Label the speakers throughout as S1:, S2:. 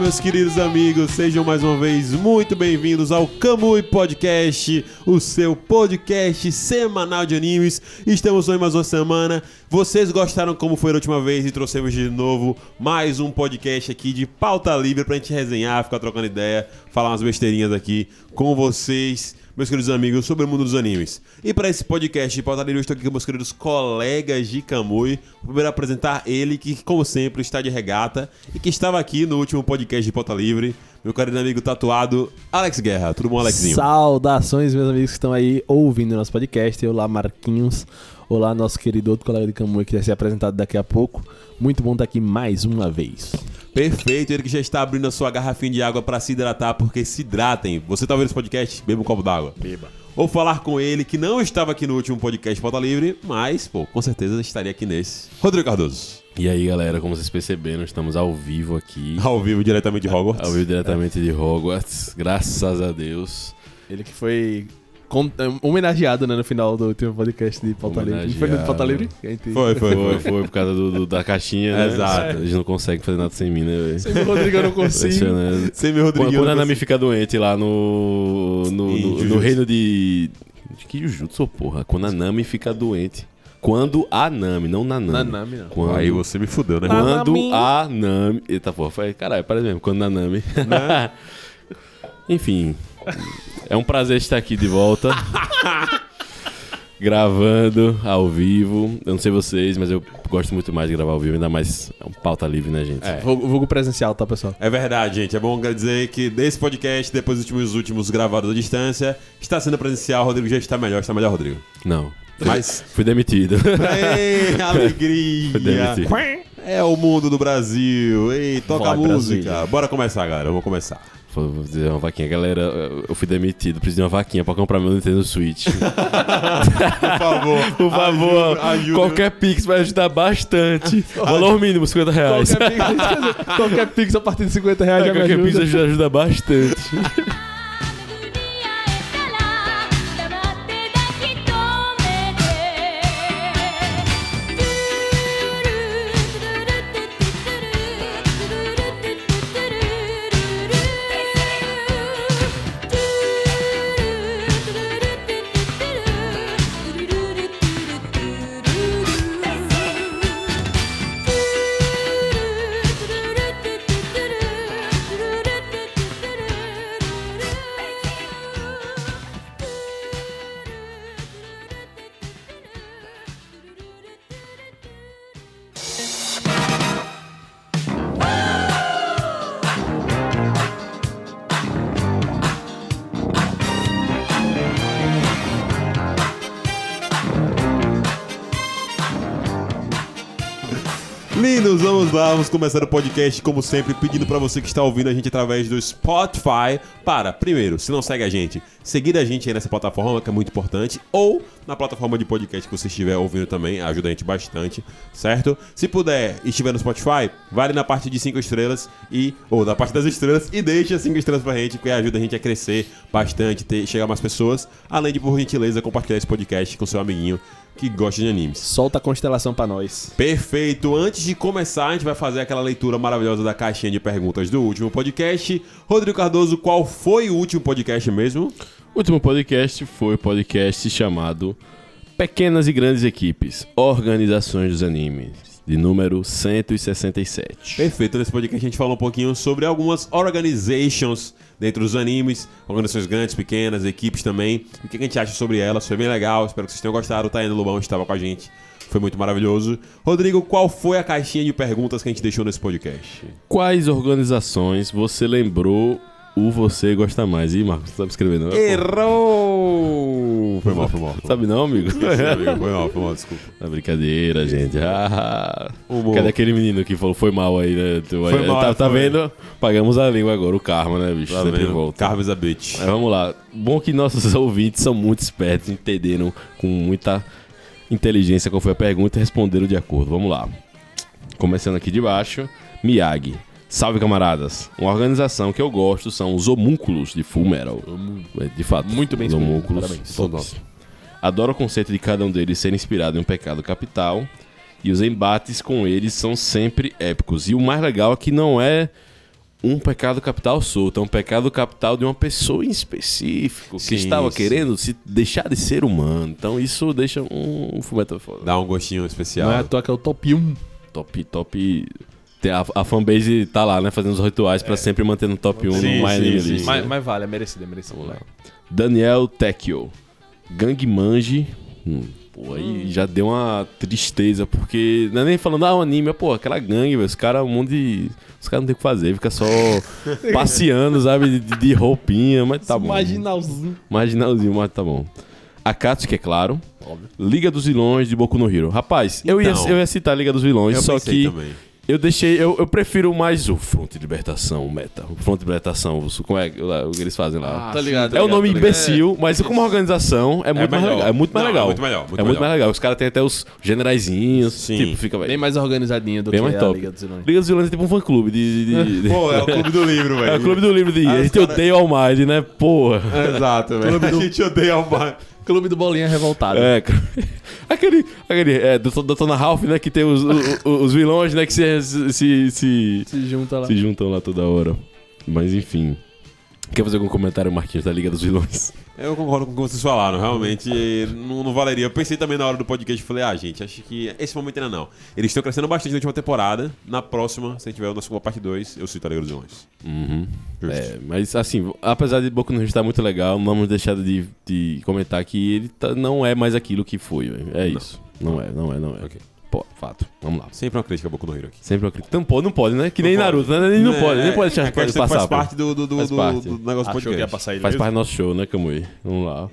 S1: Meus queridos amigos, sejam mais uma vez muito bem-vindos ao Kamui Podcast, o seu podcast semanal de animes. Estamos em mais uma semana. Vocês gostaram como foi a última vez e trouxemos de novo mais um podcast aqui de pauta livre pra gente resenhar, ficar trocando ideia, falar umas besteirinhas aqui com vocês meus queridos amigos, sobre o mundo dos animes. E para esse podcast de livre, eu estou aqui com meus queridos colegas de Kamui. Primeiro apresentar ele, que como sempre está de regata e que estava aqui no último podcast de Pauta Livre. Meu querido amigo tatuado, Alex Guerra. Tudo bom, Alexinho?
S2: Saudações, meus amigos que estão aí ouvindo nosso podcast. Olá, Marquinhos. Olá, nosso querido outro colega de Camui que vai ser apresentado daqui a pouco. Muito bom estar aqui mais uma vez.
S1: Perfeito, ele que já está abrindo a sua garrafinha de água para se hidratar, porque se hidratem. Você tá ouvindo esse podcast? Beba um copo d'água.
S2: Beba.
S1: Ou falar com ele, que não estava aqui no último podcast Pauta Livre, mas, pô, com certeza estaria aqui nesse. Rodrigo Cardoso.
S3: E aí, galera, como vocês perceberam, estamos ao vivo aqui.
S1: Ao vivo diretamente de Hogwarts.
S3: Ao vivo diretamente de Hogwarts, graças a Deus.
S2: Ele que foi é, homenageado, né, no final do último podcast de Pauta Livre. Foi no Pauta Livre?
S1: Foi, foi,
S3: foi,
S1: foi,
S3: por causa do, do da caixinha, né?
S1: Exato.
S3: A gente não consegue fazer nada sem mim, né, velho?
S2: Sem meu Rodrigo eu não consigo.
S1: Sem meu
S3: Rodrigo
S1: Quando,
S3: quando a Nami fica doente lá no, no, no, no reino de... De que Jujutsu, porra? Quando a Nami fica doente... Quando a Nami, não na Nami.
S2: É não.
S3: Quando,
S1: Aí você me fudeu, né?
S3: Quando a Nami... Eita porra, foi... Caralho, parece mesmo. Quando a Nami...
S1: Né?
S3: Enfim... É um prazer estar aqui de volta. gravando ao vivo. Eu não sei vocês, mas eu gosto muito mais de gravar ao vivo, ainda mais é um pauta livre, né, gente?
S1: É.
S2: Vulgo, vulgo presencial, tá, pessoal?
S1: É verdade, gente. É bom dizer que desse podcast, depois dos últimos, últimos gravados à distância, está sendo presencial. Rodrigo já está melhor. Está melhor, Rodrigo?
S3: Não.
S1: Mas...
S3: Fui demitido.
S1: Ei, alegria!
S3: Fui demitido.
S1: É o mundo do Brasil. Ei, toca
S2: Vai, a
S1: música.
S2: Brasil.
S1: Bora começar, galera. Vamos começar.
S3: Vou fazer uma vaquinha. Galera, eu fui demitido, preciso de uma vaquinha pra comprar meu Nintendo Switch.
S1: Por favor.
S3: Por favor.
S1: Ajuda, ajuda.
S3: Qualquer Pix vai ajudar bastante. Valor mínimo, 50 reais.
S2: Qualquer Pix, qualquer pix a partir de 50 reais é, já me ajuda.
S3: Qualquer Pix
S2: ajuda,
S3: ajuda bastante.
S1: vamos começar o podcast como sempre, pedindo pra você que está ouvindo a gente através do Spotify para, primeiro, se não segue a gente, seguir a gente aí nessa plataforma que é muito importante, ou na plataforma de podcast que você estiver ouvindo também, ajuda a gente bastante, certo? Se puder e estiver no Spotify, vale na parte de 5 estrelas e ou na parte das estrelas e deixa 5 estrelas pra gente, porque ajuda a gente a crescer bastante, ter, chegar mais pessoas, além de por gentileza compartilhar esse podcast com seu amiguinho que gosta de animes.
S2: Solta a constelação pra nós.
S1: Perfeito. Antes de começar, a gente vai fazer aquela leitura maravilhosa da caixinha de perguntas do último podcast. Rodrigo Cardoso, qual foi o último podcast mesmo?
S3: O último podcast foi o podcast chamado Pequenas e Grandes Equipes, Organizações dos Animes, de número 167.
S1: Perfeito. Nesse podcast a gente falou um pouquinho sobre algumas organizations dentro dos animes, organizações grandes, pequenas, equipes também. O que a gente acha sobre elas? Foi bem legal. Espero que vocês tenham gostado. O Taiano Lubão estava com a gente. Foi muito maravilhoso. Rodrigo, qual foi a caixinha de perguntas que a gente deixou nesse podcast?
S3: Quais organizações você lembrou o você gosta mais? Ih, Marcos, não sabe escrever não?
S1: Errou! Foi mal, foi mal.
S3: Sabe não, amigo?
S1: Foi mal, foi mal, desculpa.
S3: É brincadeira, gente. Ah,
S1: Humor.
S3: cadê aquele menino que falou foi mal aí, né? Tu,
S1: Foi
S3: aí,
S1: mal,
S3: tá, tá
S1: foi.
S3: vendo? Pagamos a língua agora, o karma, né, bicho?
S1: Tá
S3: Sempre
S1: vendo?
S3: volta.
S1: Carves a bitch.
S3: Mas vamos lá. Bom que nossos ouvintes são muito espertos, entenderam com muita inteligência qual foi a pergunta e responderam de acordo. Vamos lá. Começando aqui de baixo, Miyagi. Salve, camaradas. Uma organização que eu gosto são os homúnculos de Full Metal. É, De fato.
S2: Muito bem
S3: os homúnculos.
S2: parabéns.
S3: Adoro o conceito de cada um deles ser inspirado em um pecado capital. E os embates com eles são sempre épicos. E o mais legal é que não é um pecado capital solto, é um pecado capital de uma pessoa em específico que
S1: Sim,
S3: estava
S1: sim.
S3: querendo se deixar de ser humano. Então isso deixa um fumeto foda.
S1: Dá um gostinho especial.
S2: Não é à toa que é o top 1.
S3: Top, top. A, a fanbase tá lá, né? Fazendo os rituais pra sempre manter no top 1
S1: É. Sim,
S3: no My
S1: sim,
S3: Anime
S1: sim.
S3: List.
S2: Mas, mas vale, é merecido, é merecido.
S3: Vamos lá. Daniel Tecchio. Gang Manji. Hum, pô, aí já deu uma tristeza, porque não é nem falando, ah, o anime, é, pô, aquela gangue, velho. Os caras, um monte de. Os caras não tem o que fazer, fica só passeando, sabe, de, de roupinha, mas tá bom.
S2: Marginalzinho.
S3: Marginalzinho, mas tá bom. Akatsuki, é claro.
S2: Óbvio.
S3: Liga dos Vilões de Boku no Hero. Rapaz, eu, ia,
S1: Então.
S3: eu ia citar a Liga dos Vilões,
S1: Eu
S3: só
S1: pensei
S3: que
S1: também.
S3: Eu deixei. Eu, eu prefiro mais o Front de Libertação, o Meta. O Front de Libertação, o- como é o que eles fazem lá?
S2: Tá ligado?
S3: é um nome
S2: tá
S3: imbecil, mas como organização é muito mais
S1: melhor.
S3: legal. É muito mais
S1: Não, é
S3: legal.
S1: muito melhor, muito
S3: é muito
S1: melhor.
S3: mais legal. Os caras têm até os generaizinhos.
S1: Sim.
S3: Tipo, fica,
S2: Bem mais organizadinho do
S3: Bem
S2: que
S3: mais
S2: a
S3: top.
S2: Liga dos Vilões.
S3: Liga dos Vilões é tipo um fã clube de. de- de-
S1: Pô, é o clube do livro, velho.
S3: É o clube do livro de.
S1: Ah,
S3: a gente
S1: cara-
S3: odeia o Almighty, né? Porra.
S1: Exato, velho. A gente odeia o mar.
S2: Clube do Bolinha Revoltado.
S3: É, aquele. Aquele. É, do Dona Ralph, né? Que tem os, o- o- os vilões, né? Que se, se, se,
S2: Se junta lá.
S3: se juntam lá toda hora. Mas enfim. Quer fazer algum comentário, Marquinhos, da Liga dos Vilões?
S1: Eu concordo com o que vocês falaram, realmente não, não valeria. Eu pensei também na hora do podcast e falei, ah, gente, acho que esse momento ainda não. Eles estão crescendo bastante na última temporada. Na próxima, se a gente tiver na segunda parte 2, eu cito a Liga dos Vilões.
S3: Uhum. É, mas assim, apesar de Boku no Hero estar muito legal, não vamos deixar de, de comentar que ele tá- não é mais aquilo que foi, velho. É isso. Não é, não é, não é.
S1: Ok.
S3: Pô, fato. Vamos lá.
S1: Sempre uma crítica a Boku no Hero aqui.
S3: Sempre eu acredito. Não pode, não pode, né? Que nem
S1: Não
S3: Naruto, né? Ele não
S1: É,
S3: pode, nem pode deixar
S1: é, que
S3: passar.
S1: Faz parte do, do, do,
S3: Faz parte.
S1: do negócio do
S2: Achou que ia
S1: podcast.
S2: passar ele
S3: Faz
S2: mesmo?
S3: parte do nosso show, né, Camui? Vamos lá.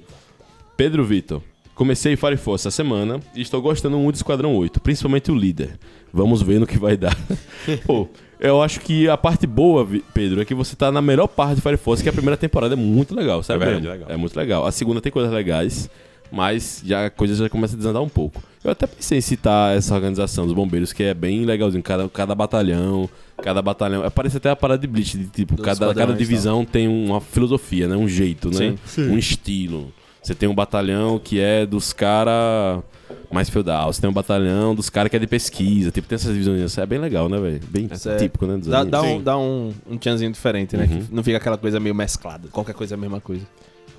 S3: Pedro Vitor. Comecei Fire Force essa semana e estou gostando muito do Esquadrão 8, principalmente o líder. Vamos ver no que vai dar. Pô, eu acho que a parte boa, Pedro, é que você tá na melhor parte de Fire Force, que a primeira temporada é muito legal, sabe?
S1: É verdade, legal.
S3: É muito legal. A segunda tem coisas legais, mas já a coisa já começa a desandar um pouco. Eu até pensei em citar essa organização dos bombeiros, que é bem legalzinho. Cada, cada batalhão, cada batalhão. Parece até a parada de Bleach, de, tipo,
S2: Dos
S3: cada, cada divisão tem uma filosofia, né? Um jeito, né?
S2: Sim.
S3: Um estilo. Você tem um batalhão que é dos caras mais feudal. Você tem um batalhão dos caras que é de pesquisa. Tipo, tem essas divisões. É bem legal, né, velho? Bem
S2: Essa é-
S3: típico, né? dos
S2: Dá, dá
S1: Sim.
S2: um, dá um, um tchanzinho diferente, né?
S3: Uhum.
S2: Que não fica aquela coisa meio mesclada. Qualquer coisa é a mesma coisa.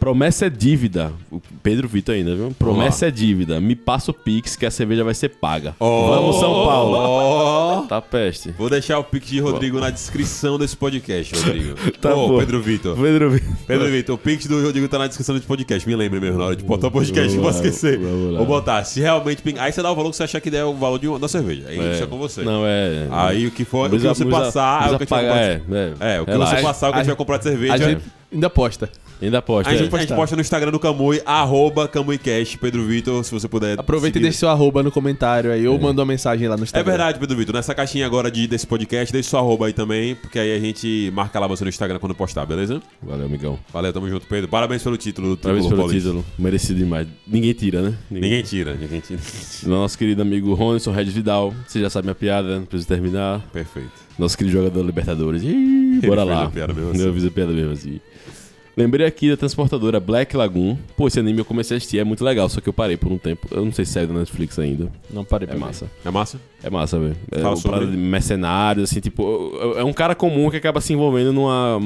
S3: Promessa é dívida. O Pedro Vitor ainda, viu? Promessa é dívida. Me passa o Pix que a cerveja vai ser paga. Vamos, São Paulo.
S1: Ó,
S3: Tá peste.
S1: Vou deixar o Pix de Rodrigo na descrição desse podcast, Rodrigo.
S3: Tá
S1: Ô,
S3: bom.
S1: Pedro Vitor.
S3: Pedro Vitor.
S1: Pedro Vitor, o Pix do Rodrigo tá na descrição desse podcast. Me lembre mesmo na hora de botar o podcast, eu
S3: Vamos lá,
S1: esquecer. Vou botar. Se realmente. Aí você dá o valor que você achar que der o valor de uma, da cerveja. Aí isso é com você.
S3: Não, é.
S1: Aí o que for, o que você passar, é o que
S3: pagar,
S1: comprar.
S3: é,
S1: É, o que você passar, o que a gente
S2: A-
S1: vai comprar de cerveja.
S2: A gente ainda posta.
S3: Ainda posta.
S1: A
S3: é.
S1: gente, a gente posta no Instagram do Camui, arroba CamuiCast, Pedro Vitor, se você puder.
S2: Aproveita e
S1: seguir.
S2: deixa seu arroba no comentário aí, ou manda uma mensagem lá no
S1: É
S2: Instagram.
S1: verdade, Pedro Vitor. Nessa caixinha agora de, desse podcast, deixa sua arroba aí também, porque aí a gente marca lá você no Instagram quando postar, beleza?
S3: Valeu, amigão.
S1: Valeu, tamo junto, Pedro. Parabéns pelo título do
S3: Parabéns pelo
S1: Paulista.
S3: título. Merecido demais. Ninguém tira, né?
S1: Ninguém tira, ninguém tira.
S3: Nosso querido amigo Ronson Red Vidal. Você já sabe minha piada, não precisa terminar.
S1: Perfeito.
S3: Nosso querido jogador da Libertadores. Ih, bora lá.
S1: piada mesmo assim.
S3: Eu fiz a piada mesmo assim. Lembrei aqui da transportadora Black Lagoon. Pô, esse anime eu comecei a assistir, é muito legal, só que eu parei por um tempo. Eu não sei se saiu da Netflix ainda.
S2: Não parei
S3: É massa.
S1: É massa?
S3: É massa, velho. É
S1: Fala
S3: uma
S1: sobre.
S3: parada de mercenários, assim, tipo. É um cara comum que acaba se envolvendo numa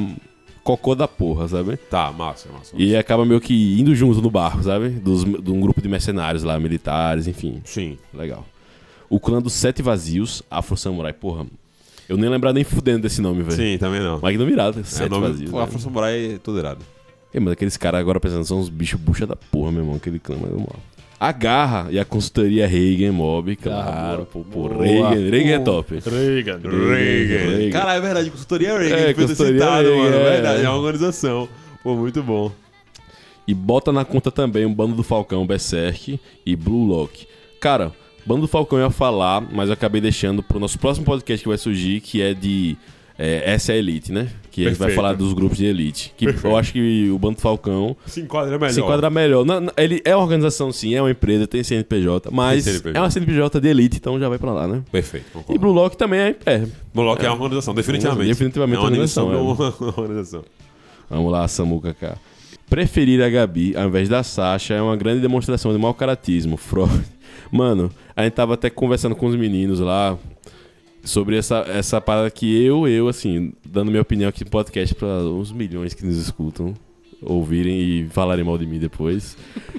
S3: cocô da porra, sabe?
S1: Tá, massa, massa.
S3: E acaba meio que indo junto no barco, sabe? Dos, de um grupo de mercenários lá, militares, enfim.
S1: Sim.
S3: Legal. O clã dos Sete Vazios, Afro Samurai, porra. Eu nem lembrar nem fudendo desse nome, velho.
S1: Sim, também não.
S3: Não mirado,
S1: É, o nome,
S3: Vazios.
S1: o? Afro Samurai é todo irado.
S3: É, mas aqueles caras agora pensando são uns bichos bucha da porra, meu irmão. Aquele clã, mas vamos lá. A Garra e a consultoria Reagan Mob, claro. pô, pô,
S2: Boa.
S3: Reagan, Reagan é top.
S2: Reagan.
S3: Reagan.
S1: Cara, é verdade, consultoria Reagan,
S3: É,
S1: é, foi
S3: consultoria
S1: citado,
S3: Reagan,
S1: mano. É
S3: é.
S1: verdade, é uma organização. Pô, muito bom.
S3: E bota na conta também o Bando do Falcão, Berserk e Blue Lock. Cara, Bando do Falcão eu ia falar, mas eu acabei deixando pro nosso próximo podcast que vai surgir, que é de. é, essa é a Elite, né? Que a gente vai
S1: Perfeito.
S3: falar dos grupos de Elite. Que eu acho que o Bando do Falcão
S1: Se enquadra melhor.
S3: se enquadra melhor. Não, não, ele é uma organização, sim, é uma empresa, tem CNPJ, mas
S1: Tem CNPJ.
S3: é uma CNPJ de Elite, então já vai pra lá, né?
S1: Perfeito,
S3: E
S1: concordo.
S3: Blue Lock também é. é.
S1: Moloch é uma organização, definitivamente.
S3: Definitivamente
S1: é uma
S3: organização,
S1: organização. É uma organização.
S3: Vamos lá, Samuca K. Preferir a Gabi ao invés da Sasha é uma grande demonstração de mau caratismo. Freud. Mano, a gente tava até conversando com os meninos lá sobre essa, essa parada que eu, eu, assim, dando minha opinião aqui no podcast pra uns milhões que nos escutam ouvirem e falarem mal de mim depois.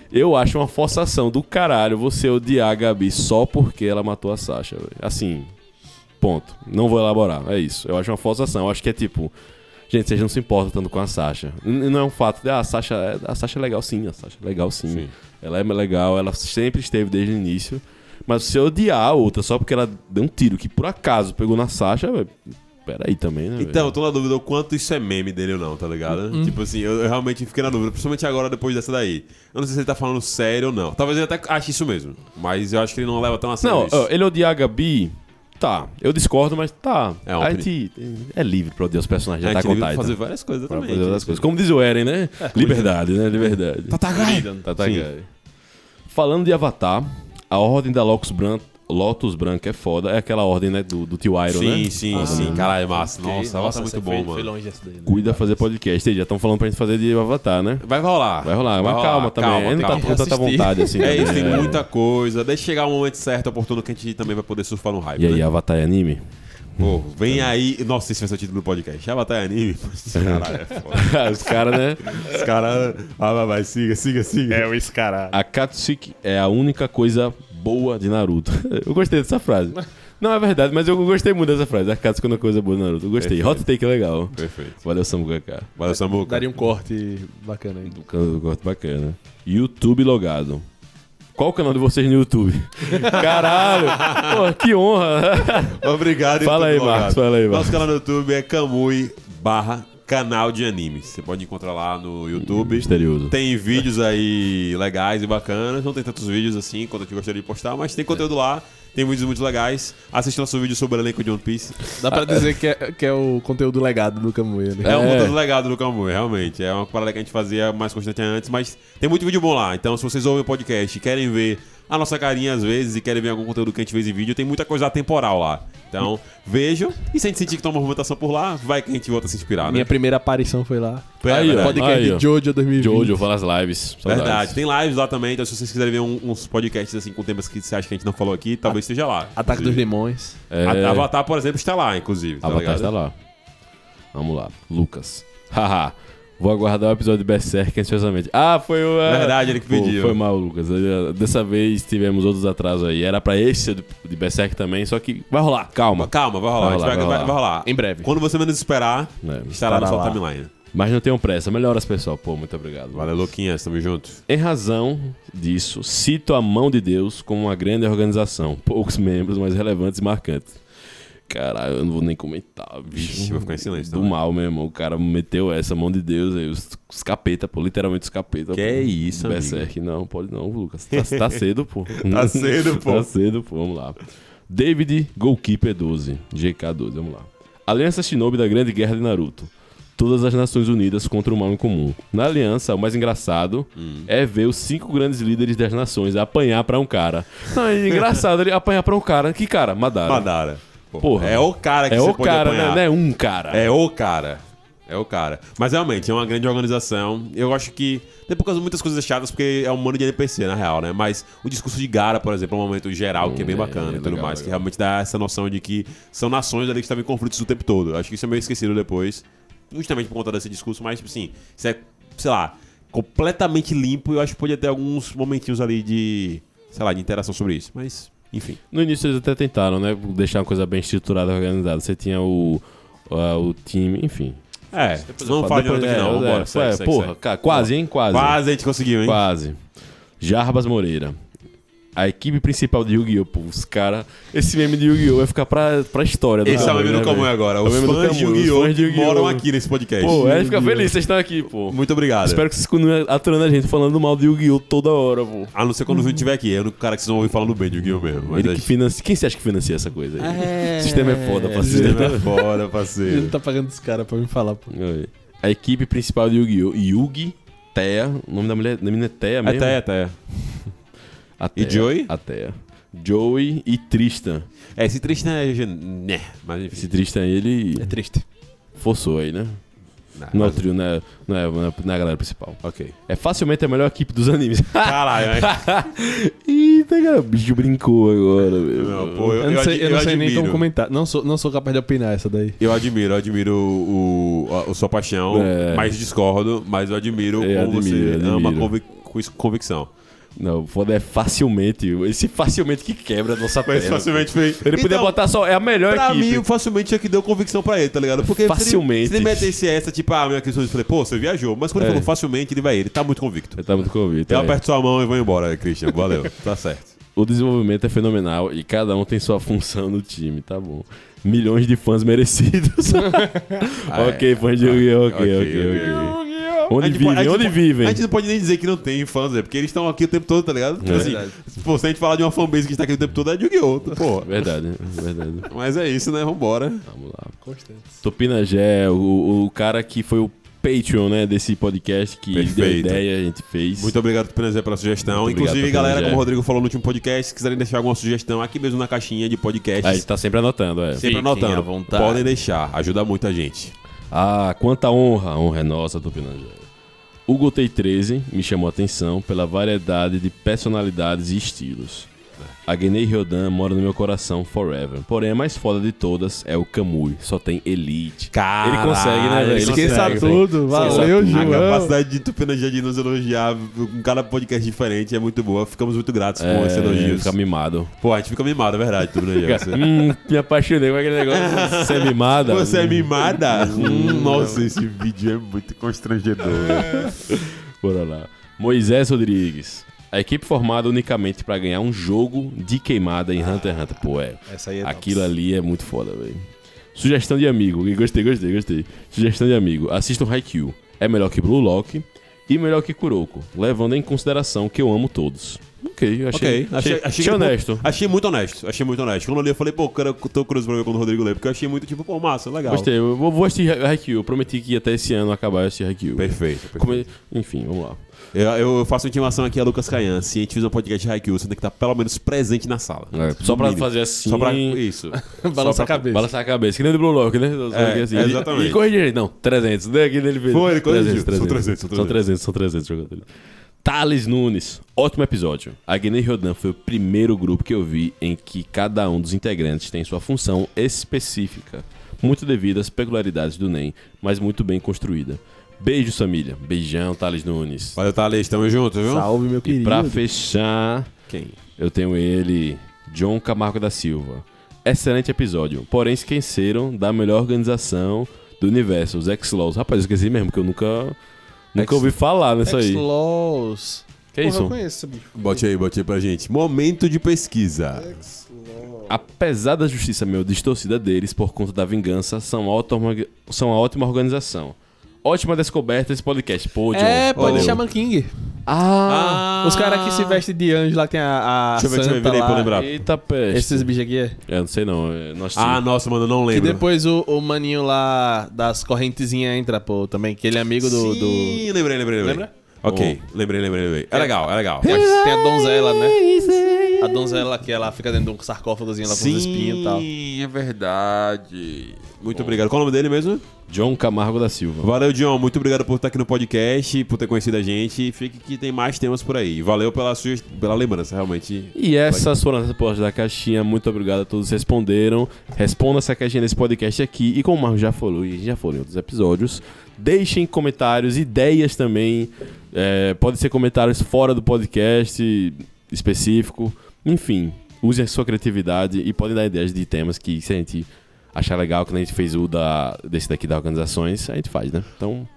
S3: Eu acho uma forçação do caralho você odiar a Gabi só porque ela matou a Sasha, velho. Assim, ponto. Não vou elaborar, é isso. Eu acho uma forçação. Eu acho que é tipo, gente, vocês não se importam tanto com a Sasha. Não é um fato de, ah, a Sasha, é- a Sasha é legal sim, a Sasha é legal sim.
S1: Sim.
S3: Ela é legal, ela sempre esteve desde o início. Mas se eu odiar a outra só porque ela deu um tiro que por acaso pegou na Sasha, velho, peraí também, né?
S1: Então, eu tô na dúvida o quanto isso é meme dele ou não, tá ligado? Tipo assim, eu, eu realmente fiquei na dúvida, principalmente agora depois dessa daí. Eu não sei se ele tá falando sério ou não. Talvez ele até ache isso mesmo. Mas eu acho que ele não leva tão a sério
S3: Não, ele odiar a Gabi, tá. Eu discordo, mas tá.
S1: É
S3: a gente é livre pra odiar os personagens
S1: a
S3: de
S1: gente
S3: Attack on Titan.
S1: fazer várias coisas
S3: Pra
S1: também.
S3: fazer
S1: gente.
S3: coisas. Como diz o Eren, né? Liberdade, né? Liberdade.
S1: Tatagai!
S3: Tatagai. Falando de Avatar, a ordem da Lotus Branca, Lotus Branca é foda. É aquela ordem, né? Do, do tio Iron, né?
S1: Sim, sim,
S3: Foda,
S1: sim.
S3: né?
S1: Caralho, é massa. Nossa, nossa, é muito bom,
S2: foi,
S1: mano.
S2: Foi longe dessa daí. né?
S3: Cuida fazer podcast. Aí já estão falando pra gente fazer de Avatar, né?
S1: Vai rolar.
S3: Vai rolar, mas calma também.
S1: Calma,
S3: não tá com tanta
S2: Assistir.
S3: vontade assim.
S1: É isso, tem muita coisa. Deixa chegar o momento certo, oportuno, que a gente também vai poder surfar no hype.
S3: E aí,
S1: né?
S3: Avatar é anime?
S1: Pô, vem aí. Nossa, esse vai ser o título do podcast. Avatar é anime. Caralho, é foda.
S3: Os caras, né?
S1: Os caras. Ah, vai, vai, siga, siga, siga.
S2: o escarado.
S3: A Katsuki é a única coisa boa de Naruto. Eu gostei dessa frase. Não é verdade, mas eu gostei muito dessa frase. A Katsuki é uma coisa boa de Naruto. Eu gostei.
S1: Perfeito.
S3: Hot take legal.
S1: Perfeito.
S3: Valeu, Samuka, cara.
S1: Valeu, Samuca.
S2: Daria um corte bacana aí.
S3: Eu gosto bacana. YouTube logado. Qual o canal de vocês no YouTube? Caralho! Pô, que honra!
S1: Obrigado.
S3: Fala aí. Marcos, fala aí,
S1: Nosso
S3: Marcos.
S1: canal no YouTube é Kamui barra canal de animes. Você pode encontrar lá no YouTube.
S3: Misterioso.
S1: Tem vídeos aí legais e bacanas. Não tem tantos vídeos assim quanto eu gostaria de postar, mas tem conteúdo lá. Tem vídeos muito legais. Assiste nosso vídeo sobre o elenco de One Piece.
S2: Dá pra dizer que é, que é o conteúdo legado do Camuia, né?
S1: É um
S3: É.
S1: conteúdo legado do Kamui, realmente. É uma parada que a gente fazia mais constante antes, mas tem muito vídeo bom lá. Então, se vocês ouvem o podcast e querem ver a nossa carinha às vezes e querem ver algum conteúdo que a gente fez em vídeo, tem muita coisa atemporal lá. Então, vejam. E se a gente sentir que tem uma movimentação por lá, vai que a gente volta a se inspirar, né?
S2: Minha primeira aparição foi lá.
S1: É
S3: Aí,
S1: verdade.
S2: Podcast
S3: aí,
S2: de Jojo 2020.
S3: Jojo, fala as lives. Saudades.
S1: Verdade. Tem lives lá também, então se vocês quiserem ver um- uns podcasts assim com temas que você acha que a gente não falou aqui, talvez esteja lá.
S2: Ataque dos
S1: inclusive.
S2: Demônios.
S3: É,
S1: A- Avatar, por exemplo, está lá, inclusive. Tá
S3: Avatar
S1: ligado?
S3: está lá. Vamos lá. Lucas. Haha. Vou aguardar o episódio de Berserk ansiosamente. Ah, foi o. é,
S1: Verdade, ele que pediu.
S3: Foi mal, Lucas. Dessa vez tivemos outros atrasos aí. Era pra esse de Berserk também, só que vai rolar, calma.
S1: Calma, vai rolar.
S3: Vai rolar,
S1: vai,
S3: vai rolar.
S1: vai rolar.
S2: Em breve.
S1: Quando você menos esperar,
S3: É,
S1: estará na sua
S2: lá.
S1: timeline.
S3: Mas não tenham pressa. Melhoras, pessoal. Pô, muito obrigado.
S1: Valeu, Luquinhas. Tamo junto.
S3: Em razão disso, cito a mão de Deus como uma grande organização. Poucos membros, mas relevantes e marcantes. Caralho, eu não vou nem comentar, bicho.
S1: Ixi, vou ficar em silêncio
S3: Do
S1: também.
S3: mal, meu irmão. O cara meteu essa mão de Deus aí, os, os capeta, pô. Literalmente os capeta.
S1: Que
S3: pô.
S1: é isso, amigo?
S3: Berserk, não, pode não, Lucas. Tá, tá cedo, pô.
S1: Tá cedo, pô.
S3: Tá cedo, pô. Vamos lá. David Goalkeeper 12, GK12, vamos lá. Aliança Shinobi da Grande Guerra de Naruto. Todas as Nações Unidas contra o mal em comum. Na aliança, o mais engraçado
S1: Hum.
S3: é ver os cinco grandes líderes das nações apanhar pra um cara. Não, é engraçado ele apanhar pra um cara. Que cara? Madara.
S1: Madara.
S3: Porra.
S1: É o cara que
S3: É
S1: você
S3: o
S1: pode
S3: cara,
S1: apanhar.
S3: né? Não é um cara.
S1: É o cara. É o cara. Mas realmente, é uma grande organização. Eu acho que. Tem por causa de muitas coisas chatas, porque é um mano de NPC, na real, né? Mas o discurso de Gara, por exemplo, é um momento geral que é bem
S3: Hum,
S1: bacana
S3: é,
S1: e tudo
S3: legal,
S1: mais. Que
S3: legal.
S1: realmente dá essa noção de que são nações ali que estavam em conflitos o tempo todo. Acho que isso é meio esquecido depois. Justamente por conta desse discurso, mas, tipo assim, isso é, sei lá, completamente limpo. e Eu acho que podia ter alguns momentinhos ali de. Sei lá, de interação sobre isso. Mas, enfim.
S3: No início eles até tentaram, né? Deixar uma coisa bem estruturada, organizada. Você tinha o, a- o time, enfim.
S1: É, não fala de
S3: Depois-
S1: Naruto aqui, não.
S3: é,
S1: Vambora,
S3: é,
S1: segue,
S3: é,
S1: segue,
S3: porra,
S1: segue.
S3: cara, quase, hein? Quase.
S1: Quase a gente conseguiu, hein?
S3: Quase. Jarbas Moreira. A equipe principal de Yu-Gi-Oh! Pô, os caras. Esse meme de Yu-Gi-Oh! vai ficar pra, pra história do
S1: Esse é o meme do
S3: né,
S1: Camu
S3: velho?
S1: agora.
S3: É o
S1: Os
S3: meme do
S1: fãs de
S3: os
S1: Yu-Gi-Oh!
S3: fãs de
S1: que
S3: Yu-Gi-Oh!
S1: moram aqui nesse podcast.
S3: Pô, é, fica feliz, vocês estão aqui, pô.
S1: Muito obrigado.
S3: Espero que vocês continuem aturando a gente falando mal de Yu-Gi-Oh! toda hora, pô.
S1: A não ser quando o Júnior estiver aqui. É o cara que vocês vão ouvir falando bem de Yu-Gi-Oh! mesmo. Mas
S3: Ele
S1: é-
S3: que financia. Quem você acha que financia essa coisa aí?
S1: É,
S3: O sistema é foda,
S1: o
S3: parceiro.
S1: sistema é foda,
S2: Ele não
S1: parceiro.
S2: tá pagando os caras pra me falar, pô.
S3: Oi. A equipe principal de Yu-Gi-Oh! Yugi, Teia. O nome da mulher da menina é Teia mesmo?
S1: Até, até. E Joey?
S3: A Teia. Joey e Tristan.
S1: É, esse Tristan é... Né, mas enfim.
S3: Esse Tristan ele
S2: É triste.
S3: forçou aí, né?
S1: Não,
S3: é o trio, não é, não, é, não é- não é a galera principal.
S1: Ok.
S3: É facilmente a melhor equipe dos animes.
S1: Caralho, né?
S3: Ih, Eita, cara, o bicho brincou agora, meu.
S1: Não, pô, eu,
S2: Eu não sei, eu não sei nem
S1: admiro.
S2: como comentar. Não sou, não sou capaz de opinar essa daí.
S1: Eu admiro, eu admiro o, o, a- a sua paixão,
S3: É.
S1: mas discordo, mas eu admiro
S3: Eu
S1: como você
S3: admiro,
S1: ama
S3: admiro.
S1: convic- com convicção.
S3: Não, foda é facilmente. Esse facilmente que quebra a nossa
S1: Mas
S3: perna.
S1: facilmente foi.
S3: Ele podia
S1: Então,
S3: botar só. É a melhor
S1: Pra
S3: equipe.
S1: mim, facilmente é que deu convicção pra ele, tá ligado? Porque se ele-
S3: Facilmente.
S1: Se ele, metesse essa, tipo, ah, minha questão, eu falei, pô, você viajou. Mas quando ele
S3: É.
S1: falou facilmente, ele vai, ele tá muito convicto.
S3: Ele tá muito convite.
S1: Eu
S3: é.
S1: aperto sua mão e vou embora, Christian. Valeu. tá certo.
S3: O desenvolvimento é fenomenal e cada um tem sua função no time, tá bom. Milhões de fãs merecidos. ok, fãs de Yu-Gi-Oh! Ok,
S1: Ok,
S3: ok,
S1: ok.
S3: ok.
S1: A
S3: Onde
S1: a
S3: vivem? Onde vivem?
S1: A gente não pode nem dizer que não tem fãs, é porque eles estão aqui o tempo todo, tá ligado? Tipo
S3: É
S1: assim, pô, se a gente falar de uma fanbase que está aqui o tempo todo, é de Yu-Gi-Oh! Pô.
S3: Verdade, verdade.
S1: Mas é isso, né? Vambora.
S3: Vamos lá. Tupinagé, o, o cara que foi o Patreon, né, desse podcast que deu
S1: Perfeito.
S3: ideia, a gente fez.
S1: Muito obrigado, Tupinazé, pela sugestão.
S3: Muito obrigado,
S1: Inclusive, galera,
S3: Tupinazé.
S1: como o Rodrigo falou no último podcast, se quiserem deixar alguma sugestão aqui mesmo na caixinha de podcasts,
S3: A gente tá sempre anotando, é.
S1: sempre
S2: Fiquem
S1: anotando.
S2: à vontade.
S1: Podem deixar, ajuda muito a gente.
S3: Ah, quanta honra! A honra é nossa, Tupinagé. O Gotei 13 me chamou a atenção pela variedade de personalidades e estilos. A Guinei Ryodan mora no meu coração forever. Porém, a mais foda de todas é o Kamui. Só tem Elite.
S1: Caralho,
S3: Ele consegue, né, velho? Ele
S2: Esqueça
S3: consegue,
S2: tudo. Valeu,
S1: A
S2: João.
S1: capacidade de Tupinagé de nos elogiar com cada podcast diferente é muito boa. Ficamos muito gratos com esse
S3: É,
S1: elogio.
S3: fica mimado.
S1: Pô, a gente fica mimado, é verdade, Tupinagé. Você,
S3: hum, me apaixonei com aquele negócio. Você é mimada?
S1: Você é mimada? Hum, nossa, esse vídeo é muito constrangedor.
S3: Bora lá. Moisés Rodrigues. A equipe formada unicamente pra ganhar um jogo de queimada em Hunter x Hunter. Pô, é.
S2: Essa aí é
S3: Aquilo ali é muito foda, velho. Sugestão de amigo. Gostei, gostei, gostei. Sugestão de amigo. Assista o Haikyuu. É melhor que Blue Lock e melhor que Kuroko. Levando em consideração que eu amo todos. Ok, achei,
S1: Ok, achei, achei,
S3: achei honesto.
S1: Achei muito honesto, achei muito honesto. Quando eu li, eu falei, pô, cara, eu tô curioso pra ver quando o Rodrigo lê, porque eu achei muito tipo, pô, massa, legal.
S3: Gostei, eu vou, vou assistir Haikyuu. Eu prometi que até esse ano acabar esse Haikyuu.
S1: Perfeito, perfeito.
S3: Enfim, vamos lá.
S1: Eu, eu faço intimação aqui a Lucas Caian. Se a gente fizer um podcast de Haikyuu, você tem que estar pelo menos presente na sala.
S3: É, só pra
S1: mínimo.
S3: fazer assim.
S1: Só pra isso.
S2: Balança
S1: Só
S2: a cabeça.
S3: Balançar a cabeça, que nem do Blue Lock, né?
S1: É,
S3: assim,
S1: exatamente.
S3: E corrigir ele. Não, 300. Né? Que ele fez.
S1: Foi, ele corrigiu.
S3: 300,
S1: São 300, são
S3: São 300, são 300 jogadores. Thales Nunes. Ótimo episódio. A Guiné Rodan foi o primeiro grupo que eu vi em que cada um dos integrantes tem sua função específica. Muito devido às peculiaridades do NEM, mas muito bem construída. Beijos, família. Beijão, Thales Nunes.
S1: Valeu, Thales, tamo junto, viu?
S2: Salve, meu
S3: E
S2: querido.
S3: pra fechar,
S1: Quem?
S3: eu tenho ele, John Camargo da Silva. Excelente episódio, porém esqueceram da melhor organização do universo, os X-Laws. Rapaz, eu esqueci mesmo, que eu nunca, nunca ouvi falar nisso aí.
S2: X-Laws.
S3: Que
S2: Porra,
S3: isso?
S2: eu conheço esse bicho.
S1: Bote aí, bote aí pra gente. Momento de pesquisa.
S3: Apesar da justiça meio distorcida deles por conta da vingança, são, ótima, são uma ótima organização. Ótima descoberta esse podcast. Pô, John.
S2: É, pô,
S3: valeu.
S2: de Shaman King.
S3: Ah,
S2: Os caras que se vestem de anjo lá, que tem a, a
S1: Deixa eu ver, deixa eu ver aí pra eu lembrar.
S3: Eita peste.
S2: Esses bichos aqui é.
S3: Eu não sei não, é, nós
S1: Ah, nossa, mano, eu não
S2: E
S1: lembro.
S2: depois o, o maninho lá das correntezinhas entra, pô, também, que ele é amigo do... do...
S1: Sim, lembrei, lembrei, lembrei.
S2: Lembra?
S1: Ok, lembrei, lembrei, lembrei. É legal, é legal.
S2: Tem a, tem a donzela, né? A donzela que ela fica dentro de um sarcófagozinho lá com os espinhos e tal.
S1: é verdade. Muito obrigado. Qual é o nome dele mesmo?
S3: John Camargo da Silva.
S1: Valeu, John. Muito obrigado por estar aqui no podcast, por ter conhecido a gente. Fique que tem mais temas por aí. Valeu pela, sugest... pela lembrança, realmente.
S3: E essas foram as respostas da caixinha. Muito obrigado a todos que responderam. Responda essa caixinha nesse podcast aqui. E como o Marco já falou, e a gente já falou em outros episódios, deixem comentários, ideias também. É, pode ser comentários fora do podcast específico. Enfim, usem a sua criatividade e podem dar ideias de temas que se a gente achar legal, quando a gente fez o da, desse daqui das organizações, a gente faz, né? Então,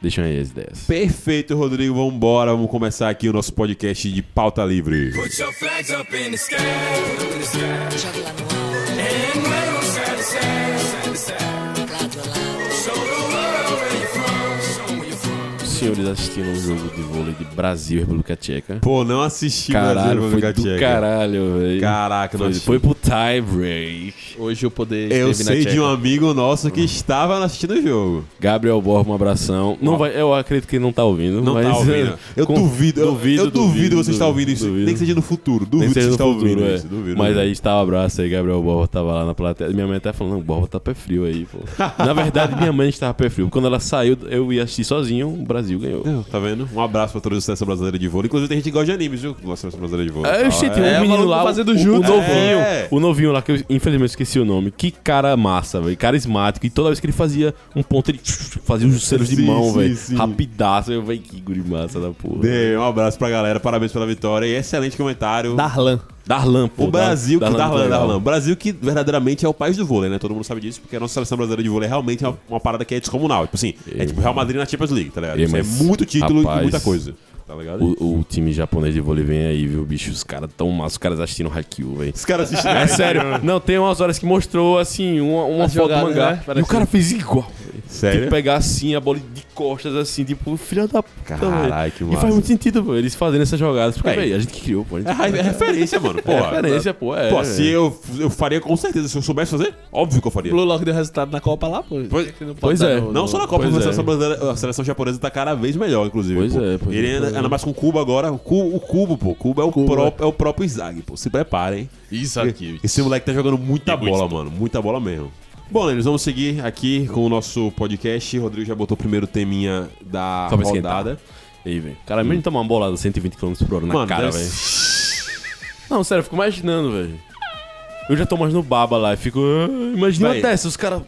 S3: deixem aí as ideias.
S1: Perfeito, Rodrigo. Vamos embora. Vamos começar aqui o nosso podcast de pauta livre.
S4: Put your flags up in the sky, up in the sky.
S5: Jogue lá no alto,
S4: And wave 'em side to side, side to side.
S3: Senhores assistiram o jogo de vôlei de Brasil e República Tcheca.
S1: Pô, não assisti
S3: Caralho,
S1: Brasil
S3: foi
S1: República
S3: do
S1: Tcheca.
S3: caralho, velho.
S1: Caraca, não
S3: Foi, foi pro tie break.
S2: Hoje o poder
S1: Eu sei de
S2: Tcheca.
S1: um amigo nosso que estava assistindo o jogo.
S3: Gabriel Borba, um abração. Não vai, eu acredito que ele não tá ouvindo.
S1: Não
S3: mas,
S1: tá ouvindo. Eu
S3: com-
S1: duvido, eu-
S3: duvido,
S1: eu, duvido, você estar ouvindo isso.
S3: duvido.
S1: Nem que seja no futuro. Duvido
S3: que
S1: você está
S3: futuro,
S1: ouvindo
S3: é.
S1: isso. Duvido,
S3: Mas
S1: duvido.
S3: aí está o abraço aí, Gabriel Borba tava lá na plateia. Minha mãe até falando, não, Borba tá pé frio aí, pô. na verdade, minha mãe estava pé frio. Quando ela saiu, eu ia assistir sozinho, o Brasil ganhou.
S1: É, Tá vendo? Um abraço pra toda a seleção brasileira de vôlei. Inclusive tem gente que gosta de animes, viu? Da seleção brasileira de vôlei.
S3: É, gente,
S1: é.
S3: menino lá, o,
S2: fazendo
S3: o,
S2: jutsu.
S3: o novinho,
S1: É.
S3: o novinho lá, que eu infelizmente esqueci o nome. Que cara massa, velho, carismático. E toda vez que ele fazia um ponto, ele fazia os selos de mão, velho. Rapidaço. Eu, velho, que guri massa da porra.
S1: Um abraço pra galera, parabéns pela vitória e excelente comentário.
S2: Darlan.
S3: Darlan, pô.
S1: O Brasil, que
S3: Darlan,
S1: Darlan. Darlan. O Brasil que verdadeiramente é o país do vôlei, né? Todo mundo sabe disso, porque a nossa seleção brasileira de vôlei realmente é uma, uma parada que é descomunal. Tipo assim, é tipo Real Madrid na Champions League, tá ligado?
S3: É,
S1: é muito título
S3: rapaz,
S1: e muita coisa. Tá ligado?
S3: O, o time japonês de vôlei vem aí, viu, bicho? Os caras tão massa, os caras assistindo Haikyuu, velho.
S1: Os caras assistem.
S3: É sério. Não, tem umas horas que mostrou, assim, uma, uma foto
S2: jogada,
S3: do mangá.
S2: né?
S3: E o cara fez igual.
S1: Sério?
S3: Tipo, pegar assim a bola de costas, assim, tipo, filha da puta.
S1: Caralho, que
S3: E
S1: massa.
S3: faz muito sentido, pô, eles fazendo essas jogadas. Porque,
S1: É.
S3: velho, a gente que criou, pô. Gente
S1: É, é referência, mano. Pô,
S3: É referência, pô. É,
S1: Pô,
S3: é.
S1: se eu, eu faria com certeza. Se eu soubesse fazer, óbvio que eu faria.
S2: Blue Lock deu resultado na Copa lá, pô.
S1: Pois-
S3: pois é.
S2: no-
S1: Não
S2: no-
S1: só na Copa,
S3: Pois
S1: mas a
S3: é.
S1: seleção, a seleção japonesa tá cada vez melhor, inclusive.
S3: Pois
S1: pô.
S3: é, pois
S1: Ele
S3: é.
S1: Ainda, mais com o Cubo agora. O Cubo, o Cubo pô. O Cubo é o, próprio, é o próprio Izag, pô. Se preparem.
S3: Isso aqui.
S1: Esse moleque tá jogando muita
S3: Que
S1: bola, mano. Muita bola mesmo. Bom, Lênis, vamos seguir aqui com o nosso podcast. O Rodrigo já botou o primeiro teminha da
S3: Só
S1: rodada.
S3: Aí, velho. Cara, imagina tomar uma bolada 120 km por hora na
S1: Mano,
S3: cara,
S1: deve-
S3: velho. Não, sério, eu fico imaginando, velho. Eu já tô mais no baba lá e fico. ah, imagina
S1: Véi.
S3: uma dessa, os caras.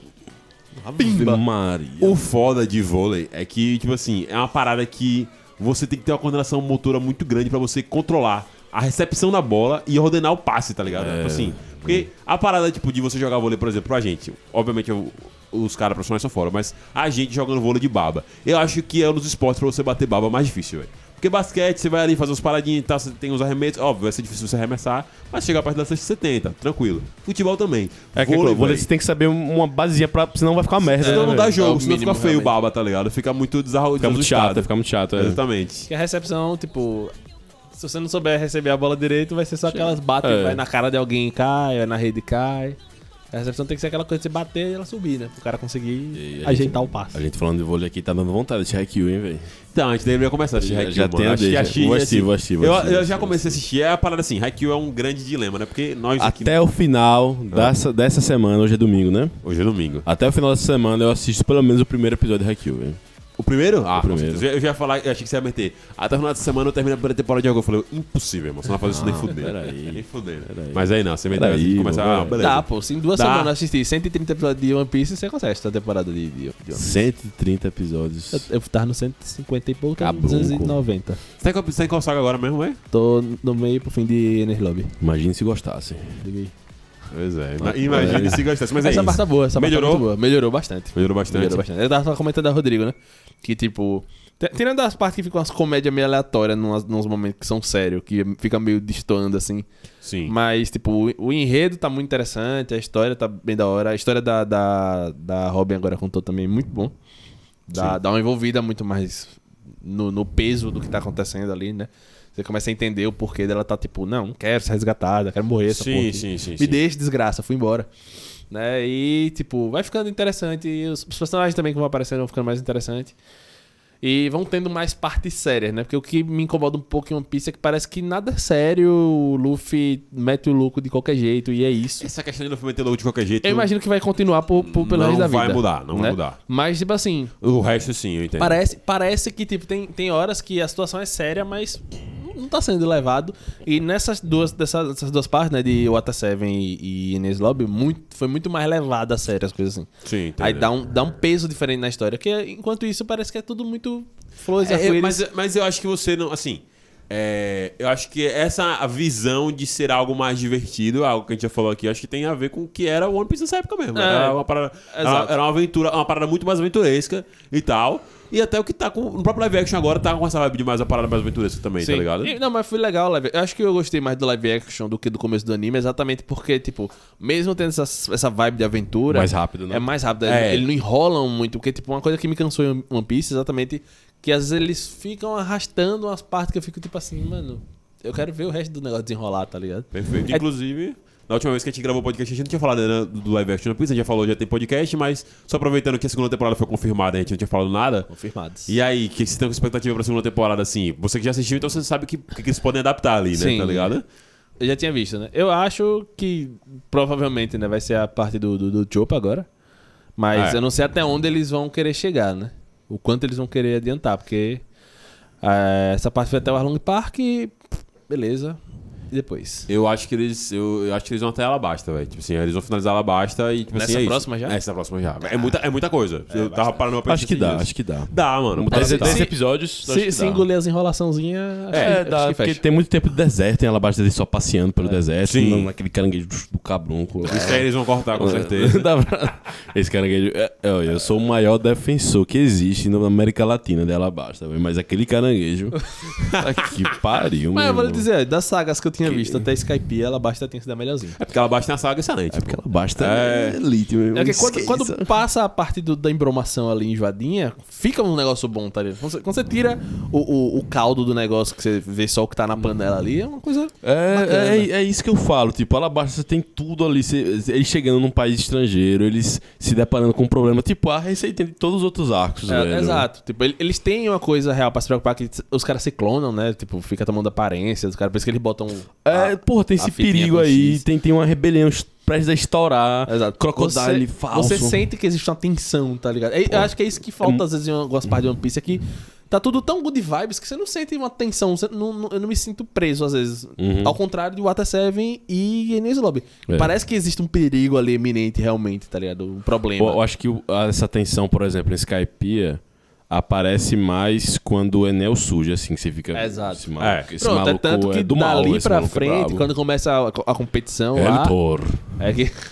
S3: Pimba. Maria.
S1: O foda de vôlei é que, tipo assim, é uma parada que você tem que ter uma coordenação motora muito grande pra você controlar a recepção da bola e ordenar o passe, tá ligado? Tipo assim, porque a parada, tipo, de você jogar vôlei, por exemplo, pra gente, obviamente eu- os caras profissionais são fora, mas a gente jogando vôlei de baba, eu acho que é um dos esportes pra você bater baba mais difícil, velho. Porque basquete, você vai ali fazer uns paradinhos e tal, você tem os arremessos, óbvio, vai ser difícil você arremessar, mas chegar perto da cesta você tenta, tranquilo. Futebol também.
S3: É que
S1: vôlei,
S3: vôlei, você tem que saber uma basezinha pra. Senão vai ficar uma merda.
S1: senão
S3: né,
S1: não dá jogo,
S2: É o
S1: senão
S2: mínimo,
S1: fica feio o baba, tá ligado? Fica muito desarro-
S3: Fica muito chato, fica muito chato. É.
S1: Exatamente.
S2: Que a recepção, tipo. Se você não souber receber a bola direito, vai ser só aquelas batem,
S3: É.
S2: vai na cara de alguém e cai, vai na rede e cai. A recepção tem que ser aquela coisa de você bater e ela subir, né? Pro cara conseguir
S3: E
S2: ajeitar
S3: gente-
S2: o passe.
S3: A gente falando de vôlei aqui tá dando vontade de Haikyuu, hein, velho?
S1: Então, a gente deveria começar a assistir
S3: Já-
S1: Haikyuu,
S3: já
S1: mano.
S3: tem a deixa. Vou assistir, vou assistir,
S1: eu,
S3: assistir,
S1: eu já comecei a assistir. É a parada assim, Haikyuu é um grande dilema, né? Porque nós aqui...
S3: Até o final dessa, dessa semana, hoje é domingo, né?
S1: Hoje é domingo.
S3: Até o final dessa semana eu assisto pelo menos o primeiro episódio de Haikyuu, velho.
S1: O primeiro? Ah,
S3: O primeiro.
S1: Eu já ia falar, eu achei que você ia meter. Até o final de semana eu termino a primeira temporada de algo. Eu falei, impossível, irmão. Você não vai fazer isso nem fudendo.
S3: peraí.
S1: Nem fudendo. Mas aí não, você meteu
S3: Peraí,
S1: assim, começa. Ah, beleza.
S2: Dá, pô. Se em duas
S1: Dá.
S2: semanas eu assistir 130 episódios de One Piece, você consegue essa temporada de, de, de One Piece.
S3: 130 episódios.
S2: Eu, eu tava no 150 e pouco,
S3: Cabruco.
S2: 290.
S1: Você tá em qual- você tá em qual saga agora mesmo, é?
S2: Tô no meio pro fim de Ener Lobby.
S3: Imagine se gostasse.
S1: Pois é. Ima- Imagine se gostasse. Mas é
S2: essa
S1: isso.
S2: parte tá boa, essa
S1: Melhorou?
S2: parte tá muito boa. Melhorou bastante.
S1: Melhorou bastante.
S2: Melhorou bastante. Eu tava comentando a Rodrigo, né? Que tipo. t- Tirando as partes que ficam umas comédias meio aleatórias numas, nos momentos que são sérios, que fica meio destoando assim.
S1: Sim.
S2: Mas, tipo, o, o enredo tá muito interessante, a história tá bem da hora. A história da, da, da Robin agora contou também muito bom. Dá, dá uma envolvida muito mais no, no peso do que tá acontecendo ali, né? Você começa a entender o porquê dela tá, tipo, não, não quero ser resgatada, quero morrer essa
S1: Sim,
S2: porra
S1: sim, sim,
S2: Me
S1: sim.
S2: deixa, desgraça, fui embora. Né? E, tipo, vai ficando interessante. E os, personagens também que vão aparecendo vão ficando mais interessantes. E vão tendo mais partes sérias, né? Porque o que me incomoda um pouco em One Piece é que parece que nada é sério. O Luffy mete o louco de qualquer jeito e é isso.
S1: Essa questão de não meter logo de qualquer jeito.
S2: Eu imagino que vai continuar por, por- pelo
S1: Não
S2: resto da vida.
S1: vai mudar, não vai
S2: né?
S1: mudar.
S2: Mas, tipo assim,
S1: O resto sim, eu entendo.
S2: Parece, parece que, tipo, tem, tem horas que a situação é séria, mas não tá sendo levado. E nessas duas, dessas, dessas duas partes, né, de Wata Seven e, e Inês Lobby, muito, foi muito mais levado a sério as coisas assim.
S1: Sim, entendo.
S2: Aí dá um, dá um peso diferente na história. Que enquanto isso parece que é tudo muito flores e
S1: É,
S2: arco-íris.
S1: mas, mas eu acho que você não. Assim. É, eu acho que essa a visão de ser algo mais divertido, algo que a gente já falou aqui, acho que tem a ver com o que era o One Piece nessa época mesmo.
S2: É,
S1: era uma parada. Era, era uma aventura, uma parada muito mais aventuresca e tal. E até o que tá com. No próprio live action agora tá com essa vibe de mais uma parada mais aventuresca também, tá
S2: Sim.
S1: ligado?
S2: E- não, mas foi legal o live Eu acho que eu gostei mais do live action do que do começo do anime, exatamente porque, tipo, mesmo tendo essa, essa vibe de aventura.
S3: Mais rápido, né?
S2: É mais rápido.
S1: É.
S2: Eles não enrolam muito. Porque, tipo, uma coisa que me cansou em One Piece, exatamente, que às vezes eles ficam arrastando umas partes que eu fico, tipo assim, mano, eu quero ver o resto do negócio desenrolar, tá ligado?
S1: Perfeito.
S2: É-
S1: Inclusive, na última vez que a gente gravou o podcast, a gente não tinha falado do live action a gente já falou, já tem podcast, mas só aproveitando que a segunda temporada foi confirmada, a gente não tinha falado nada.
S2: Confirmados.
S1: E aí, o que você tem com expectativa pra segunda temporada, assim? Você que já assistiu, então você sabe o que, que, que eles podem adaptar ali, né?
S2: Sim.
S1: Tá ligado?
S2: Eu já tinha visto, né? Eu acho que provavelmente, né, vai ser a parte do, do, do Choppa agora. Mas
S1: É.
S2: eu não sei até onde eles vão querer chegar, né? O quanto eles vão querer adiantar, porque ah, essa parte foi até o Arlong Park e beleza. Depois?
S1: Eu acho que eles. Eu, eu acho que eles vão até Alabasta, velho. Tipo assim, eles vão finalizar Alabasta e, tipo
S2: Nessa
S1: assim, é isso.
S2: próxima já?
S1: É, Essa próxima já. É muita, é muita coisa. eu tava parando pra
S3: Acho que dá, acho que dá.
S1: Dá, mano.
S3: Dez,
S1: Parece-
S3: dez
S2: se-
S3: episódios,
S2: Se, se engolir as enrolaçãozinhas, acho
S3: É,
S2: que- acho
S3: dá,
S2: que
S3: porque tem muito tempo de deserto, tem Alabasta dele só passeando pelo deserto,
S1: Sim.
S3: naquele caranguejo do cabrunco.
S1: Isso aí eles vão cortar, com certeza.
S3: Esse caranguejo. é- é, eu sou o maior defensor que existe na América Latina de Alabasta, velho, mas aquele caranguejo. que pariu,
S2: Mas
S3: meu
S2: eu vou lhe dizer, das sagas que eu tinha visto até Skype, ela basta tem sido a melhorzinha.
S1: É porque Alabasta tem uma saga excelente.
S3: É porque Alabasta
S1: É.
S3: é elite, meu irmão.
S2: É que quando, quando passa a parte do- da embromação ali enjoadinha, fica um negócio bom, tá ligado? Quando você, quando você tira o, o, o caldo do negócio, que você vê só o que tá na panela ali, é uma coisa.
S3: É,
S2: Bacana.
S3: é, é isso que eu falo, tipo, Alabasta você tem tudo ali, você- eles chegando num país estrangeiro, eles se deparando com um problema, tipo, a receita de todos os outros arcos,
S2: É,
S3: velho.
S2: exato. Tipo, ele- eles têm uma coisa real pra se preocupar que os caras se clonam, né? Tipo, fica tomando aparência dos caras, por isso que eles botam.
S3: É,
S2: a-
S3: porra, tem esse perigo aí, tem, tem uma rebelião est- prestes a estourar,
S2: Exato.
S3: crocodile
S2: você,
S3: falso.
S2: Você sente que existe uma tensão, tá ligado? É- eu acho que é isso que falta às vezes em algumas partes de One Piece aqui. Tá tudo tão good vibes que você não sente uma tensão. não- não- eu não me sinto preso às vezes.
S3: Uhum.
S2: Ao contrário de Water Seven e Ines Lobby.
S3: É.
S2: Parece que existe um perigo ali eminente realmente, tá ligado? Um problema.
S3: Pô, eu acho que essa tensão, por exemplo, em Skypiea, aparece mais quando o Enel surge, assim, que você fica...
S2: Exato.
S3: Esse maluco, esse
S2: Pronto, é
S3: maluco
S2: tanto que
S3: é do mal,
S2: dali pra
S3: é
S2: frente,
S3: brabo.
S2: quando começa a, a competição
S3: É
S2: lá...
S3: Thor.
S2: É que...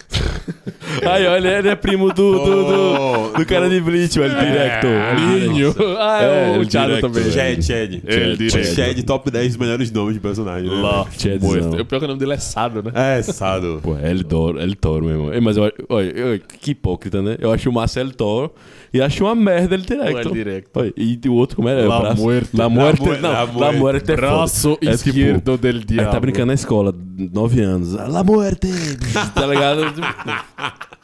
S3: Aí, olha, ele é primo do, do, do, do cara de Bleach, o El Director.
S2: Linho. Ah, é,
S3: É,
S2: o Thiago também.
S1: Chad, Chad.
S3: Chad, Chad.
S1: Chad, top 10 melhores nomes de personagem. Né?
S2: Lá.
S3: Chadzão.
S2: O pior que o nome dele é Sado, né?
S1: É, Sado.
S3: Pô, El Toro, El Toro mesmo. Mas eu, olha, que hipócrita, né? Eu acho o Marcelo Toro e acho uma merda El Director.
S2: O El Director.
S3: Olha, E o outro, como é?
S2: La
S3: O braço-
S2: Muerte.
S3: La Muerte.
S1: La
S3: Não,
S1: La
S3: La
S1: Muerte.
S3: Muerte é.
S2: Braço
S3: É tipo,
S2: esquerdo del
S3: Aí
S2: diabo.
S3: tá brincando na escola, 9 anos. La Muerte! tá ligado?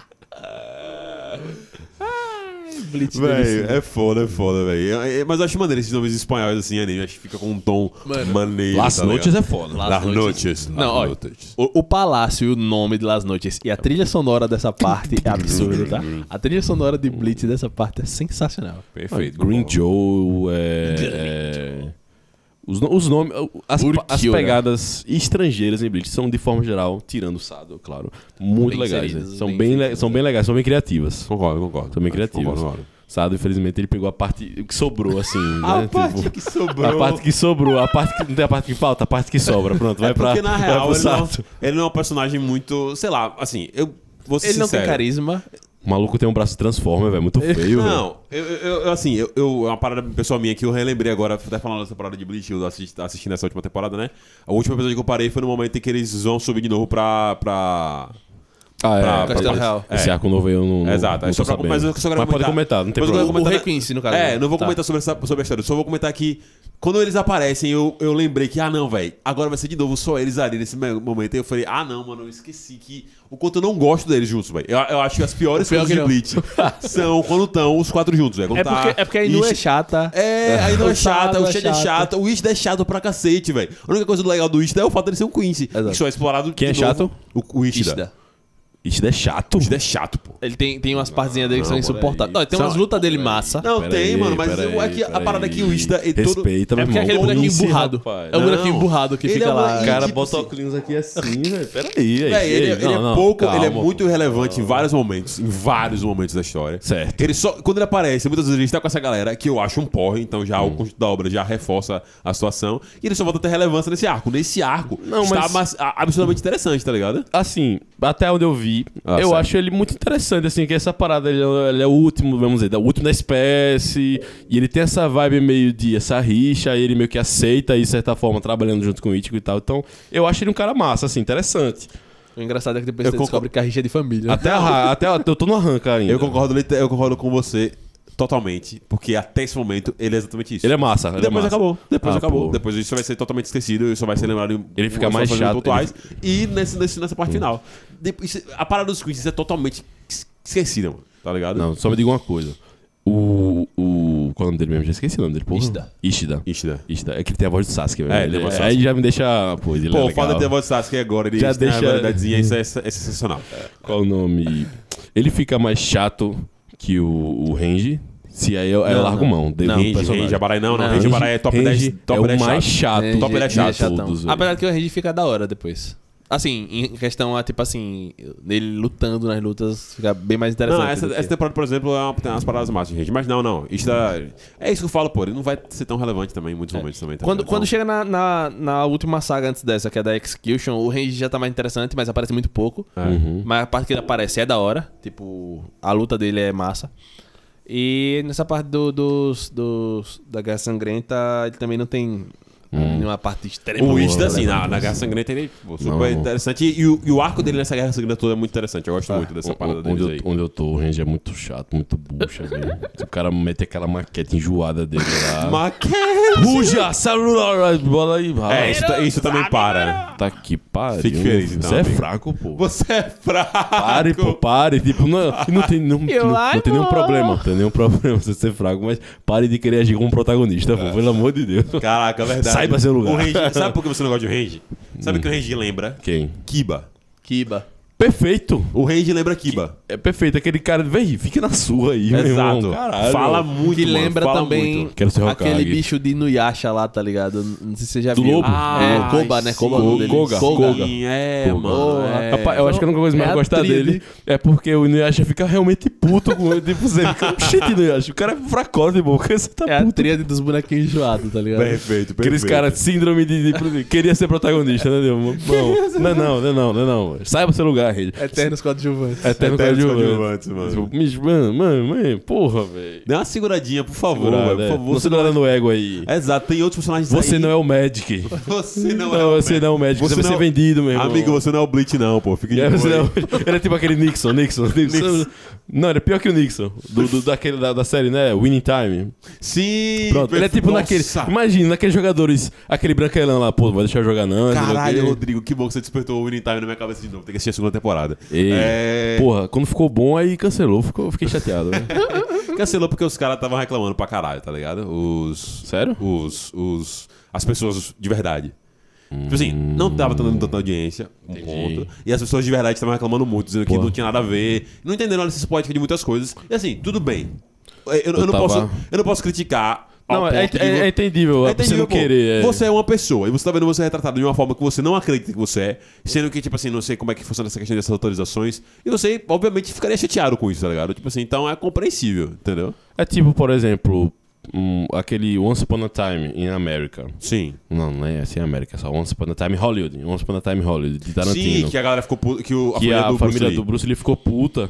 S2: Blitz
S1: Véi,
S2: dele,
S1: é foda, é foda, velho. Mas eu acho maneiro esses nomes espanhóis assim, anime. Acho que fica com um tom
S2: Mano,
S1: maneiro.
S3: Las
S1: tá
S3: é foda.
S2: Las
S1: Las.
S2: Não,
S1: Las
S2: olha. O, o palácio e o nome de Las Noites e a trilha sonora dessa parte é absurda, tá? A trilha sonora de Blitz dessa parte é sensacional.
S1: Perfeito.
S3: Green. Joe, é, é, os, os nomes, as, as pegadas estrangeiras em Bleach são de forma geral, tirando o Sado, claro, muito
S2: Bem
S3: legais.
S2: inseridas,
S3: né? São
S2: bem
S3: bem, le- são bem legais, são bem criativas.
S1: Concordo, concordo.
S3: São bem criativas.
S1: Concordo, concordo.
S3: Sado, infelizmente, ele pegou a parte que sobrou, assim,
S1: A
S3: né?
S1: parte
S3: Tipo,
S1: que sobrou.
S3: a parte que sobrou, a parte que não tem a parte que falta, a parte que sobra. Pronto, vai
S1: é
S3: pra.
S1: porque na real ele não,
S3: Sato.
S1: ele não é um personagem muito, sei lá, assim, eu vou ser
S2: Ele não
S1: sincero.
S2: tem carisma.
S3: O maluco tem um braço transforma, velho, muito feio.
S1: Não, eu, eu- assim, eu, eu, uma parada pessoal minha que eu relembrei agora, até falando dessa parada de Bleach, eu assisti, assistindo essa última temporada, né? A última episódio que eu parei foi no momento em que eles vão subir de novo pra. pra...
S3: Ah, é.
S1: Pra-
S3: pra-
S2: Castelo Real.
S3: Esse arco novo aí eu não. não
S1: Exato, aí
S3: não
S1: só
S3: tô
S1: pra-
S3: sabendo.
S1: mas eu só quero
S3: Mas pode
S1: comentar.
S3: não tem
S1: Mas eu
S3: problema.
S1: vou comentar-
S2: O Rei Quincy, no caso.
S1: É, não vou
S2: Tá.
S1: comentar sobre, essa, sobre a história, só vou comentar que quando eles aparecem, eu, eu lembrei que, ah, não, velho, agora vai ser de novo só eles ali nesse me- momento. Aí eu falei, ah, não, mano, eu esqueci que o quanto eu não gosto deles juntos, velho. Eu, eu acho que as piores
S2: pior
S1: coisas de. Bleach são quando estão os quatro juntos, velho. Quando
S2: É
S1: tá
S2: porque, é porque a Inu é
S1: Ishi-
S2: chata.
S1: É, aí não é
S2: O
S1: chata, o
S2: é
S1: Shed é
S2: chato.
S1: chato, o Ishida é chato pra cacete, velho. A única coisa legal do Ishida é o fato dele ser um Quincy.
S2: Exato.
S1: Que só é explorado
S3: Quem
S1: de
S3: é
S1: novo.
S3: chato?
S1: O, o Ishida.
S2: Ishida.
S3: Ishida é chato.
S1: O Ishida é chato, pô.
S2: Ele tem, tem umas partezinhas dele que são
S3: Não,
S2: insuportáveis.
S3: peraí.
S2: Olha, tem umas lutas dele massa.
S1: Não,
S3: Pera
S1: tem,
S3: aí,
S1: mano, mas
S3: pera
S1: eu-
S3: aí,
S1: é que a
S3: pera
S1: parada é
S3: aí.
S1: que o Ishida é todo...
S3: Respeita,
S2: É porque é
S3: irmão.
S2: aquele bonequinho
S3: Quincy,
S2: burrado.
S3: rapaz.
S2: É o bonequinho
S1: Não.
S2: burrado que
S1: Ele
S2: fica
S1: é uma-
S2: lá.
S3: O cara
S1: tipo
S3: bota
S1: assim-
S3: óculos aqui assim, velho. Peraí, aí.
S1: Véi, ele,
S3: ei,
S1: ele
S3: não,
S1: é
S3: não,
S1: pouco, ele é muito
S3: pô.
S1: relevante em vários momentos, em vários momentos da história.
S3: Certo.
S1: Ele só, quando ele aparece, muitas vezes ele está com essa galera que eu acho um porre, então já
S3: Hum.
S1: o conjunto da obra já reforça a situação, e ele só volta a ter relevância nesse arco. Nesse arco
S3: Não,
S1: está
S3: mas-
S1: mas- a- absolutamente interessante, tá ligado?
S3: Assim, até onde eu vi,
S1: Ah,
S3: eu
S1: certo.
S3: acho ele muito interessante, assim, que essa parada, ele, é- ele é o último, vamos dizer, o último da espécie, e ele tem essa vibe meio de essa rixa, aí ele meio que aceita aí, de certa forma, trabalhando junto com o Ichigo e tal. Então, eu acho ele um cara massa, assim, interessante.
S2: O engraçado é que depois
S1: Eu
S2: você
S1: concordo.
S2: descobre que a rixa é de família.
S3: Até, a, até a- eu tô no arranca ainda.
S1: Eu concordo, eu concordo com você totalmente, porque até esse momento ele é exatamente isso.
S3: Ele é massa. ele é
S1: Depois
S3: massa.
S1: acabou. Depois
S3: Ah,
S1: acabou.
S3: pô.
S1: Depois isso vai ser totalmente esquecido, isso vai ser lembrado em
S3: Ele fica
S1: em
S3: mais
S1: situações
S3: chato,
S1: pontuais. E nesse, nesse- nessa parte final. Depois, a parada dos quizzes é totalmente es- esquecida, mano. Tá ligado?
S3: Não, só me diga uma coisa. O. o qual é o nome dele mesmo? Já esqueci o nome dele, porra.
S2: Ishida.
S3: Ishida.
S1: Ishida.
S3: Ishida. É que ele tem a voz de Sasuke, velho.
S1: É, ele tem a voz de
S3: Aí já me deixa. Pô, ele
S1: Pô,
S3: é
S1: o
S3: legal.
S1: fato de ter a voz de Sasuke agora, ele
S3: Já deixa-
S1: a varidadezinha, isso é, é sensacional.
S3: Qual o nome? Ele fica mais chato que o, o Renji. Se aí eu, aí eu
S2: Não,
S3: largo
S2: não.
S3: mão. Devo
S2: Não,
S1: Range. Range, Abarai não, não.
S2: Não.
S1: Range, Abarai é top
S3: Range
S1: 10, top
S3: é o
S1: 10
S3: mais
S1: chato.
S3: chato.
S1: Top 10 chato.
S3: velho.
S2: Apesar que o Range fica da hora depois. Assim, em questão, a, tipo assim, ele lutando nas lutas fica bem mais interessante.
S1: Não, essa, essa temporada, por exemplo, é uma, tem umas paradas massas Range. Mas não, não. Isso dá- é isso que eu falo, pô. Ele não vai ser tão relevante também em muitos momentos também. tá
S2: Quando, quando
S1: Então,
S2: chega na, na, na última saga antes dessa, que é da Execution, o range já tá mais interessante, mas aparece muito pouco.
S1: É.
S3: Uhum.
S2: Mas a parte que ele aparece é da hora. Tipo, a luta dele é massa. E nessa parte do, dos, dos, da Guerra Sangrenta, ele também não tem nenhuma parte extrema.
S1: O
S3: Boa,
S1: assim, na, na Guerra Sangrenta, ele pô, super
S3: Não.
S1: interessante. E, e o, e o arco dele nessa Guerra Sangrenta toda é muito interessante. Eu gosto muito dessa
S3: O-
S1: parada
S3: onde, eu,
S1: aí.
S3: onde eu tô, o range é muito chato, muito bucha, velho. O cara mete aquela maquete enjoada dele lá.
S1: Maquete!
S3: Buja, celular, bola aí, vai.
S1: É, isso, isso também para.
S3: Tá que pariu.
S1: Fique feliz, então,
S3: Você é fraco, pô.
S1: Você é fraco!
S3: Pare, pô, pare. Tipo, não, não tem, não, não, não tem nenhum problema. Não tem nenhum problema você ser fraco, mas pare de querer agir como protagonista, pô, pelo amor de Deus.
S1: Caraca, é verdade.
S3: Saiba seu lugar.
S1: O Range, sabe por que você não gosta de Range? Sabe o que o Range lembra?
S3: Quem?
S1: Kiba.
S2: Kiba.
S3: Perfeito.
S1: O Range lembra Kiba.
S3: É perfeito. Aquele cara, véi, fica na sua aí, meu irmão.
S1: Exato.
S3: Caralho.
S1: Fala muito,
S2: Que
S1: mano,
S2: lembra
S1: fala
S2: também
S1: muito.
S3: Quero ser
S2: aquele bicho de Inuyasha lá, tá ligado? Não sei se você já
S3: Do
S2: viu.
S3: lobo?
S2: é, Koba, né?
S1: sim.
S2: Koba, é o nome dele.
S3: Koga.
S2: Koga.
S3: Koga.
S1: Sim, é,
S3: Koga.
S1: mano. é.
S3: Rapaz, eu acho que a única coisa
S2: É
S3: mais
S2: a
S3: gostar
S2: tríade.
S3: dele é porque o Inuyasha fica realmente puto com ele. Tipo, você fica, shit, Inuyasha, o cara é fracote, pô, porque você tá
S2: É a
S3: puto.
S2: tríade dos bonequinhos enjoados, tá ligado?
S1: Perfeito, perfeito.
S3: Aqueles caras de síndrome de, de- Queria ser protagonista, né, Deus? Não, não, não, não, não, não, não. Saiba seu lugar, rede.
S2: Eternos coadjuvantes.
S3: Eterno
S1: Eternos
S3: coadjuvante.
S1: coadjuvantes, mano.
S3: Mano, mano, mano, porra, velho.
S1: Dê uma seguradinha, por favor, velho.
S3: é.
S1: Por favor.
S3: Não segurando no ego aí.
S1: Exato, tem outros personagens
S3: Você
S1: aí.
S3: não é o Magic.
S1: Você não,
S3: Não,
S1: é o
S3: você não é o Magic. Você, vai
S1: não-
S3: ser vendido, meu irmão.
S1: Amigo, você não é o Bleach, não, pô. Fica de
S3: É,
S1: boa
S3: você não- ele é tipo aquele Nixon, Nixon, Nixon. Não, ele é pior que o Nixon. Do, do- daquele, da, da série, né? Winning Time.
S1: Sim.
S3: Pronto, ele é tipo
S1: Nossa.
S3: naquele. Imagina, naqueles jogadores, aquele branquelão lá, pô, vai deixar jogar não.
S1: Caralho. Rodrigo, que bom que você despertou o Winning Time na minha cabeça de novo. Tem que assistir a segunda temporada.
S3: Ei,
S1: É...
S3: Porra, quando ficou bom, aí cancelou. Ficou, fiquei chateado, né?
S1: Cancelou porque os caras estavam reclamando pra caralho, tá ligado? Os.
S3: Sério?
S1: Os. os as pessoas de verdade. Tipo assim, não tava dando tanta audiência, um
S3: Entendi.
S1: ponto. E as pessoas de verdade estavam reclamando muito, dizendo que não tinha nada a ver. Não entenderam a poética de muitas coisas. E assim, tudo bem. Eu, eu não,
S3: tava-
S1: posso, eu não posso criticar. ao
S3: Não, é,
S1: ponto de
S3: é-
S1: vo-
S3: é entendível.
S1: É entendível, pô.
S3: querer. é.
S1: Você é uma pessoa e você tá vendo você retratado de uma forma que você não acredita que você é, sendo que, tipo assim, não sei como é que funciona essa questão dessas autorizações, e você, obviamente, ficaria chateado com isso, tá ligado? Tipo assim, então é compreensível, entendeu?
S3: É tipo, por exemplo, um, aquele Once Upon a Time in America.
S1: Sim.
S3: Não, não é assim em América, é só Once Upon a Time Hollywood. Once Upon a Time Hollywood, de Tarantino.
S1: Sim, que a galera ficou puta, que o, a
S3: que
S1: família
S3: a
S1: do
S3: família
S1: Bruce Lee.
S3: do Bruce Lee ficou puta.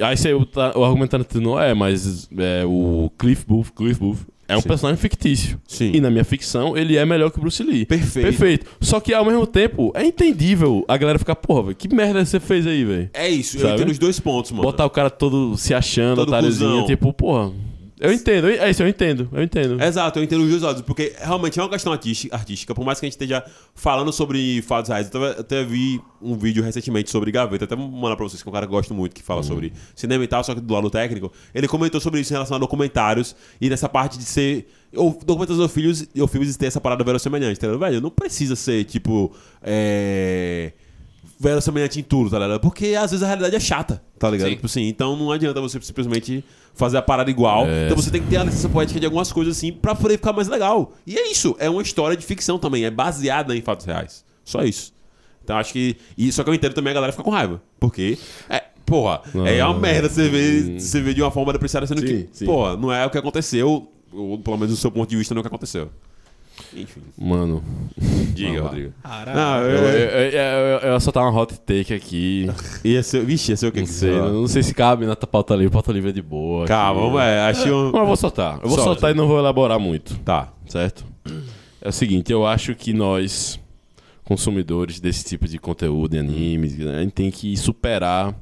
S3: Aí você, o, ta- o argumento Tarantino é, mas é, o Cliff Booth, Cliff Booth é um
S1: Sim.
S3: personagem fictício.
S1: Sim.
S3: E na minha ficção, ele é melhor que o Bruce Lee.
S1: Perfeito.
S3: Perfeito. Só que ao mesmo tempo, é entendível a galera ficar, porra, velho, que merda você fez aí, velho?
S1: É isso, eu
S3: Sabe?
S1: entendo os dois pontos, mano.
S3: Botar o cara todo se achando,
S1: Todo
S3: otáriozinho,
S1: cuzão.
S3: tipo, porra. Eu entendo, é isso, eu entendo, eu entendo.
S1: Exato, eu entendo os dois lados, porque realmente é uma questão artística, por mais que a gente esteja falando sobre fatos reais. Eu até, até vi um vídeo recentemente sobre Gaveta, até vou mandar pra vocês, que é um cara que eu gosto muito, que fala sobre cinema e tal, só que do lado técnico. Ele comentou sobre isso em relação a documentários e nessa parte de ser. Ou, documentários ou filhos, ou filmes ter essa parada verossemelhante, entendeu? Velho, não precisa ser, tipo. É verossemelhante em tudo, tá ligado? Porque às vezes a realidade é chata, tá ligado?
S2: Sim.
S1: Tipo assim, então não adianta você simplesmente fazer a parada igual.
S3: É.
S1: Então você tem que ter a licença poética de algumas coisas assim pra poder ficar mais legal. E é isso, é uma história de ficção também, é baseada em fatos reais. Só isso. Então acho que. E, só que eu entendo também a galera ficar com raiva. Porque. É, porra, é uma merda você ver, você ver de uma forma depreciada sendo
S3: Sim,
S1: que.
S3: sim.
S1: Porra, não é o que aconteceu. Ou pelo menos do seu ponto de vista não é o que aconteceu. Enfim.
S3: Mano,
S1: Diga. Rodrigo.
S2: Caralho.
S1: Não,
S3: eu,
S1: eu,
S3: eu, eu, eu, soltar uma hot take aqui.
S1: ia ser, vixe, ia ser o que
S3: Não
S1: que
S3: sei, não sei se cabe na pauta livre. Pauta livre é de boa.
S1: Calma,
S3: aqui.
S1: vamos, é, achei um.
S3: Mas eu vou soltar. Eu vou
S1: Solta.
S3: soltar e não vou elaborar muito,
S1: Tá.
S3: certo? É o seguinte, eu acho que nós, consumidores desse tipo de conteúdo, de animes, né, a gente tem que superar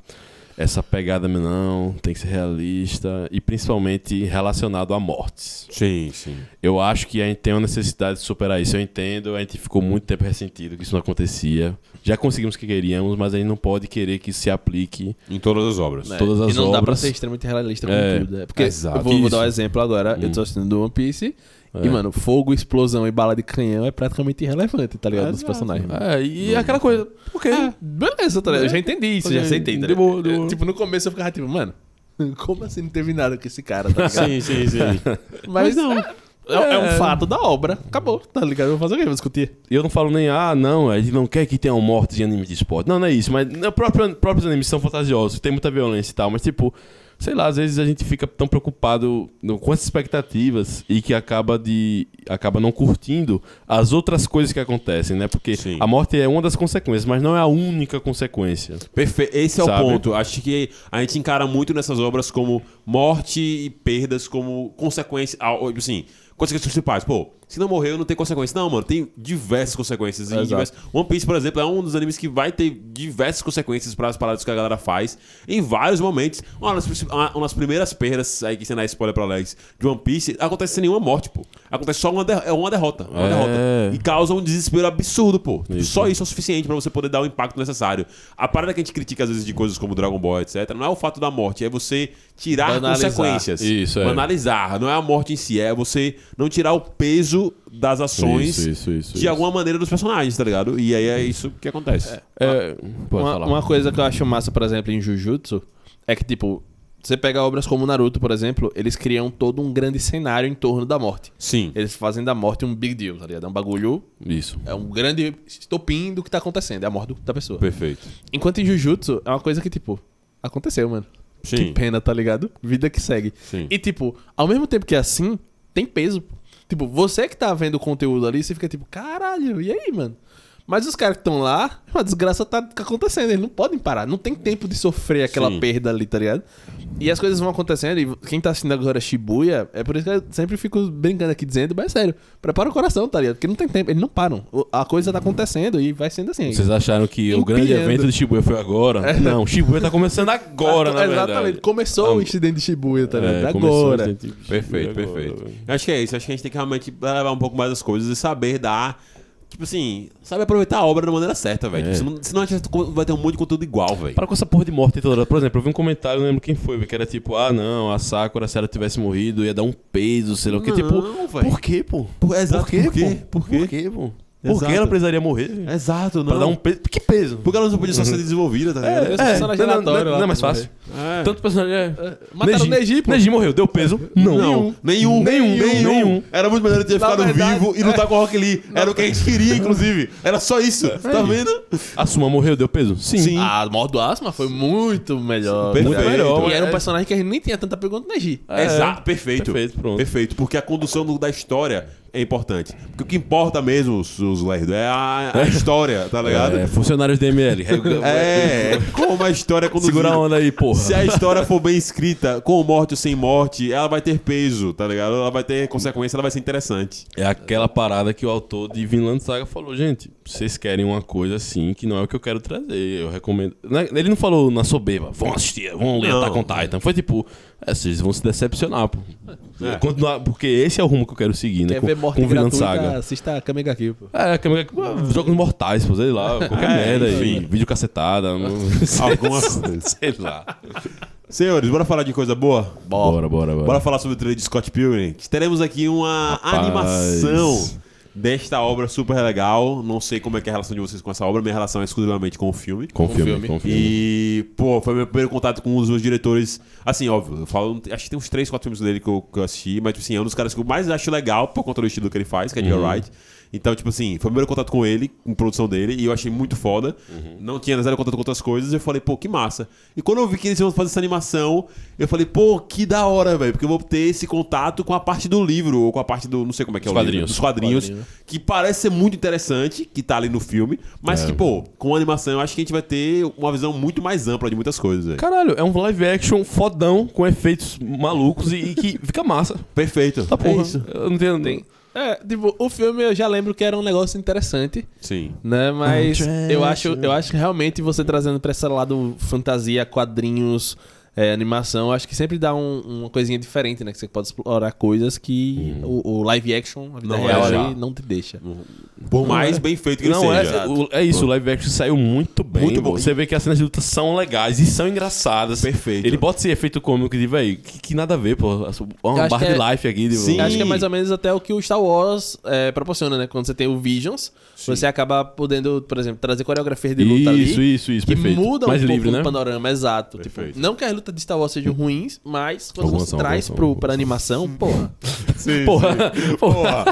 S3: essa pegada, não, tem que ser realista e principalmente relacionado a mortes.
S1: Sim, sim.
S3: Eu acho que a gente tem uma necessidade de superar isso. Eu entendo, a gente ficou muito tempo ressentido que isso não acontecia. Já conseguimos o que queríamos, mas a gente não pode querer que isso se aplique.
S1: Em todas as obras.
S2: É,
S3: todas as
S2: e não dá pra
S3: obras.
S2: ser extremamente realista com
S3: É,
S2: tudo. É, porque
S1: exato.
S2: eu vou, vou dar um exemplo agora. Eu tô assistindo One Piece.
S3: É.
S2: E, mano, fogo, explosão e bala de canhão é praticamente irrelevante, tá ligado? Dos
S3: Exato.
S2: personagens.
S3: É, e aquela coisa. Por quê?
S2: Beleza, tá ligado? Eu já entendi isso,
S3: Ok.
S2: já aceitei, tá
S3: De
S2: ligado?
S3: boa, de boa.
S2: Tipo, no começo eu ficava tipo, mano, Como assim não teve nada com esse cara, tá ligado?
S1: Sim, sim, sim.
S2: Mas não. É, é um fato da obra. Acabou, tá ligado? Eu vou fazer o quê? Vou discutir.
S3: E eu não falo nem, ah, não, a gente não quer que tenha mortes em animes de esporte. Não, não é isso, mas os próprios, próprios animes são fantasiosos, tem muita violência e tal, mas tipo, sei lá, às vezes a gente fica tão preocupado com essas expectativas e que acaba de acaba não curtindo as outras coisas que acontecem, né? Porque
S1: Sim.
S3: a morte é uma das consequências, mas não é a única consequência.
S1: Perfeito. Esse é
S3: Sabe?
S1: o ponto. Acho que a gente encara muito nessas obras como morte e perdas como consequência. Assim, consequências principais. Pô, se não morreu, não tem consequência. Não, mano, tem diversas consequências. Diversas- One Piece, por exemplo, é um dos animes que vai ter diversas consequências para as paradas que a galera faz em vários momentos. Uma das, uma- uma das primeiras perdas, aí que você dá spoiler pra Alex, de One Piece, acontece sem nenhuma morte, pô. Acontece só uma, der- é uma derrota. Uma
S3: É.
S1: derrota. E causa um desespero absurdo, pô.
S3: Isso.
S1: Só isso é o suficiente pra você poder dar o impacto necessário. A parada que a gente critica às vezes de coisas como Dragon Ball, etc, não é o fato da morte, é você tirar
S2: Banalizar.
S1: consequências.
S3: Isso, é.
S1: Banalizar. Não é a morte em si, é você não tirar o peso das ações
S3: Isso, isso, isso,
S1: de
S3: isso.
S1: alguma maneira dos personagens, tá ligado? E aí é isso que acontece.
S3: É, pode
S2: Uma,
S3: falar.
S2: uma coisa que eu acho massa, por exemplo, em Jujutsu, é que, tipo, você pega obras como Naruto, por exemplo, eles criam todo um grande cenário em torno da morte.
S1: Sim.
S2: Eles fazem da morte um big deal, tá ligado? É um bagulho,
S3: Isso.
S2: é um grande estopim do que tá acontecendo, é a morte do- da pessoa.
S1: Perfeito.
S2: Enquanto em Jujutsu, é uma coisa que, tipo, aconteceu, mano. Que
S1: Sim.
S2: pena, tá ligado? Vida que segue.
S1: Sim.
S2: E, tipo, ao mesmo tempo que é assim, tem peso. Tipo, você que tá vendo o conteúdo ali, você fica tipo, caralho, e aí, mano? Mas os caras que estão lá, uma desgraça tá acontecendo, eles não podem parar, não tem tempo de sofrer aquela
S1: Sim.
S2: perda ali, tá ligado? E as coisas vão acontecendo, e quem tá assistindo agora Shibuya, é por isso que eu sempre fico brincando aqui dizendo, mas é sério, prepara o coração, tá ligado? Porque não tem tempo, eles não param. O- A coisa tá acontecendo e vai sendo assim.
S3: Vocês acharam que o grande evento de Shibuya foi agora? Não, Shibuya tá começando agora, na
S2: Exatamente,
S3: verdade.
S2: começou o
S3: Ah,
S2: incidente de Shibuya, tá ligado?
S3: É,
S2: agora.
S3: a
S1: Perfeito,
S3: agora,
S1: perfeito.
S3: velho.
S1: Acho que é isso. Acho que a gente tem que realmente levar um pouco mais as coisas e saber dar. Tipo assim, sabe aproveitar a obra da maneira certa, velho.
S3: É.
S1: Tipo, senão, a gente vai ter um monte de conteúdo igual, velho.
S3: Para com essa porra de morte toda. Por exemplo, eu vi um comentário, não lembro quem foi, velho, que era tipo, ah não, a Sakura, se ela tivesse morrido, ia dar um peso, sei lá o que.
S1: Não,
S3: Tipo,
S1: velho.
S3: por quê, pô?
S1: Por- exato,
S3: por quê,
S1: por quê?
S3: pô?
S1: Por quê?
S3: Por quê, pô? Por
S1: Exato.
S3: que ela precisaria morrer?
S1: Exato, não.
S3: Pra dar um peso. Que peso?
S1: Porque ela não podia só ser desenvolvida, tá ligado?
S2: Esse personagem
S3: não, não, não, não é mais fácil.
S1: É.
S3: Tanto personagem é.
S2: Mataram o Neji, pô.
S3: Neji morreu, deu peso? Não.
S1: Não, nenhum, nenhum, nenhum,
S3: nenhum.
S1: Era muito melhor ele ter
S2: Na
S1: ficado
S2: verdade,
S1: vivo e lutar com o Rock Lee. Era o que a gente queria, inclusive. Era só isso. Tá vendo?
S3: A Suma morreu, deu peso? Sim.
S1: Sim.
S2: A morte do Asma foi muito melhor.
S1: Perfeito.
S2: Muito melhor. E era um
S3: é.
S2: personagem que a gente nem tinha tanta pergunta no Neji.
S3: É.
S1: Exato, perfeito.
S3: Perfeito, pronto.
S1: Perfeito, porque a condução do- da história é importante. Porque o que importa mesmo, os, os lerdos, é a, a história, tá ligado?
S3: É, funcionários da ML.
S1: É, como a história é conduzida.
S3: Segura a onda aí, porra.
S1: Se a história for bem escrita, com morte ou sem morte, ela vai ter peso, tá ligado? Ela vai ter consequência, ela vai ser interessante.
S3: É aquela parada que o autor de Vinland Saga falou, gente, vocês querem uma coisa assim que não é o que eu quero trazer. Eu recomendo. É- Ele não falou na soberba, vão assistir, vão ler
S1: Não.
S3: Attack on Titan. Foi tipo, é, vocês vão se decepcionar, pô.
S1: É.
S3: Continuar, porque esse é o rumo que eu quero seguir, né?
S2: Quer
S3: Com,
S2: ver morte
S3: com
S2: gratuita,
S3: Saga.
S2: assista Kamega Kill, pô.
S3: É, é- pô, jogos mortais, pô, sei lá, qualquer
S1: É,
S3: merda
S1: enfim.
S3: aí. Vídeo cacetada. não-
S1: Alguma
S3: sei lá.
S1: Senhores, bora falar de coisa boa?
S3: Bora, bora, bora.
S1: Bora falar sobre o trailer de Scott Pilgrim. que Teremos aqui uma
S3: Rapaz.
S1: animação desta obra super legal. Não sei como é que é a relação de vocês com essa obra. Minha relação é exclusivamente com o filme.
S3: Confirme,
S2: filme.
S3: confirme.
S1: E, pô, foi meu primeiro contato com os meus diretores. Assim, óbvio, eu falo, acho que tem uns 3, 4 filmes dele que eu, que eu assisti, mas, tipo assim, é um dos caras que eu mais acho legal por conta do estilo que ele faz, que é Edgar
S3: Uhum.
S1: Wright. Então, tipo assim, foi o primeiro contato com ele, com produção dele, e eu achei muito foda.
S3: Uhum.
S1: Não tinha zero contato com outras coisas, eu falei, pô, que massa. E quando eu vi que eles iam fazer essa animação, eu falei, pô, que da hora, velho, porque eu vou ter esse contato com a parte do livro, ou com a parte do, não sei como é que é
S3: Dos
S1: o livro,
S3: quadrinhos.
S1: dos quadrinhos,
S2: Quadrinho.
S1: que parece ser muito interessante, que tá ali no filme, mas
S3: É.
S1: que, pô, com a animação eu acho que a gente vai ter uma visão muito mais ampla de muitas coisas, velho.
S3: Caralho, é um live action fodão com efeitos malucos e, e que fica massa.
S1: Perfeito.
S3: Tá porra.
S1: É isso.
S3: Eu não entendo.
S2: Tem. É, tipo, o filme eu já lembro que era um negócio interessante,
S1: Sim.
S2: né? Mas eu acho, eu acho que realmente você trazendo pra esse lado fantasia, quadrinhos, é, animação, acho que sempre dá um- uma coisinha diferente, né? Que você pode explorar coisas que o, o live action, a vida
S1: Não
S2: real
S1: é
S2: ali, não te deixa.
S1: Por mais bem feito que ele
S3: Não, é,
S1: seja.
S3: o- é isso, o live action saiu muito bem.
S1: Muito bom.
S3: Você vê que as cenas de luta são legais e são engraçadas.
S1: Perfeito.
S3: Ele bota esse efeito cômico de, velho, que, que nada a ver, pô. Uma
S2: que
S3: de
S2: é-
S3: life aqui. De,
S1: Sim.
S2: Acho que é mais ou menos até o que o Star Wars é, proporciona, né? Quando você tem o Visions, você acaba podendo, por exemplo, trazer coreografias de luta
S3: Isso,
S2: ali.
S3: isso, isso,
S2: que
S3: perfeito.
S2: muda
S3: Mais
S2: um
S3: livre,
S2: pouco
S3: né?
S2: o panorama, exato. Tipo,
S1: Perfeito.
S2: não que as lutas luta de Star Wars sejam ruins, mas quando
S3: Algumas
S2: você
S3: são,
S2: traz pro,
S3: são.
S2: pra animação, porra.
S1: Sim,
S3: Porra,
S1: sim. porra.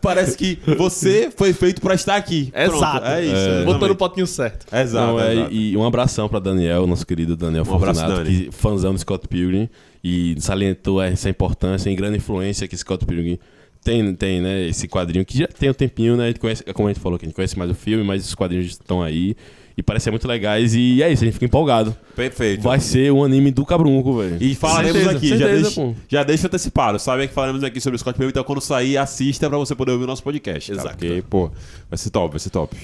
S1: Parece que você foi feito pra estar aqui. Pronto,
S2: Exato.
S1: É isso.
S3: É.
S2: Botou no potinho certo.
S1: Exato.
S3: Não, é,
S1: exato.
S3: e um abração pra Daniel, nosso querido Daniel
S1: Um abraço,
S3: Fortunato,
S1: Dani.
S3: que fãzão do Scott Pilgrim e salientou essa importância e grande influência que Scott Pilgrim tem, tem, né, esse quadrinho que já tem um tempinho, né, a gente conhece, como a gente falou que a gente conhece mais o filme, mas os quadrinhos estão aí e parecem muito legais e é isso, a gente fica empolgado.
S1: Perfeito.
S3: Vai ser um anime do Cabrunco, velho.
S1: E falaremos
S3: Certeza,
S1: aqui, já,
S3: certeza,
S1: deixa,
S3: pô.
S1: já deixa antecipado. Sabem que falaremos aqui sobre o Scott Pilgrim, então quando sair, assista pra você poder ouvir o nosso podcast. Tá?
S2: Exato.
S1: Porque, pô, vai ser top, vai ser top.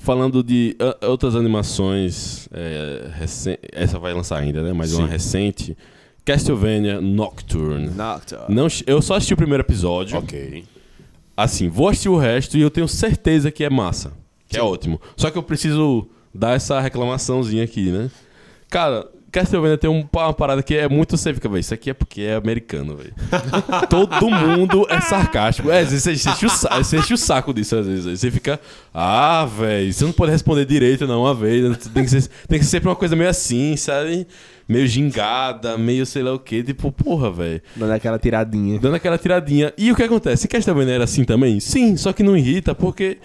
S3: Falando de ah, outras animações, é, recen- essa vai lançar ainda, né? Mas uma
S1: Sim.
S3: recente. Castlevania Nocturne.
S2: Nocturne.
S3: Não, eu só assisti o primeiro episódio.
S1: Ok.
S3: Assim, vou assistir o resto e eu tenho certeza que é massa. Que é ótimo. Só que eu preciso dar essa reclamaçãozinha aqui, né? Cara, Castlevania tem um- uma parada que é muito. Você fica, velho, isso aqui é porque é americano, velho. Todo mundo é sarcástico. É, você, você, enche o sa- você enche o saco disso às vezes. aí Você fica, ah, velho, você não pode responder direito não uma vez. né? Tem que, ser, tem que ser sempre uma coisa meio assim, sabe? Meio gingada, meio sei lá o quê. Tipo, porra, velho.
S2: Dando aquela tiradinha.
S3: Dando aquela tiradinha. E o que acontece? Castlevania era assim também? Sim, só que não irrita, porque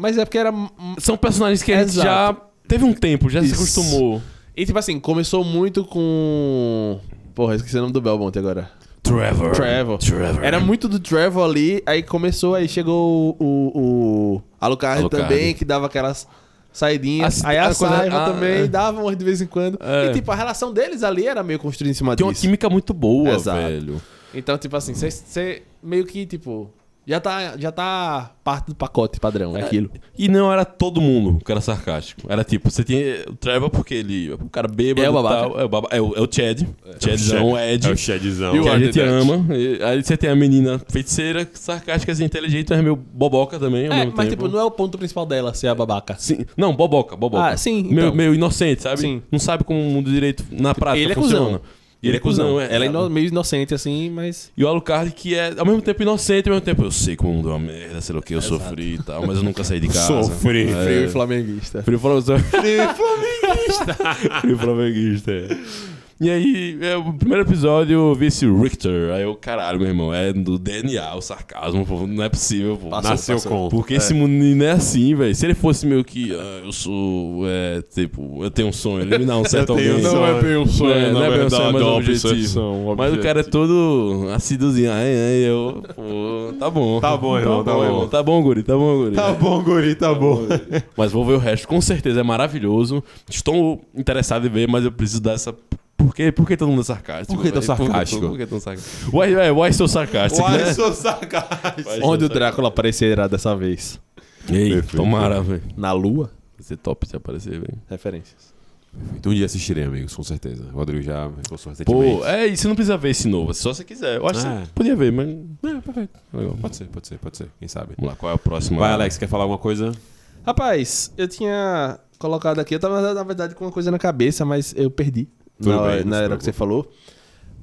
S2: Mas é porque era.
S3: são personagens que a gente
S2: Exato.
S3: já teve um tempo, já
S2: Isso.
S3: se acostumou.
S2: E tipo assim, começou muito com. Porra, esqueci o nome do Belmont agora.
S3: Trevor.
S2: Trevor.
S3: Trevor.
S2: Era muito do Trevor ali, aí começou, aí chegou o, o, o Alucard,
S3: Alucard.
S2: também, que dava aquelas saidinhas.
S3: As-
S2: aí a,
S3: a coisa-
S2: Saiva
S3: ah,
S2: também
S3: é.
S2: dava umas de vez em quando.
S3: É.
S2: E tipo, a relação deles ali era meio construída em cima
S3: Tem uma
S2: disso.
S3: química muito boa,
S2: Exato.
S3: velho.
S2: Então, tipo assim, você meio que, tipo, já tá, já tá parte do pacote padrão, é aquilo.
S3: E não era todo mundo que era sarcástico. Era tipo, você tinha o Trevor porque ele. O cara bêbado
S2: É o babaca.
S3: tal. É o, baba, é o, é o Chad. Chadzão, Ed.
S1: É o Shadzão.
S2: E o
S3: que a
S2: Ed
S3: gente
S2: Dead.
S3: ama. E aí você tem a menina feiticeira, sarcástica, assim, inteligente, mas meio boboca também. Ao
S2: É,
S3: mesmo
S2: mas
S3: tempo.
S2: tipo, não é o ponto principal dela ser a babaca.
S3: Sim. Não, boboca, boboca.
S2: Ah, sim,
S3: Meio,
S2: então.
S3: meio inocente, sabe?
S2: Sim.
S3: Não sabe como o mundo direito na prática
S2: Ele é
S3: funciona. E ele é cuzão, é.
S2: Ela é ino- meio inocente assim, mas.
S3: E o Alucard que é ao mesmo tempo inocente, ao mesmo tempo eu sei como o mundo é uma merda, sei lá o que, eu sofri e tal, mas eu nunca saí de casa.
S1: Sofri.
S3: É.
S2: Frio e flamenguista.
S3: Frio flamenguista. Frio flamenguista, é. E aí, é, o primeiro episódio eu vi esse Richter. Aí eu, caralho, meu irmão, é do DNA, o sarcasmo, pô, não é possível, pô.
S2: Passou,
S1: Nasceu
S2: passou.
S1: com.
S3: Porque esse menino é assim, velho. Se ele fosse meio que, ah, eu sou, é, tipo, eu tenho um sonho, eliminar um certo
S1: Eu tenho
S3: alguém.
S1: um sonho. Não é bem um sonho,
S3: É, não é bem um sonho, mas
S1: é
S3: é um objetivo.
S1: um
S3: Mas o cara é todo assiduzinho. Ai, ai, eu, pô, tá bom.
S1: Tá bom, irmão, tá bom.
S3: irmão. Tá bom, guri, tá bom, guri.
S1: Tá bom, guri, tá bom.
S3: Mas vou ver o resto. Com certeza é maravilhoso. Estou interessado em ver, mas eu preciso dar essa... Por quê? Por que todo mundo é sarcástico?
S1: Por que tão
S3: velho?
S1: sarcástico?
S3: Por que tão sarcástico? Why, é, why so sarcástico,
S1: Uai,
S3: né?
S1: sou sarcástico.
S3: Why so
S2: Onde o? Drácula aparecerá dessa vez?
S3: Ei,
S1: Perfeito.
S3: tomara, velho.
S2: Na lua?
S3: Vai ser top se aparecer, velho.
S2: Referências.
S1: Um dia assistirei, amigos, com certeza. O Rodrigo já reforçou recentemente.
S3: Pô, é, e você não precisa ver esse novo, só se quiser. Eu acho
S1: Ah.
S3: que você podia ver, mas.
S1: É, perfeito.
S3: Legal.
S1: Pode ser, pode ser, pode ser. Quem sabe?
S3: Vamos lá, qual é o próximo?
S1: Vai, Alex, quer falar alguma coisa?
S2: Rapaz, eu tinha colocado aqui, eu tava na verdade com uma coisa na cabeça, mas eu perdi.
S1: Tudo
S2: na,
S1: bem, não
S2: na
S1: se
S2: hora que você falou.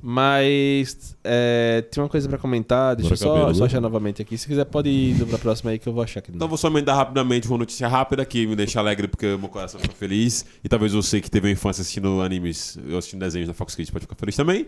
S2: Mas é, tinha uma coisa pra comentar, deixa eu só, só achar novamente aqui. Se quiser, pode ir indo pra próxima aí que eu vou achar aqui.
S1: Então vou só emendar rapidamente uma notícia rápida que me deixa alegre porque meu coração fica feliz. E talvez você que teve uma infância assistindo animes, eu assistindo desenhos da Fox Kids pode ficar feliz também.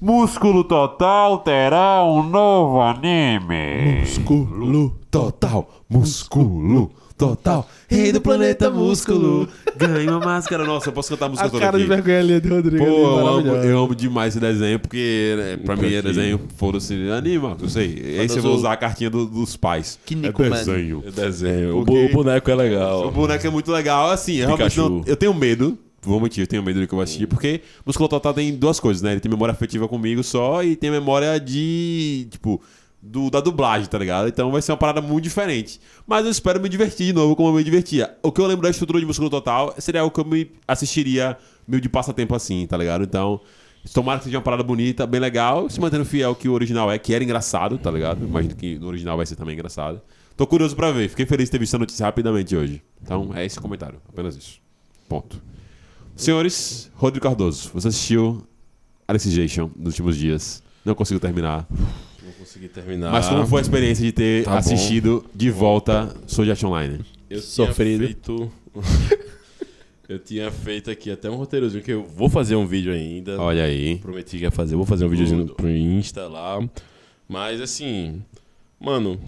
S1: Músculo Total terá um novo anime. Músculo Total, músculo total. Rei do planeta músculo. Ganha uma máscara. Nossa, eu posso cantar a música
S2: a
S1: toda
S2: cara
S1: aqui.
S2: de vergonha ali de Rodrigo.
S1: Pô,
S2: ali,
S1: eu amo,
S2: maravilhosa.
S1: eu amo demais esse desenho, porque né, pra mim é desenho, foda-se, anima, eu sei. Esse eu
S2: usou-
S1: vou usar a cartinha do- dos pais.
S2: Que
S1: é
S2: Nico
S1: desenho.
S3: É desenho. O,
S1: Porque-
S3: o boneco é
S1: O
S3: legal.
S1: boneco é muito legal, assim, eu realmente
S3: Pikachu.
S1: não, eu tenho medo, vou mentir, eu tenho medo do que eu vou assistir, porque Músculo Total tem duas coisas, né? Ele tem memória afetiva comigo só e tem memória de, tipo, do, da dublagem, tá ligado? Então vai ser uma parada muito diferente. Mas eu espero me divertir de novo como eu me divertia. O que eu lembro da estrutura de Músculo Total seria algo que eu me assistiria meio de passatempo assim, tá ligado? Então, tomara que seja uma parada bonita, bem legal, se mantendo fiel ao que o original é, que era engraçado, tá ligado? Imagino que no original vai ser também engraçado. Tô curioso pra ver, fiquei feliz de ter visto a notícia rapidamente hoje. Então, é esse o comentário, apenas isso. Ponto. Senhores, Rodrigo Cardoso, você assistiu Alicization nos últimos dias. Não conseguiu terminar.
S3: Consegui terminar.
S1: Mas como foi a experiência de ter
S3: Tá bom.
S1: assistido de volta Art Online?
S3: Eu tinha
S2: Sofrido.
S3: feito... Eu tinha feito aqui até um roteirozinho que eu vou fazer um vídeo ainda.
S1: Olha aí.
S3: Prometi que ia fazer. Vou fazer um videozinho pro Insta lá. Mas assim, mano.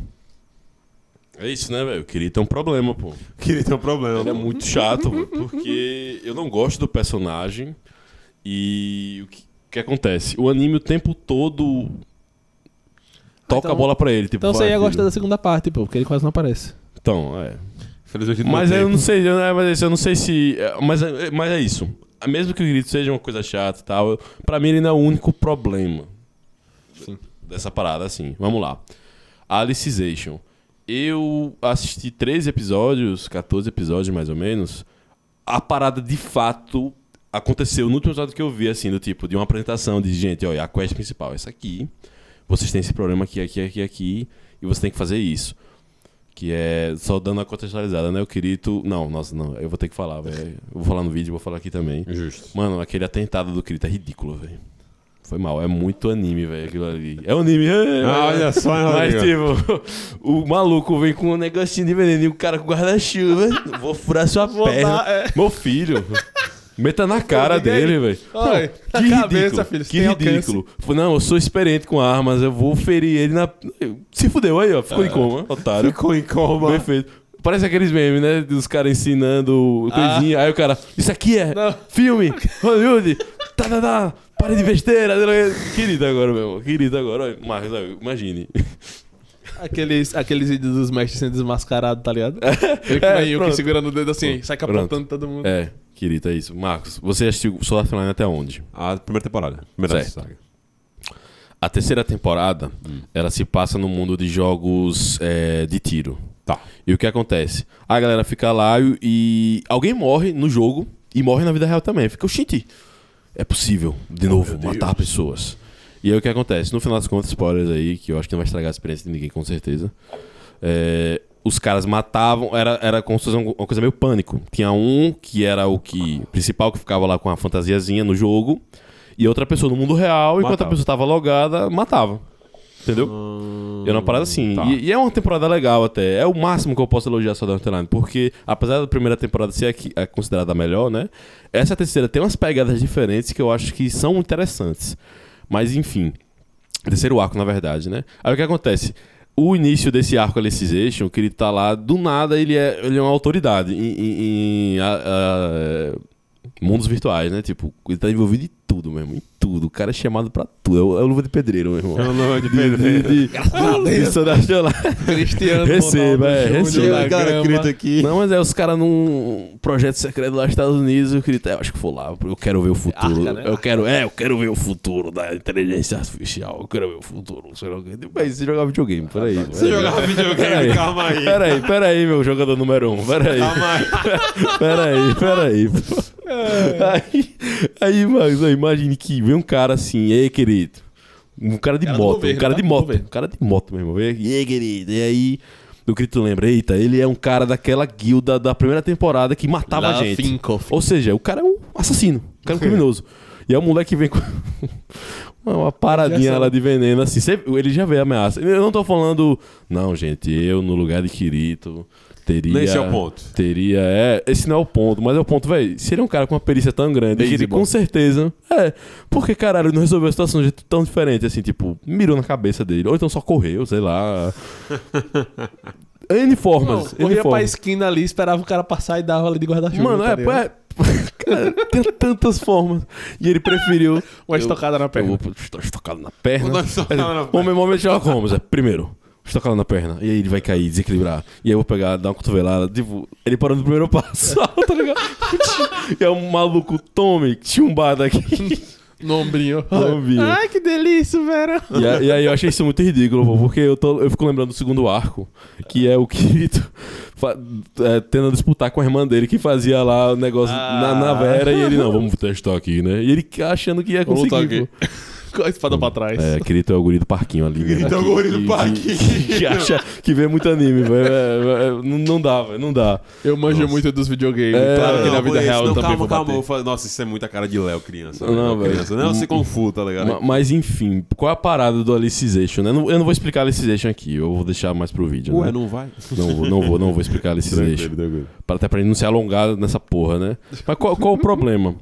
S3: É isso, né, velho? Kirito é um problema, pô.
S1: Queria ter um problema.
S3: Ele é muito chato, pô, porque eu não gosto do personagem. E o que, o que acontece? O anime o tempo todo toca
S2: Então-
S3: a bola pra ele. Tipo,
S2: Então você ia
S3: filho.
S2: gostar da segunda parte, pô, porque ele quase não aparece.
S3: Então, é.
S1: Felizmente
S3: Mas eu não sei, eu, é, mas eu não sei se. é, Mas, é- mas é isso. Mesmo que o grito seja uma coisa chata e tal, eu- pra mim ele não é o único problema dessa parada, assim. Vamos lá. Alicization. Eu assisti 13 episódios, 14 episódios mais ou menos. A parada de fato aconteceu no último episódio que eu vi, assim, do tipo, de uma apresentação de gente, olha, a quest principal é essa aqui. Vocês têm esse problema aqui, aqui, aqui, aqui, e você tem que fazer isso. Que é só dando a contextualizada, né? O Kirito. Não, nossa, não. Eu vou ter que falar, velho. Eu vou falar no vídeo, vou falar aqui também.
S1: Justo.
S3: Mano, aquele atentado do Kirito é ridículo, velho. Foi mal, é muito anime, velho, aquilo ali. É um anime, é,
S1: Ah, olha só, hein,
S3: Mas, tipo, o maluco vem com um negocinho de veneno e o cara com guarda-chuva. Vou furar sua perna.
S2: dar, é.
S3: Meu filho. Meta na cara dele, velho.
S2: Na cabeça, filho,
S3: Que ridículo. Falei, Não, eu sou experiente com armas, eu vou ferir ele na. Se fudeu aí, ó. Ficou em coma, otário.
S1: Ficou em coma.
S3: Perfeito. Parece aqueles memes, né? Dos caras ensinando coisinha. Aí o cara, isso aqui é
S2: Não.
S3: filme, Hollywood, tá, tá, tá, pare de besteira. Querido agora, meu irmão. Querido agora. Olha, Marcos, imagine.
S2: Aqueles, aqueles vídeos dos mestres sendo desmascarados, tá ligado? Ele com
S3: É,
S2: o Yuki
S3: pronto.
S2: segurando o dedo assim, sai capotando
S3: Pronto.
S2: todo mundo.
S3: É, querido, é isso. Marcos, você assistiu Soul Art Online até onde?
S1: A primeira temporada. Primeira
S3: Certo.
S1: saga.
S3: A terceira temporada, ela se passa no mundo de jogos é, de tiro.
S1: Tá.
S3: E o que acontece? A galera fica lá e, e alguém morre no jogo e morre na vida real também. Fica, oxente, é possível, de novo, matar pessoas. E aí o que acontece? No final das contas, spoilers aí, que eu acho que não vai estragar a experiência de ninguém com certeza. é, os caras matavam, era, era como se fosse uma coisa meio pânico. Tinha um que era o que principal que ficava lá com a fantasiazinha no jogo, e outra pessoa no mundo real, enquanto a pessoa estava logada, matava. Entendeu? E é uma parada assim.
S1: tá.
S3: E, e é uma temporada legal até. É o máximo que eu posso elogiar Sword Art Online. Porque, apesar da primeira temporada ser aqui, é considerada a melhor, né? Essa terceira tem umas pegadas diferentes que eu acho que são interessantes. Mas, enfim. Terceiro arco, na verdade, né? Aí o que acontece? O início desse arco Alicization, que ele tá lá, do nada ele é, ele é uma autoridade em, em- em, a- a- mundos virtuais, né? Tipo, ele tá envolvido em tudo mesmo, em tudo. O cara é chamado pra tudo. É o, é o luva de pedreiro, meu irmão.
S1: É o nome de
S3: De,
S1: Pedro.
S3: de, de, de Nacional.
S2: Cristiano
S3: Receba, é, receba.
S2: Júnior
S1: a
S2: na
S1: galera
S2: grama.
S1: grita aqui.
S3: Não, mas é os caras num projeto secreto lá nos Estados Unidos. Eu queria, eu acho que for lá. Eu quero ver o futuro.
S2: Arca, né?
S3: Eu quero, é, eu quero ver o futuro da inteligência artificial. Eu quero ver o futuro. O. Mas você jogar videogame, peraí.
S1: Você jogava videogame,
S3: Peraí.
S1: calma aí.
S3: Peraí, peraí, meu jogador número um. Peraí.
S1: Calma aí.
S3: Peraí, peraí. pô. Aí, aí, Marcos, aí, imagine que vem um cara assim, ei, querido. Um cara de
S2: Cara
S3: moto,
S2: governo,
S3: um cara
S2: tá?
S3: de moto.
S2: Governo.
S3: Um cara de moto, meu irmão. Vem, E aí, querido? E aí, do que tu lembra? Eita, ele é um cara daquela guilda da primeira temporada que matava a gente.
S2: Finkoff.
S3: Ou seja, o cara é um assassino, o cara é um criminoso. E é o moleque que vem com uma, paradinha lá de veneno, assim. Ele já vê a ameaça. Eu não tô falando, não, gente, eu no lugar de Kirito teria.
S1: Esse é o ponto.
S3: Teria, é. Esse não é o ponto, mas é o ponto, velho. Se ele é um cara com uma perícia tão grande, que ele
S1: Baseball.
S3: com certeza. É. Porque, caralho, ele não resolveu a situação de jeito tão diferente, assim, tipo, mirou na cabeça dele. Ou então só correu, sei lá. N
S2: Não,
S3: formas. N
S2: corria pra
S3: formas.
S2: esquina ali, esperava o cara passar e dava ali de guarda-chuva.
S3: Mano,
S2: tá
S3: é, é. Cara, tem tantas formas. E ele preferiu.
S2: Uma estocada na perna.
S3: Eu estou estocado na perna.
S1: Uma estocada na perna.
S3: Momento, momento Sherlock Holmes, é. Primeiro, estocado na perna. E aí ele vai cair, desequilibrar. E aí eu vou pegar, dar uma cotovelada. Tipo, ele parou no primeiro passo. tá ligado? e é um maluco Tommy chumbado aqui.
S2: No ombrinho.
S3: No ombrinho.
S2: Ai, que delícia, velho.
S3: E, a- e aí eu achei isso muito ridículo, pô, porque eu, tô, eu fico lembrando do segundo arco, que é o Kirito é, tentando disputar com a irmã dele, que fazia lá o negócio
S2: Ah.
S3: na, na Vera, e ele, não, vamos testar aqui, né? E ele achando que ia conseguir,
S2: a espada pra trás.
S3: É, Kirito é o guri do parquinho ali.
S1: Kirito é o
S3: Que-
S1: guri do parquinho.
S3: Que, que acha que vê muito anime, velho. É, é, não, não dá, velho. Não dá.
S2: Eu manjo muito dos videogames.
S3: É,
S2: claro que na vida real eu
S1: não,
S2: também
S1: calma,
S2: vou
S1: calma. eu falar- Nossa, isso é muita cara de Léo, criança.
S3: Não,
S1: né?
S3: velho.
S1: criança. Não, se confuta, tá ligado?
S3: Ma- Mas enfim, qual é a parada do Alicization? né? Eu não, eu não vou explicar Alicization aqui, eu vou deixar mais pro vídeo.
S1: Ué,
S3: né?
S1: não vai?
S3: Não vou, não vou, não vou explicar Alicization. até pra gente não se alongar nessa porra, né? Mas qual, qual o problema?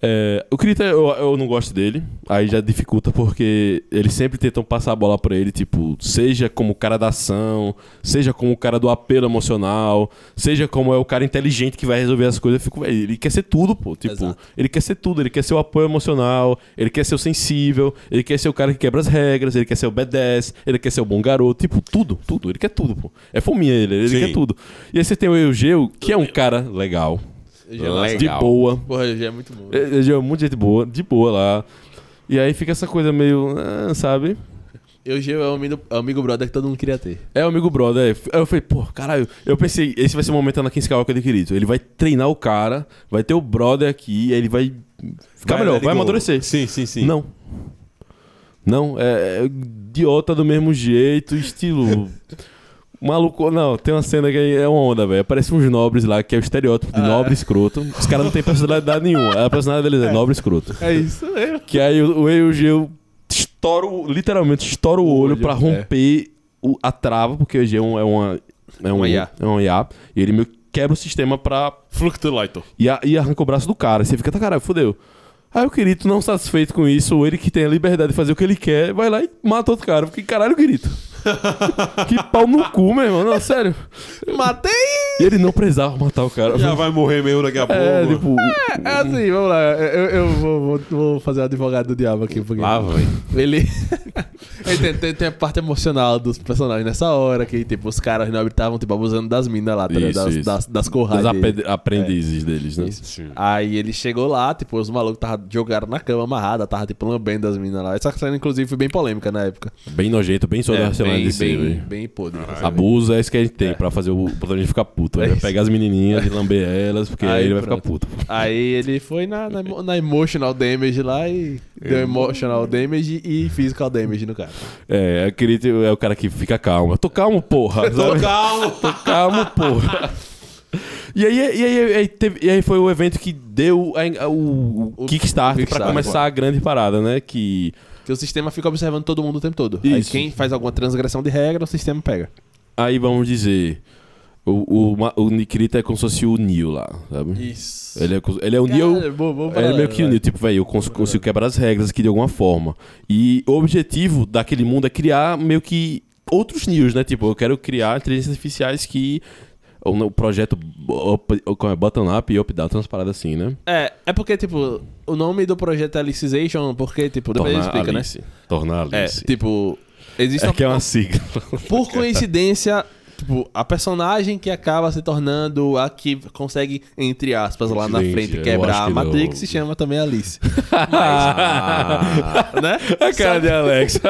S3: É, o Krita, eu, eu não gosto dele, aí já dificulta porque eles sempre tentam passar a bola pra ele, tipo, seja como o cara da ação, seja como o cara do apelo emocional, seja como é o cara inteligente que vai resolver as coisas. Eu fico, ele quer ser tudo, pô. Tipo,
S2: Exato.
S3: ele quer ser tudo, ele quer ser o apoio emocional, ele quer ser o sensível, ele quer ser o cara que quebra as regras, ele quer ser o badass, ele quer ser o bom garoto, tipo, tudo, tudo, ele quer tudo, pô. É fominha ele, ele
S1: Sim.
S3: quer tudo. E aí você tem o Eugeu, que é um cara legal,
S2: Legal.
S3: de boa.
S2: Porra, já é muito bom.
S3: Eugeu é muito gente boa, de boa lá. E aí fica essa coisa meio, ah, sabe?
S2: Eu Geo é o amigo, é o amigo brother que todo mundo queria ter.
S3: É o amigo brother. é. Aí eu falei, pô, caralho. Eu pensei, esse vai ser o momento Anakin Skywalker de Kirito. Ele vai treinar o cara, vai ter o brother aqui, aí ele vai ficar melhor,
S1: let it
S3: vai
S1: go.
S3: amadurecer.
S1: Sim, sim, sim.
S3: Não. Não, é, é idiota do mesmo jeito, estilo. Maluco, não, tem uma cena que é uma onda, velho. Aparece uns nobres lá, que é o estereótipo de nobre escroto. Os caras não têm personalidade nenhuma. A personalidade deles é nobre escroto.
S2: É isso mesmo.
S3: Que aí o, o Eugeu estoura, literalmente estoura o olho
S2: olho,
S3: pra
S2: é.
S3: romper o- a trava, porque o Eugeu é uma. É um,
S2: IA.
S3: É um IA. E ele meio que quebra o sistema pra
S2: Fluctuator.
S3: e, a- e arranca o braço do cara. E você fica, tá caralho, fodeu. Aí o Kirito, não satisfeito com isso, ou ele que tem a liberdade de fazer o que ele quer, vai lá e mata outro cara. Porque caralho, Kirito. Que pau no cu, meu irmão. Não, sério.
S2: Matei!
S3: E ele não precisava matar o cara.
S1: Já vai morrer mesmo daqui a pouco.
S3: É, tipo.
S2: É assim, vamos lá. Eu, eu vou, vou- vou fazer o advogado do diabo aqui um pouquinho.
S1: Lá vai.
S2: Ele. ele tem, tem- tem a parte emocional dos personagens nessa hora, que, tipo, os caras nobres estavam, tipo, abusando das minas lá, tá ligado?
S3: Isso,
S2: das,
S3: isso.
S2: das, das corrais. Dele.
S3: apre- aprendizes deles, né?
S2: Isso. Aí ele chegou lá, tipo, os malucos tava jogaram na cama amarrada, tava tipo lambendo as minas lá. Essa cena, inclusive, foi bem polêmica na época.
S3: Bem nojento, bem só
S2: É, bem, bem, bem podre. assim.
S3: Abuso é isso que a gente tem pra fazer o protagonista ficar puto.
S2: É
S3: Ele vai pegar as menininhas e lamber elas, porque aí,
S2: Aí
S3: ele vai ficar puto.
S2: Aí ele foi na, na, na emotional damage lá e deu emotional damage e physical damage no cara.
S3: É, queria ter- é o cara que fica calmo. Eu tô calmo, porra.
S1: Tô calmo.
S3: Tô calmo, porra. E aí, e, aí, e aí teve- e aí foi o evento que deu a- a- o, o
S2: O
S3: Kickstart pra
S2: Kickstart,
S3: começar a grande parada, né? Que
S2: Porque o sistema fica observando todo mundo o tempo todo. Aí
S3: Isso.
S2: quem faz alguma transgressão de regra, o sistema pega.
S3: aí vamos dizer, o, o, o Nikita é como se fosse o Neo lá, sabe?
S2: Isso.
S3: Ele é, ele é o Neo.
S2: bom, bom
S3: Ele é meio que o Neo, tipo, velho, eu cons- consigo quebrar as regras aqui de alguma forma. E o objetivo daquele mundo é criar meio que outros Neos, né? Tipo, eu quero criar inteligências artificiais que. O, projeto up- como é, bottom-up e up-down, tem umas paradas assim, né?
S2: É, é porque, tipo, o nome do projeto é Alicization, porque, tipo, depois ele explica, né?
S3: Alice. Tornar
S2: É,
S3: Alice.
S2: tipo, existe
S3: É
S2: uma-
S3: que é uma sigla.
S2: Por coincidência, tipo, a personagem que acaba se tornando a que consegue, entre aspas, lá na frente, quebrar a Matrix,
S3: não.
S2: se chama também Alice. Mas, né?
S3: a cara de Alex.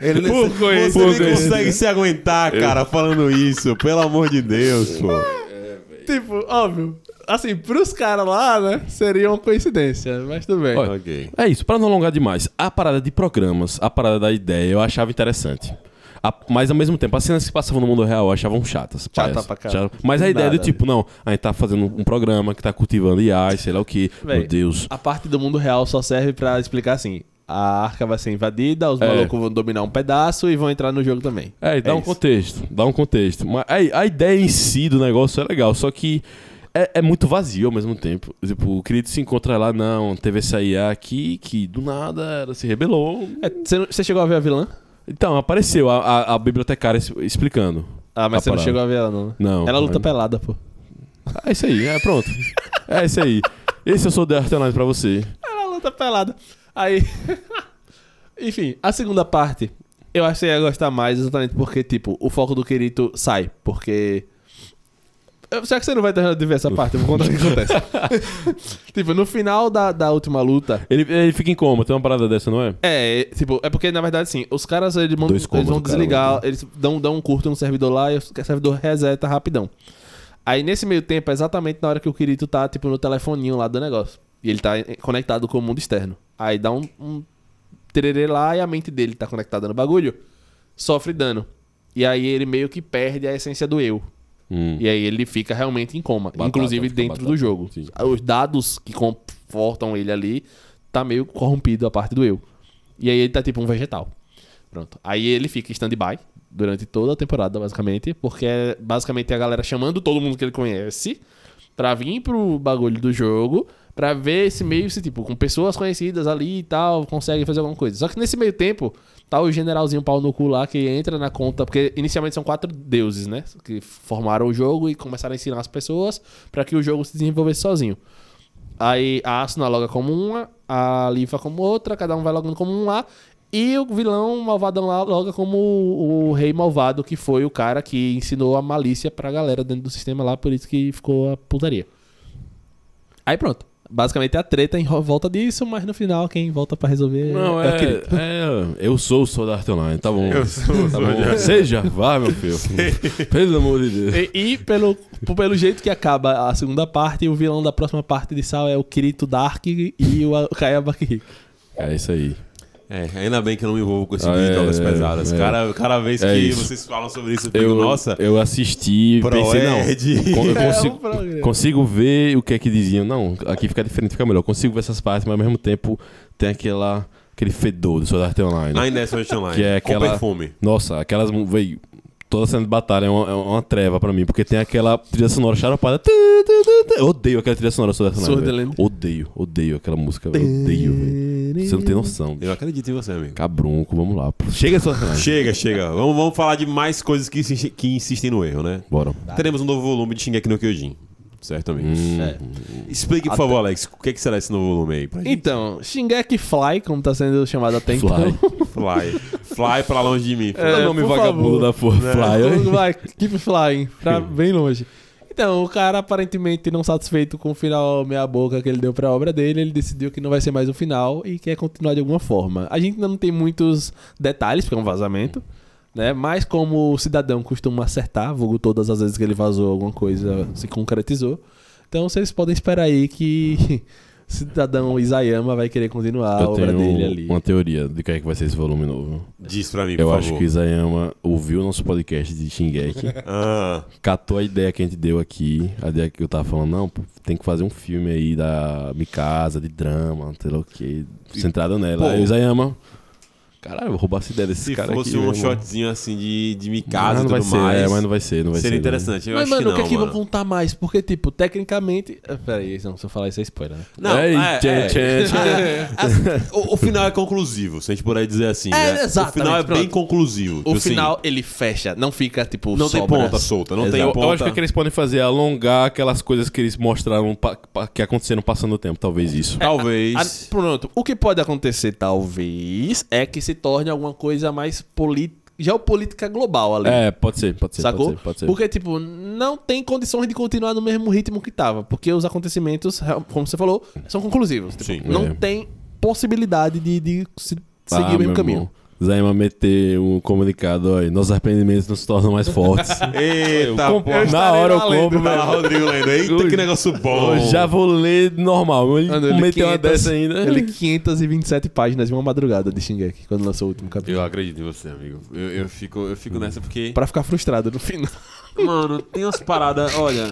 S1: Ele
S3: Por
S1: você
S3: coincidência.
S1: nem consegue se aguentar, cara, falando isso. Pelo amor de Deus, pô.
S2: Tipo, óbvio. Assim, pros caras lá, né? Seria uma coincidência, mas tudo bem.
S3: Olha,
S1: Ok.
S3: É isso, pra não alongar demais. A parada de programas, a parada da ideia, eu achava interessante. A- mas ao mesmo tempo, as cenas que passavam no mundo real eu achavam chatas.
S2: Chata pra caralho.
S3: Chata. Mas a ideia
S2: Nada.
S3: do tipo, não, a gente tá fazendo um programa que tá cultivando IA, e sei lá o que.
S2: Véi,
S3: Meu Deus.
S2: A parte do mundo real só serve pra explicar assim: a arca vai ser invadida, os
S3: É.
S2: malucos vão dominar um pedaço e vão entrar no jogo também.
S3: É, dá um
S2: isso.
S3: contexto, dá um contexto. Mas a, a ideia em si do negócio é legal, só que é, é muito vazio ao mesmo tempo. Tipo, o Kirito se encontra lá, não, teve essa IA aqui que do nada ela se rebelou.
S2: É, você chegou a ver a vilã?
S3: Então, apareceu a, a, a bibliotecária explicando.
S2: Ah, mas você não
S3: parada.
S2: chegou a ver ela, não. né?
S3: Não.
S2: Ela luta
S3: mas-
S2: pelada, pô.
S3: É isso aí, é pronto. É isso aí. Esse eu sou The Artenline pra você.
S2: Ela luta pelada. Aí. Enfim, a segunda parte. Eu acho que você ia gostar mais exatamente porque, tipo, o foco do Kirito sai. Porque. Já que você não vai terminar de ver essa parte, eu vou contar o que acontece. tipo, no final da, da última luta.
S3: Ele, ele fica em coma, tem uma parada dessa, não é?
S2: É, tipo, é porque na verdade, assim, os caras eles, mandam- eles vão
S3: do cara,
S2: desligar,
S3: mano.
S2: eles dão, dão um curto no servidor lá e o servidor reseta rapidão. Aí nesse meio tempo, é exatamente na hora que o Kirito tá, tipo, no telefoninho lá do negócio. E ele tá conectado com o mundo externo. Aí dá um, um tererê lá e a mente dele tá conectada no bagulho, sofre dano. E aí ele meio que perde a essência do eu.
S3: Hum.
S2: E aí ele fica realmente em coma,
S3: Batata,
S2: inclusive dentro
S3: batata.
S2: do jogo.
S3: Sim.
S2: Os dados que confortam ele ali tá meio corrompido a parte do eu. E aí ele tá tipo um vegetal. Pronto. Aí ele fica em stand-by durante toda a temporada, basicamente, porque é basicamente a galera chamando todo mundo que ele conhece pra vir pro bagulho do jogo, pra ver esse meio, se tipo, com pessoas conhecidas ali e tal, consegue fazer alguma coisa. Só que nesse meio tempo, tá o generalzinho pau no cu lá que entra na conta, porque inicialmente são quatro deuses, né? Que formaram o jogo e começaram a ensinar as pessoas pra que o jogo se desenvolvesse sozinho. Aí a Asuna loga como uma, a Lifa como outra, cada um vai logando como um lá. E o vilão malvadão lá loga como o, o rei malvado, que foi o cara que ensinou a malícia pra galera dentro do sistema lá, por isso que ficou a putaria. Aí pronto. Basicamente é a treta em volta disso, mas no final quem volta pra resolver
S3: Não,
S2: é,
S3: é, é. Eu sou o Sword Online, tá bom.
S1: Eu sou o
S3: tá bom. Seja, vá, meu filho. Pelo amor de Deus.
S2: E, e pelo, pelo jeito que acaba a segunda parte, o vilão da próxima parte de Sal é o Kirito Dark e o Kayaba Kiriko.
S3: É isso aí.
S1: É, ainda bem que eu não me envolvo com esse
S3: Ah,
S1: vídeo de
S3: é,
S1: drogas
S3: é,
S1: pesadas.
S3: é.
S1: Cada, cada vez
S3: É
S1: que
S3: isso.
S1: vocês falam sobre isso, eu fico,
S3: Eu,
S1: nossa,
S3: eu assisti
S1: Pro
S3: pensei, não. Eu
S2: É,
S3: consigo,
S2: um
S3: consigo ver o que é que diziam. Não, aqui fica diferente, fica melhor. Eu consigo ver essas partes, mas ao mesmo tempo tem aquela, aquele fedor do Sword Art Online.
S1: ainda é Sword Art Online.
S3: Que é
S1: com
S3: aquela-
S1: perfume.
S3: Nossa, aquelas. Véi, toda cena de batalha é uma, é uma treva pra mim, porque tem aquela trilha sonora charopada. Eu odeio aquela trilha sonora.
S2: Swordland.
S3: véi. Odeio, odeio aquela música. véi. Odeio, velho. Você não tem noção.
S1: Eu acredito em você, amigo.
S3: Cabrunco, vamos lá. Chega Online.
S1: Chega, chega. Vamos, vamos falar de mais coisas que, insistem- que insistem no erro, né?
S3: Bora.
S1: Teremos um novo volume de Shingeki no Kyojin. Certo, amigos?
S3: Hum.
S2: É.
S1: Explique, por favor, Alex, o que, é que será esse novo volume aí? Pra gente?
S2: Então, Shingeki Fly, como tá sendo chamado até
S3: Fly.
S2: então.
S1: Fly. Fly pra longe de mim.
S2: É,
S3: o nome vagabundo da Força Fly.
S2: Vai, keep flying, pra bem longe. Então, o cara aparentemente não satisfeito com o final meia boca que ele deu pra obra dele, ele decidiu que não vai ser mais o final e quer continuar de alguma forma. A gente ainda não tem muitos detalhes, porque é um vazamento, né? Mas como o cidadão costuma acertar, vulgo todas as vezes que ele vazou alguma coisa se concretizou. Então vocês podem esperar aí que cidadão Isayama vai querer continuar a
S3: Eu
S2: obra
S3: tenho
S2: dele ali.
S3: uma teoria de que é que vai ser esse volume novo.
S1: Diz pra mim, por
S3: Eu
S1: favor.
S3: acho que o Isayama ouviu o nosso podcast de Shingeki,
S1: Ah,
S3: catou a ideia que a gente deu aqui, a ideia que eu tava falando, não, pô, tem que fazer um filme aí da Mikasa, de drama, sei lá o que, centrado nela.
S1: Pô.
S3: Aí o Isayama, caralho, eu vou roubar essa ideia desses
S1: se
S3: caras aqui.
S1: fosse um
S3: meu irmão.
S1: shotzinho assim de, de
S3: Mas
S1: Mikasa e
S3: não vai
S1: tudo
S3: ser,
S1: mais,
S3: é, mas não vai ser, não vai
S1: seria
S3: ser. não.
S1: interessante. Eu
S2: Mas,
S1: acho
S2: mano,
S1: que
S2: o que é que
S1: mano.
S2: vão contar mais? Porque, tipo, tecnicamente. Ah, Peraí, não, se eu falar isso é spoiler, né?
S1: Não,
S3: Ei,
S1: é,
S3: tchan,
S1: é.
S3: tchan.
S1: É, assim, o, o final é conclusivo, se a gente puder dizer assim.
S2: É,
S1: né?
S2: exatamente,
S1: O final é bem
S2: pronto.
S1: conclusivo.
S2: O
S1: assim,
S2: final, ele fecha, não fica, tipo,
S1: não tem
S2: sobras.
S1: ponta solta, não
S2: Exato.
S1: tem
S3: Eu,
S1: ponta.
S3: eu acho que o que eles podem fazer é alongar aquelas coisas que eles mostraram pa- pa- que aconteceram passando o tempo, talvez isso.
S1: Talvez.
S2: Ah, pronto, o que pode acontecer, talvez, é que se torne alguma coisa mais política, geopolítica global ali.
S3: É, pode ser, pode ser,
S2: Sacou?
S3: pode ser, pode ser.
S2: Porque, tipo, não tem condições de continuar no mesmo ritmo que tava. Porque os acontecimentos, como você falou, são conclusivos. Tipo,
S1: Sim.
S2: não
S3: É.
S2: tem possibilidade de, de se- seguir
S3: Ah,
S2: o mesmo caminho.
S3: irmão. Zaima meter um comunicado, ó, nossos arrependimentos nos tornam mais fortes.
S1: Eita,
S3: Eu
S1: pô.
S3: compro- na hora eu compro, velho.
S1: Rodrigo lendo. Eita, que negócio bom.
S3: Eu já vou ler normal. Ele
S2: Mano, ele
S3: meteu uma
S2: 500
S3: dessa ainda.
S2: Ele 527 páginas em uma madrugada de Shingeki, quando lançou o último capítulo.
S1: Eu acredito em você, amigo. Eu, eu fico, eu fico nessa porque.
S2: Pra ficar frustrado no final.
S1: Mano, tem umas paradas. Olha,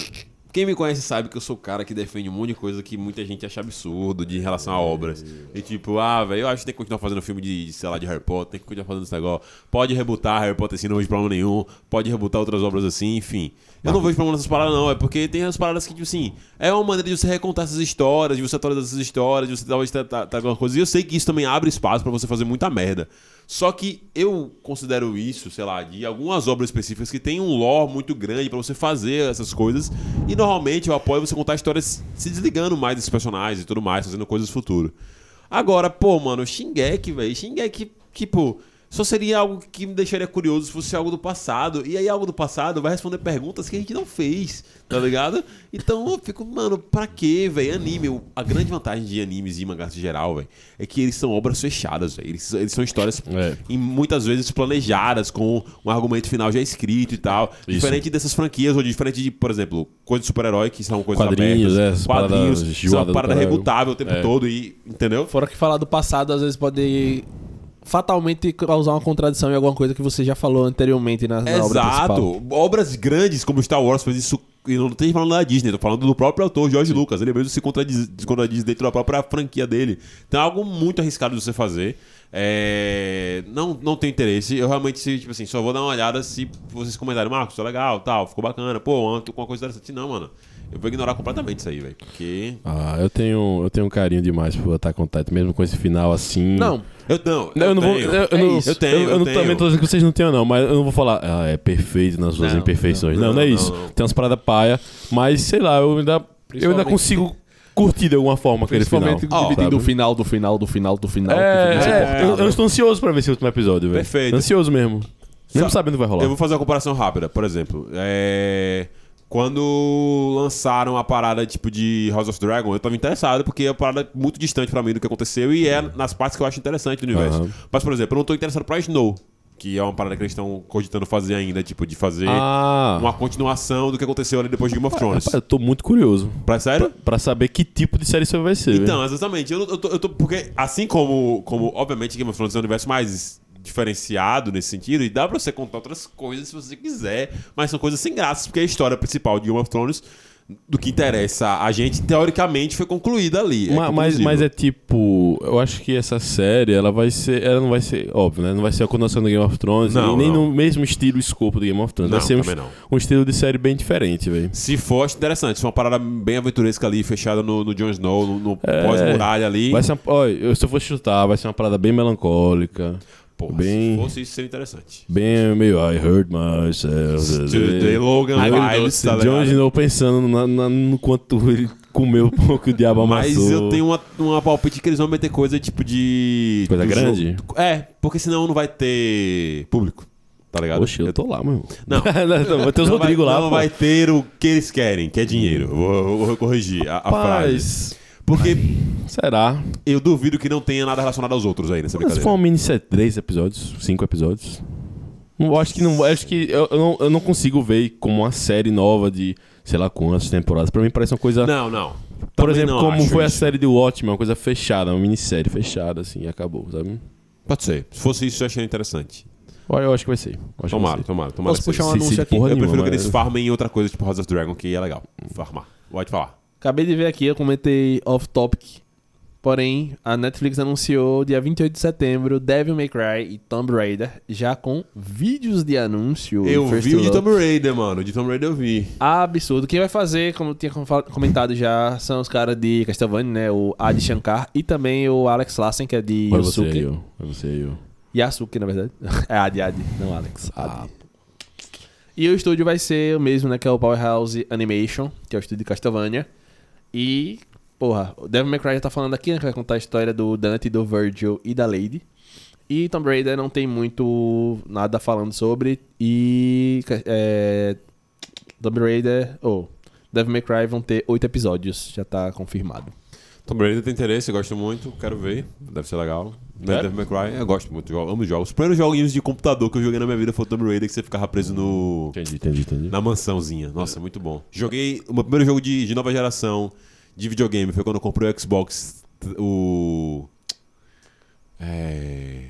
S1: quem me conhece sabe que eu sou o cara que defende um monte de coisa que muita gente acha absurdo de relação a obras. E tipo, ah, velho, eu acho que tem que continuar fazendo filme de, de, sei lá, de Harry Potter, tem que continuar fazendo esse negócio. Pode rebutar Harry Potter assim, não vejo problema nenhum. Pode rebutar outras obras assim, enfim. Eu não vejo problema nessas paradas, não. É porque tem as paradas que, tipo assim, é uma maneira de você recontar essas histórias, de você atualizar essas histórias, de você talvez tratar alguma coisa. E eu sei que isso também abre espaço pra você fazer muita merda. Só que eu considero isso, sei lá, de algumas obras específicas que tem um lore muito grande pra você fazer essas coisas. E normalmente eu apoio você contar histórias se desligando mais desses personagens e tudo mais, fazendo coisas do futuro. Agora, pô, mano, Shingeki, velho. Shingeki, tipo, só seria algo que me deixaria curioso se fosse algo do passado. E aí, algo do passado vai responder perguntas que a gente não fez, tá ligado? Então eu fico, mano, pra quê, velho? Anime, a grande vantagem de animes e mangás em geral, velho, é que eles são obras fechadas, velho. Eles, eles são histórias
S3: É.
S1: em muitas vezes planejadas, com um argumento final já escrito e tal.
S3: Isso.
S1: Diferente dessas franquias, ou diferente de, por exemplo, coisas de super-herói, que são coisas
S3: Quadrinhos,
S1: abertas.
S3: é,
S1: quadrinhos, que são uma parada rebutável o tempo
S3: É.
S1: todo, e, entendeu?
S2: Fora que falar do passado às vezes pode fatalmente causar uma contradição em alguma coisa que você já falou anteriormente na, na obra.
S1: Exato. Obras grandes como Star Wars fez isso. E não tô falando da Disney, tô falando do próprio autor, George Lucas. Ele mesmo se contradiz, se contradiz dentro da própria franquia dele. Então é algo muito arriscado de você fazer. É, Não, não tenho interesse. Eu realmente, tipo assim, só vou dar uma olhada se vocês comentarem, Marcos, é legal, tal, ficou bacana, pô, uma, uma coisa interessante. Não, mano. Eu vou ignorar completamente isso aí, velho. Porque.
S3: Ah, eu tenho, eu tenho um carinho demais por on Titan, mesmo com esse final assim.
S2: Não,
S1: Eu não.
S3: Não, eu não vou.
S1: tenho.
S3: Eu, eu
S2: É
S3: não,
S2: isso.
S1: Eu tenho,
S3: Eu,
S1: eu
S3: não,
S1: tenho.
S3: também tô dizendo que vocês não tenham, não, mas eu não vou falar. Ah, é perfeito nas suas
S1: Não,
S3: imperfeições.
S1: não,
S3: Não, não, é
S1: não,
S3: isso.
S1: não.
S3: Tem umas paradas paia, mas sei lá, eu ainda, eu ainda consigo curtir de alguma forma aquele final.
S2: principalmente dividindo o final do final do final do final.
S3: É, é, eu, eu estou ansioso pra ver esse último episódio, velho.
S1: Perfeito.
S3: Ansioso mesmo. Mesmo
S1: Sa-
S3: sabendo que vai rolar.
S1: Eu vou fazer uma comparação rápida, por exemplo. É... Quando lançaram a parada tipo de House of Dragon, eu tava interessado, porque é uma parada muito distante pra mim do que aconteceu e é nas partes que eu acho interessante do universo.
S3: Aham.
S1: Mas, por exemplo, eu não tô interessado pra Snow, que é uma parada que eles estão cogitando fazer ainda, tipo, de fazer
S3: Ah,
S1: uma continuação do que aconteceu ali depois de Game of Thrones.
S3: rapaz, eu tô muito curioso
S1: Pra sério?
S3: pra saber que tipo de série isso vai ser.
S1: Então, exatamente. Eu, eu tô, eu tô- porque assim como, como obviamente Game of Thrones é um universo mais diferenciado nesse sentido, e dá pra você contar outras coisas se você quiser, mas são coisas sem graça, porque a história principal de Game of Thrones do que interessa a gente, teoricamente, foi concluída ali. É
S3: Ma- mas, mas é tipo, eu acho que essa série, ela vai ser, ela não vai ser, óbvio, né? Não vai ser a continuação do Game of Thrones,
S1: Não,
S3: nem
S1: não.
S3: no mesmo estilo e escopo do Game of Thrones.
S1: Não,
S3: vai ser um, um estilo de série bem diferente, velho.
S1: Se for, interessante. Se for uma parada bem aventuresca ali, fechada no, no Jon Snow, no, no
S3: É.
S1: pós-muralha ali.
S3: Vai ser uma, eu- se eu fosse chutar, vai ser uma parada bem melancólica,
S1: Porra,
S3: bem-
S1: se fosse isso, seria interessante.
S3: bem meio I hurt myself.
S1: The Logan vibes, tá
S3: John? Snow pensando na- na- no quanto ele comeu o pão que o diabo
S1: Mas
S3: amassou.
S1: eu tenho uma, uma palpite que eles vão meter coisa tipo de.
S3: Coisa grande?
S1: jogo- É, porque senão não vai ter público. Tá ligado?
S3: Poxa, eu tô lá, meu irmão.
S1: Não.
S3: vai ter os
S1: não
S3: Rodrigo
S1: vai,
S3: lá,
S1: Não
S3: pô.
S1: vai ter o que eles querem, que é dinheiro. Vou, vou corrigir a, a frase. Porque
S3: será?
S1: eu duvido que não tenha nada relacionado aos outros aí nessa
S3: Mas se
S1: brincadeira.
S3: for uma minissérie, três episódios, cinco episódios. Não, acho que não. Acho que eu, eu não, eu não consigo ver como uma série nova de sei lá quantas temporadas. Pra mim parece uma coisa.
S1: Não, não.
S3: por
S1: Também
S3: exemplo,
S1: não
S3: como
S1: acho
S3: foi a
S1: isso.
S3: série de Watchmen, uma coisa fechada, uma minissérie fechada, assim, e acabou, sabe?
S1: Pode ser. Se fosse isso, eu achei interessante.
S3: Olha, Eu acho que vai ser. Eu Acho que
S1: Tomara,
S3: vai ser.
S1: tomara, tomara.
S2: Posso
S1: que
S2: puxar um
S1: seja.
S3: Se-
S2: anúncio
S3: se
S2: aqui?
S3: porra
S1: Eu
S3: nenhuma,
S1: prefiro que
S3: mas-
S1: eles farmem em outra coisa, tipo House of Dragon, que é legal. Farmar. Pode falar.
S2: Acabei de ver aqui, eu comentei off-topic. Porém, a Netflix anunciou dia 28 de setembro Devil May Cry e Tomb Raider, já com vídeos de anúncio.
S1: Eu
S2: First
S1: vi o de. Tomb Raider, mano. O de Tomb Raider eu vi.
S2: Absurdo. Quem vai fazer, como eu tinha com- comentado já, são os caras de Castlevania, né? O Adi Shankar e também o Alex Lassen, que é de
S3: Vai você ó. Vai você aí, ó.
S2: Yasuke, na verdade. É Adi, Adi, não Alex.
S3: Ah.
S2: Adi. E o estúdio vai ser o mesmo, né? Que é o Powerhouse Animation, que é o estúdio de Castlevania. E, porra, o Devil May Cry já tá falando aqui, né? Que vai contar a história do Dante, do Virgil e da Lady. E Tomb Raider não tem muito nada falando sobre. E. É, Tomb Raider. Ou. Devil May Cry vão ter oito episódios, já tá confirmado.
S1: Tomb Raider tem interesse, eu gosto muito, quero ver. Deve ser legal. Né,
S3: Sério?
S1: Devil May Cry, eu gosto muito, eu amo jogos. Os primeiros joguinhos de computador que eu joguei na minha vida foi o Tomb Raider, que você ficava preso no...
S3: Entendi, entendi, entendi.
S1: na mansãozinha. Nossa, muito bom. Joguei. O meu primeiro jogo de, de nova geração de videogame foi quando eu comprei o Xbox. O. É.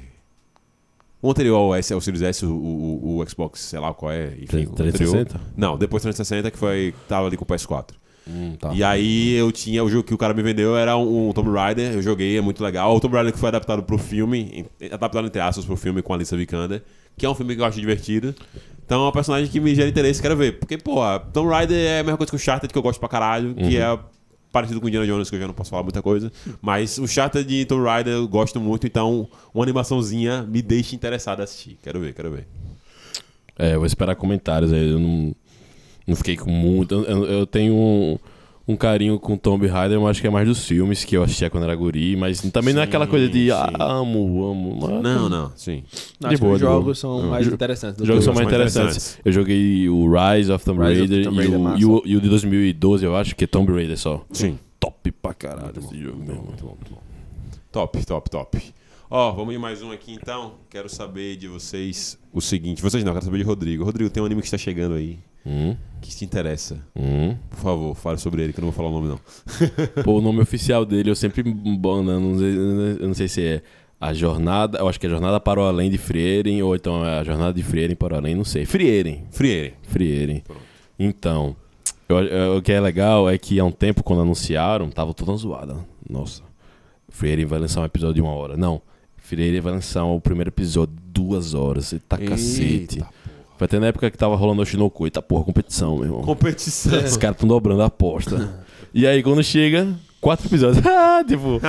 S1: O anterior ao, S, ao Series S, o, o, o Xbox, sei lá qual é. Enfim, o anterior.
S3: 360?
S1: Não, depois 360 que foi. Tava ali com o PS4.
S3: Hum, tá.
S1: E aí eu tinha, o jogo que o cara me vendeu era um, um Tomb Raider, eu joguei, é muito legal. O Tomb Raider que foi adaptado pro filme, adaptado entre aspas pro filme com a Alicia Vikander, que é um filme que eu acho divertido. Então é um personagem que me gera interesse, quero ver. Porque, pô, Tomb Raider é a mesma coisa que o Charter, que eu gosto pra caralho, que é parecido com Indiana Jones, que eu já não posso falar muita coisa. Mas o Charter de Tomb Raider eu gosto muito, então uma animaçãozinha me deixa interessado a assistir. Quero ver, quero ver.
S3: É, eu vou esperar comentários aí. Eu não, não fiquei com muito. Eu, eu- tenho um, um carinho com Tomb Raider, mas acho que é mais dos filmes que eu assistia quando era guri. Mas também não é aquela
S1: Sim,
S3: coisa de ah,
S1: sim.
S3: amo, amo. mas-
S1: Não, não, sim.
S2: Acho
S3: De
S2: que
S3: boa,
S2: os jogos são mais interessantes.
S3: Os jogos são
S1: mais
S3: interessantes.
S1: interessantes.
S3: Eu joguei o Rise of Tomb
S2: Rise of
S3: Raider
S2: Tomb
S3: e,
S2: Raider é
S3: o,
S2: massa.
S3: e, o, e o de 2012, eu acho, que é Tomb Raider só.
S1: Sim.
S3: Top pra caralho esse jogo mesmo. Muito bom, muito bom.
S1: Top, top, top. Ó, vamos de mais um aqui então. Quero saber de vocês o seguinte. Vocês não, quero saber de Rodrigo. Rodrigo, tem um anime que está chegando aí
S3: Hum,
S1: que te interessa.
S3: hum.
S1: Por favor, fale sobre ele, que eu não vou falar o nome não.
S3: Pô, o nome oficial dele eu sempre. Bom, não, não sei, eu não sei se é A jornada, eu acho que é a jornada para o além de Frieren, ou então é a jornada de Frieren para o além, não sei. Frieren.
S1: Friere.
S3: Frieren. Então, eu- eu- o que é legal é que há um tempo, quando anunciaram, tava toda zoada. Nossa, Frieren vai lançar um episódio de uma hora. Não, Frieren vai lançar o primeiro episódio de duas horas. Eita cacete. Foi até na época que tava rolando o Shinoku. Eita porra, competição, meu irmão.
S1: Competição.
S3: Os caras estão dobrando a aposta. e aí, quando chega, quatro episódios. Ah, tipo,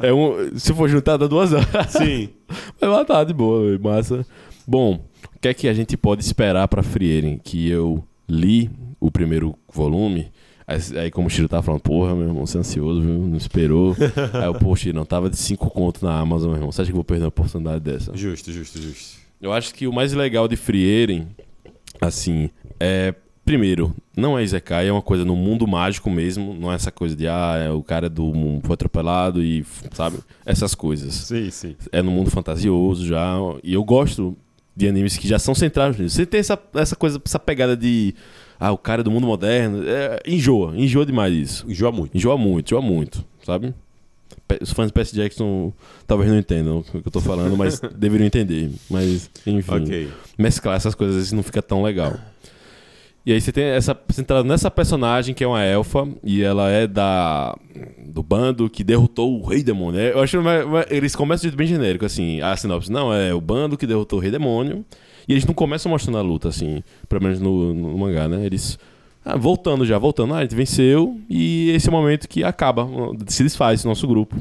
S3: é um, se for juntar, dá duas horas.
S1: Sim.
S3: Vai lá, tá de boa, massa. Bom, o que é que a gente pode esperar pra Frieren? Que eu li o primeiro volume. Aí, aí como o Chiro tava falando, porra, meu irmão, você é ansioso, viu? Não esperou. aí eu, pô, Chiro, não, tava de cinco conto na Amazon, meu irmão. Você acha que eu vou perder uma oportunidade dessa?
S1: Justo, justo, justo.
S3: Eu acho que o mais legal de Frieren, assim, é. Primeiro, não é Isekai, é uma coisa no mundo mágico mesmo. Não é essa coisa de, ah, é o cara do mundo foi atropelado e, sabe? Essas coisas.
S1: Sim, sim.
S3: É no mundo fantasioso já. E eu gosto de animes que já são centrados nisso. Você tem essa, essa coisa, essa pegada de. Ah, o cara do mundo moderno. É, enjoa, enjoa demais isso.
S1: Enjoa muito.
S3: Enjoa muito, enjoa muito, sabe? Os fãs de Percy Jackson talvez não entendam o que eu tô falando, mas deveriam entender. Mas, enfim,
S1: Ok.
S3: mesclar essas coisas às vezes não fica tão legal. E aí você tem essa centrado nessa personagem que é uma elfa e ela é da do bando que derrotou o Rei Demônio. É, Eu acho que eles começam de jeito bem genérico assim, a sinopse não é o bando que derrotou o Rei Demônio e eles não começam mostrando a luta assim, pelo menos no, no mangá, né? Eles ah, voltando já, voltando, ah, a gente venceu e esse é o momento que acaba, se desfaz o nosso grupo.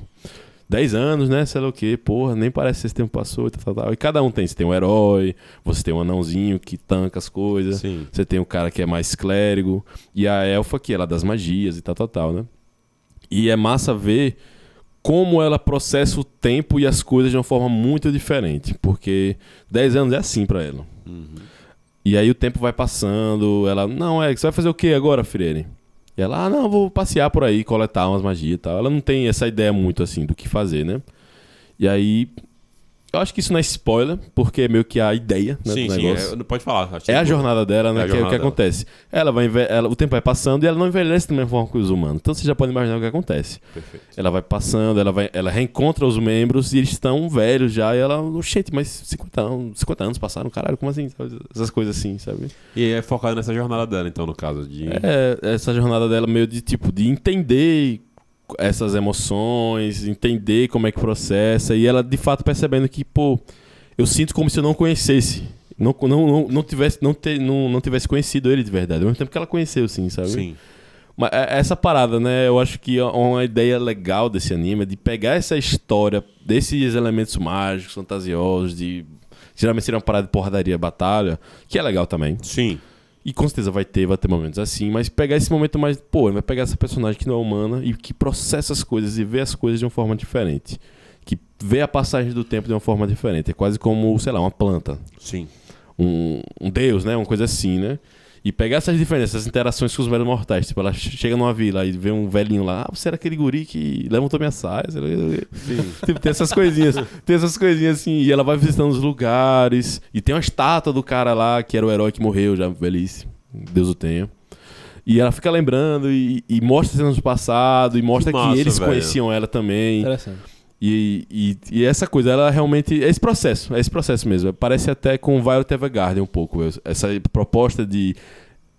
S3: 10 anos, né? Sei lá o quê, porra, nem parece que esse tempo passou e tal, tal, tal. E cada um tem. Você tem um herói, você tem um anãozinho que tanca as coisas,
S1: Sim.
S3: você tem o cara que é mais clérigo, e a elfa que ela é das magias e tal, tal, tal, né? E é massa ver como ela processa o tempo e as coisas de uma forma muito diferente, porque 10 anos é assim pra ela. E aí o tempo vai passando, ela, não, é, você vai fazer o que agora, Freire? E ela, ah, não, vou passear por aí, coletar umas magias e tal. Ela não tem essa ideia muito assim do que fazer, né? E aí, eu acho que isso não é spoiler, porque é meio que a ideia né,
S1: sim,
S3: do
S1: sim.
S3: negócio.
S1: É, não pode falar.
S3: É a
S1: que-
S3: jornada dela, né?
S1: É
S3: que é o que acontece. Ela vai ela- o tempo vai passando e ela não envelhece da mesma forma que os humanos. Então você já pode imaginar o que acontece.
S1: Perfeito.
S3: Ela vai passando, ela, vai, ela reencontra os membros e eles estão velhos já. E ela, gente, mas 50 anos, 50 anos passaram, caralho, como assim? Sabe? Essas coisas assim, sabe?
S1: E é focado nessa jornada dela, então, no caso de.
S3: É, essa jornada dela meio de tipo, de entender essas emoções, entender como é que processa. E ela de fato percebendo que, pô, eu sinto como se eu não conhecesse. Não, não, não, não, tivesse, não, ter, não, não tivesse conhecido ele de verdade. Ao mesmo tempo que ela conheceu, sim, sabe?
S1: Sim.
S3: Mas é- essa parada, né? Eu acho que é uma ideia legal desse anime é de pegar essa história desses elementos mágicos, fantasiosos, de. Geralmente seria uma parada de porradaria, batalha, que é legal também.
S1: Sim.
S3: E com certeza vai ter, vai ter momentos assim, mas pegar esse momento mais. Pô, ele vai pegar essa personagem que não é humana e que processa as coisas e vê as coisas de uma forma diferente. Que vê a passagem do tempo de uma forma diferente. É quase como, sei lá, uma planta.
S1: Sim.
S3: Um, um deus, né? Uma coisa assim, né? E pegar essas diferenças, essas interações com os meros mortais. Tipo, ela chega numa vila e vê um velhinho lá. Ah, você era aquele guri que levantou minha saia. Tipo, tem essas coisinhas. Tem essas coisinhas assim. E ela vai visitando os lugares. E tem uma estátua do cara lá, que era o herói que morreu já, velhice. Deus o tenha. E ela fica lembrando e, e mostra cenas do passado. E mostra que,
S1: massa,
S3: eles
S1: velho.
S3: conheciam ela também.
S2: Interessante.
S3: E, e, e essa coisa, ela realmente. É esse processo, é esse processo mesmo. Parece até com Violet Evergarden um pouco. Essa proposta de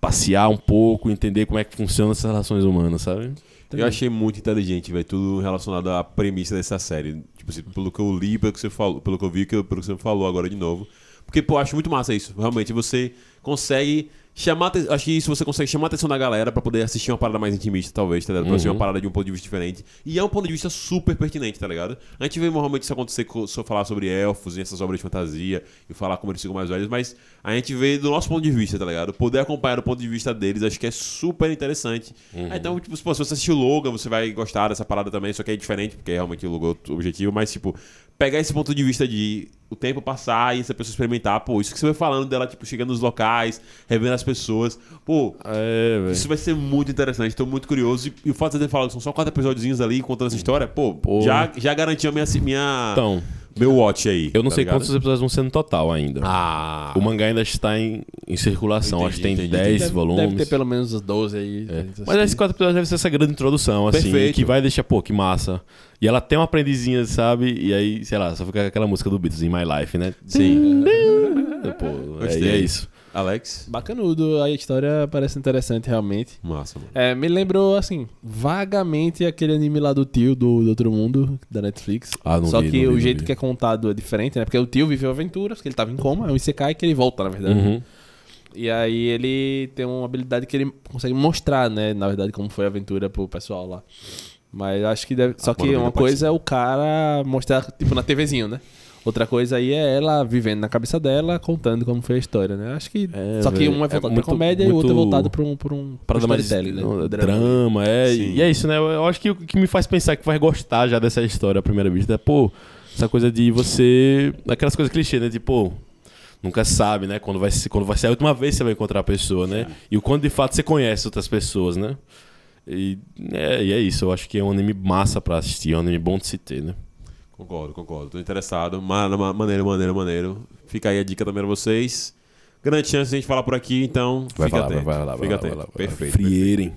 S3: passear um pouco, entender como é que funcionam essas relações humanas, sabe?
S1: Eu achei muito inteligente, velho, tudo relacionado à premissa dessa série. Tipo assim, pelo que eu li, pelo que você falou, pelo que eu vi, pelo que você falou agora de novo. Porque, pô, eu acho muito massa isso. Realmente, você consegue chamar. Acho que isso você consegue chamar a atenção da galera pra poder assistir uma parada mais intimista, talvez, tá ligado? Pra assistir uma parada de um ponto de vista diferente. E é um ponto de vista super pertinente, tá ligado? A gente vê normalmente isso acontecer eu falar sobre elfos e essas obras de fantasia e falar como eles ficam mais velhos, mas a gente vê do nosso ponto de vista, tá ligado? Poder acompanhar o ponto de vista deles, acho que é super interessante. Ah, Então, tipo, se você assistir o Logan, você vai gostar dessa parada também, só que é diferente, porque realmente o Logan é outro objetivo, mas, tipo, pegar esse ponto de vista de o tempo passar e essa pessoa experimentar, pô, isso que você vai falando dela, tipo, chegando nos locais, revendo as pessoas, pô,
S3: É,
S1: isso vai ser muito interessante, tô muito curioso. E, e o fato de ter falado que são só quatro episódiozinhos ali contando essa história, pô,
S3: Pô.
S1: já, já garantiu a minha, minha,
S3: Então,
S1: Meu watch aí.
S3: Eu não
S1: tá
S3: sei
S1: ligado?
S3: quantos episódios vão ser no total ainda.
S1: Ah.
S3: O mangá ainda está em, em circulação.
S1: Entendi,
S3: Acho que tem
S1: entendi,
S3: 10
S1: entendi.
S3: volumes.
S2: Deve ter pelo menos uns 12 aí.
S3: É. Mas esses quatro episódios deve ser essa grande introdução, assim,
S1: Perfeito.
S3: que vai deixar, pô, que massa. E ela tem uma aprendizinha, sabe? E aí, sei lá, só fica aquela música do Beatles, In My Life, né?
S1: Sim.
S3: Pô, é, e é isso.
S1: Alex?
S2: Bacanudo, a história parece interessante realmente.
S1: Massa, mano.
S2: É, me lembrou, assim, vagamente aquele anime lá do tio do, do Outro Mundo, da Netflix.
S3: Ah, não
S2: Só
S3: vi,
S2: que
S3: não vi,
S2: o
S3: não
S2: jeito
S3: vi.
S2: que é contado é diferente, né? Porque o tio viveu aventuras, que ele tava em coma, é um Isekai que ele volta, na verdade.
S3: Uhum.
S2: E aí ele tem uma habilidade que ele consegue mostrar, né? Na verdade, como foi a aventura pro pessoal lá. Mas acho que deve. Só
S1: Ah,
S2: que uma coisa é o cara mostrar, tipo, na TVzinho, né? Outra coisa aí é ela vivendo na cabeça dela, contando como foi a história, né? Acho que.
S3: É,
S2: só que
S3: velho,
S2: um é
S3: é
S2: voltado
S3: muito-
S2: pra comédia e o outro é
S3: muito-
S2: voltado pra um, pra um pra
S3: dar mais
S2: storytelling, né? Drama.
S3: drama, é.
S1: Sim.
S3: E é isso, né? Eu acho que o que me faz pensar que vai gostar já dessa história à primeira vista é, pô, essa coisa de você. Aquelas coisas clichê, né? Tipo, nunca sabe, né? Quando vai, ser, quando vai ser a última vez que você vai encontrar a pessoa, né? E o quanto de fato você conhece outras pessoas, né? E é, e é isso, eu acho que é um anime massa pra assistir, é um anime bom de se ter, né?
S1: Concordo, concordo. Tô interessado. Ma- ma- Maneiro, maneiro, maneiro. Fica aí a dica também pra vocês. Grande chance de a gente falar por aqui, então
S3: Vai
S1: fica
S3: vai,
S1: atento.
S3: vai lá, vai
S1: fica
S3: lá,
S1: atento.
S3: vai lá.
S1: Perfeito.
S3: Frierem.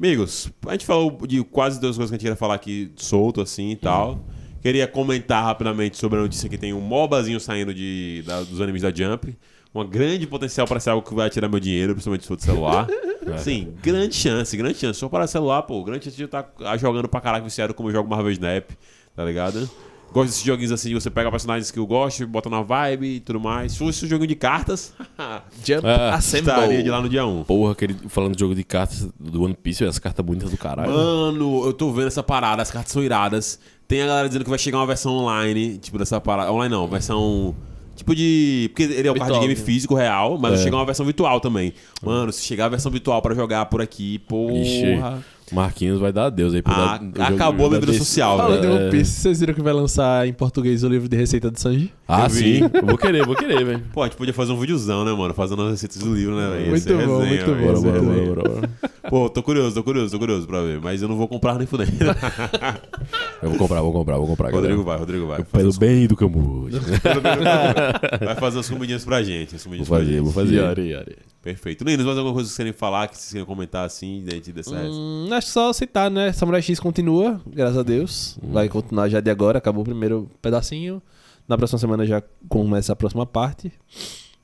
S1: Amigos, a gente falou de quase duas coisas que a gente queria falar aqui solto assim e tal. Queria comentar rapidamente sobre a notícia que tem um MOBAzinho saindo de, da- dos animes da Jump. Uma grande potencial para ser algo que vai tirar meu dinheiro, principalmente se for de celular. Sim, grande chance, grande chance. Se for para celular, pô, grande chance de eu estar jogando pra caraca viciado como eu jogo Marvel Snap, tá ligado? Gosto desses joguinhos assim, você pega personagens que eu gosto, bota na vibe e tudo mais. Se fosse um joguinho de cartas,
S2: Jump
S3: Ah,
S2: Assemble.
S1: estaria de lá no dia 1.
S3: Porra, aquele, falando de jogo de cartas do One Piece, as cartas bonitas do caralho.
S1: Mano, eu tô vendo essa parada, as cartas são iradas. Tem a galera dizendo que vai chegar uma versão online, tipo dessa parada. Online não, versão. Tipo de. Porque ele é o card game
S2: né?
S1: físico real, mas
S3: É.
S1: vai chegar uma versão virtual também. Mano, se chegar a versão virtual pra jogar por aqui,
S3: Ixi,
S1: porra.
S3: Marquinhos vai dar adeus aí pro
S1: Ah,
S3: da- jogo-
S1: acabou a
S3: o da DC.
S1: social,
S2: Falando One Piece, vocês viram que vai lançar em português o livro de receita do Sanji?
S3: Ah, sim. Vou querer, vou querer, velho.
S1: Pô, a gente podia fazer um videozão, né, mano? Fazendo as receitas do livro, né, velho?
S2: Muito bom,
S1: resenha,
S2: muito bom,
S3: Bora, bora, bora, bora.
S1: Pô, tô curioso, tô curioso, tô curioso pra ver. Mas eu não vou comprar nem fudendo.
S3: Eu vou comprar, vou comprar, vou comprar.
S1: Rodrigo
S3: galera.
S1: vai, Rodrigo vai.
S3: Pelo bem do Cambuja.
S1: Vai fazer as comidinhas pra gente. As
S3: Vou
S1: comidinhas pra
S3: fazer,
S1: gente.
S3: vou fazer.
S2: Yari, yari.
S1: Perfeito. Linus, mais alguma coisa que vocês querem falar, que vocês querem comentar assim, dentro dessa?
S2: Hum, acho que só citar, né? Samurai X continua, graças a Deus. Vai continuar já de agora, acabou o primeiro pedacinho. Na próxima semana já começa a próxima parte.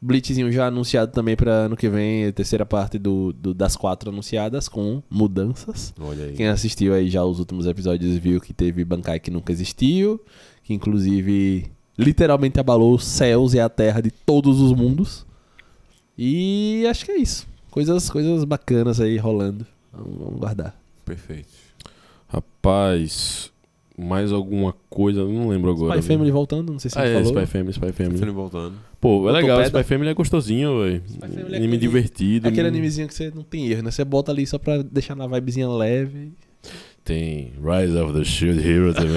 S2: Blitzzinho já anunciado também para ano que vem, a terceira parte do, do- das quatro anunciadas, com mudanças.
S1: Olha aí.
S2: Quem assistiu aí já os últimos episódios viu que teve Bankai que nunca existiu, que inclusive literalmente abalou os céus e a terra de todos os mundos. E acho que é isso. Coisas, coisas bacanas aí rolando. Vamos, vamos guardar.
S1: Perfeito.
S3: Rapaz, mais alguma coisa, não lembro agora.
S2: Spy
S3: viu?
S2: Family voltando, não sei se
S3: Ah,
S2: você
S3: é,
S2: falou.
S3: Spy Family, Spy Family.
S1: Filme voltando.
S3: Pô, é legal. Spy Family é gostosinho, velho.
S2: Family é
S3: Anime
S2: aquele-
S3: divertido.
S2: Aquele animezinho que você não tem erro, né? Você bota ali só pra deixar na vibezinha leve.
S3: Tem Rise of the Shield Hero também.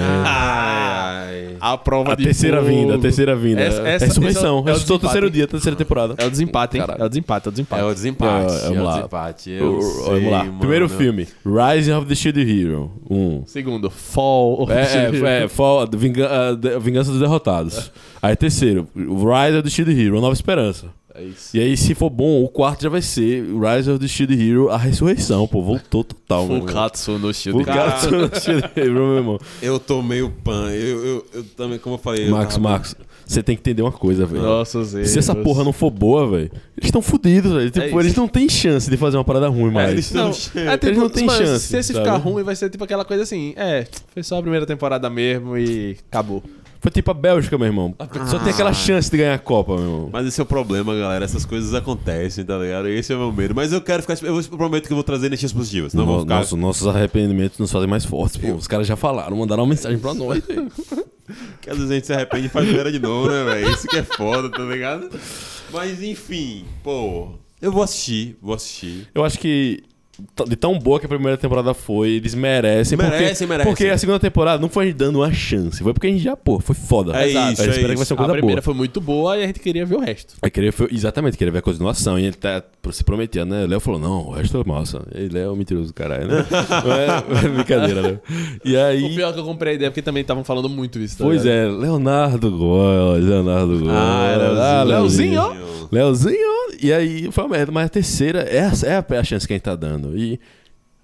S1: Ai,
S2: A prova
S3: a terceira vinda, a terceira vinda.
S2: Essa- essa-
S3: Ressurreição.
S2: esse é o- é o
S3: Ressuscitou o terceiro dia, terceira temporada.
S2: É o desempate, hein?
S3: Caralho.
S2: É o desempate, é o desempate.
S1: É o desempate.
S3: É,
S1: É,
S3: vamos
S1: o
S3: lá.
S1: desempate. Eu
S3: O-
S1: sei,
S3: Vamos lá.
S1: mano.
S3: Primeiro filme: Rise of the Shield Hero. Um.
S2: Segundo, Fall.
S3: É, é, é Fall- Vinga- ah, de- Vingança dos Derrotados. Aí terceiro, Rise of the Shield Hero, Nova Esperança.
S2: É isso.
S3: E aí, se for bom, o quarto já vai ser Rise of the Shield Hero, a ressurreição, pô. Voltou total, mano.
S2: Fukatsu no Shield.
S3: Fukatsu no Shield Hero, meu irmão.
S1: Eu tô meio pan. Eu, eu, eu também, como eu falei. eu
S3: Max,
S1: tava-
S3: Max, você tem que entender uma coisa, velho.
S2: Nossa, Zé.
S3: Se essa porra não for boa, velho, eles estão fodidos, velho. Tipo,
S2: isso.
S3: eles não têm chance de fazer uma parada ruim mais.
S1: eles
S2: Não, é tipo,
S3: eles não têm chance,
S2: Se esse
S3: sabe?
S2: ficar ruim, vai ser tipo aquela coisa assim: é, foi só a primeira temporada mesmo e acabou.
S3: Foi tipo a Bélgica, meu irmão. Só tem aquela chance de ganhar a Copa, meu irmão.
S1: Mas esse é o problema, galera. Essas coisas acontecem, tá ligado? Esse é o meu medo. Mas eu quero ficar. Eu prometo que eu vou trazer energias positivas. Não vou ficar.
S3: nosso- nossos arrependimentos nos fazem mais fortes, pô. Os caras já falaram, mandaram uma mensagem pra nós, velho.
S1: Que às vezes a gente se arrepende e faz merda de novo, né, velho? Isso que é foda, tá ligado? Mas enfim, pô. Eu vou assistir, vou assistir.
S3: Eu acho que de tão boa que a primeira temporada foi, eles merecem.
S1: Merecem,
S3: porque,
S1: merecem.
S3: Porque a segunda temporada não foi a gente dando uma chance, foi porque a gente já, pô, foi foda.
S1: É
S3: Exato.
S1: isso,
S3: a gente
S1: é
S3: espera que vai
S1: isso.
S3: ser uma
S2: A
S3: coisa
S2: primeira
S3: boa.
S2: foi muito boa e a gente queria ver o resto.
S3: Aí queria, foi- exatamente, queria ver a continuação. E ele tá se prometendo, né? Léo falou, não, o resto é massa. Ele é um mentiroso do caralho, né? Não é, é brincadeira, né? E aí.
S2: O pior que eu comprei a ideia porque também estavam falando muito isso. tá
S3: Pois é, Leonardo Góes, Leonardo Góes.
S1: Ah, Leozinho.
S3: Leozinho. Leozinho. E aí foi uma merda, mas a terceira, essa é a, é a chance que a gente tá dando. E.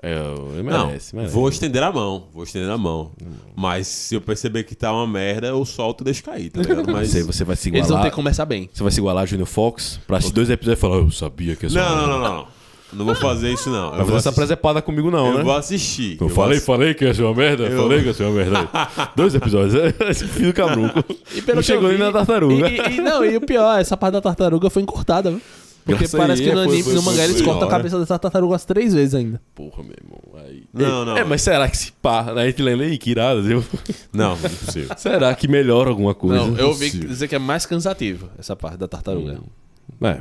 S3: É, ele
S1: Não,
S3: merece, merece.
S1: vou estender a mão, vou estender a mão. Mas se eu perceber que tá uma merda, eu solto e deixo cair, tá ligado? Mas...
S3: Você, você vai se
S2: Eles vão
S3: igualar.
S2: ter que começar bem.
S3: Você vai se igualar a Junior Fox pra assistir dois episódios e falar, eu sabia que ia ser
S1: Não,
S3: uma
S1: não,
S3: merda."
S1: não, não, não. Não vou fazer isso, não. Eu vou
S3: fazer essa
S1: assistir.
S3: presepada comigo, não,
S1: Eu
S3: né?
S1: vou assistir.
S3: Eu
S1: vou
S3: falei,
S1: assi-
S3: falei que ia ser uma merda?
S1: Eu-
S3: Falei que ia ser uma merda. Dois episódios. Esse filho do cabrunco.
S2: E pelo
S3: não chegou
S2: eu
S3: nem
S2: vi-
S3: na tartaruga.
S2: E, e- não, e o pior, essa parte da tartaruga foi encurtada, viu? Porque
S3: Graças
S2: parece que
S3: ele,
S2: no, anime,
S3: foi-
S2: no mangá eles cortam a cabeça dessa tartaruga umas três vezes ainda.
S3: Porra, meu irmão. Aí...
S1: Não, não.
S3: É, mas será que se pá, a gente lendo aí, que irado, viu?
S1: Não, não é possível.
S3: Será que melhora alguma coisa?
S2: Não, eu ouvi
S1: possível.
S2: dizer que é mais cansativo essa parte da tartaruga.
S3: É,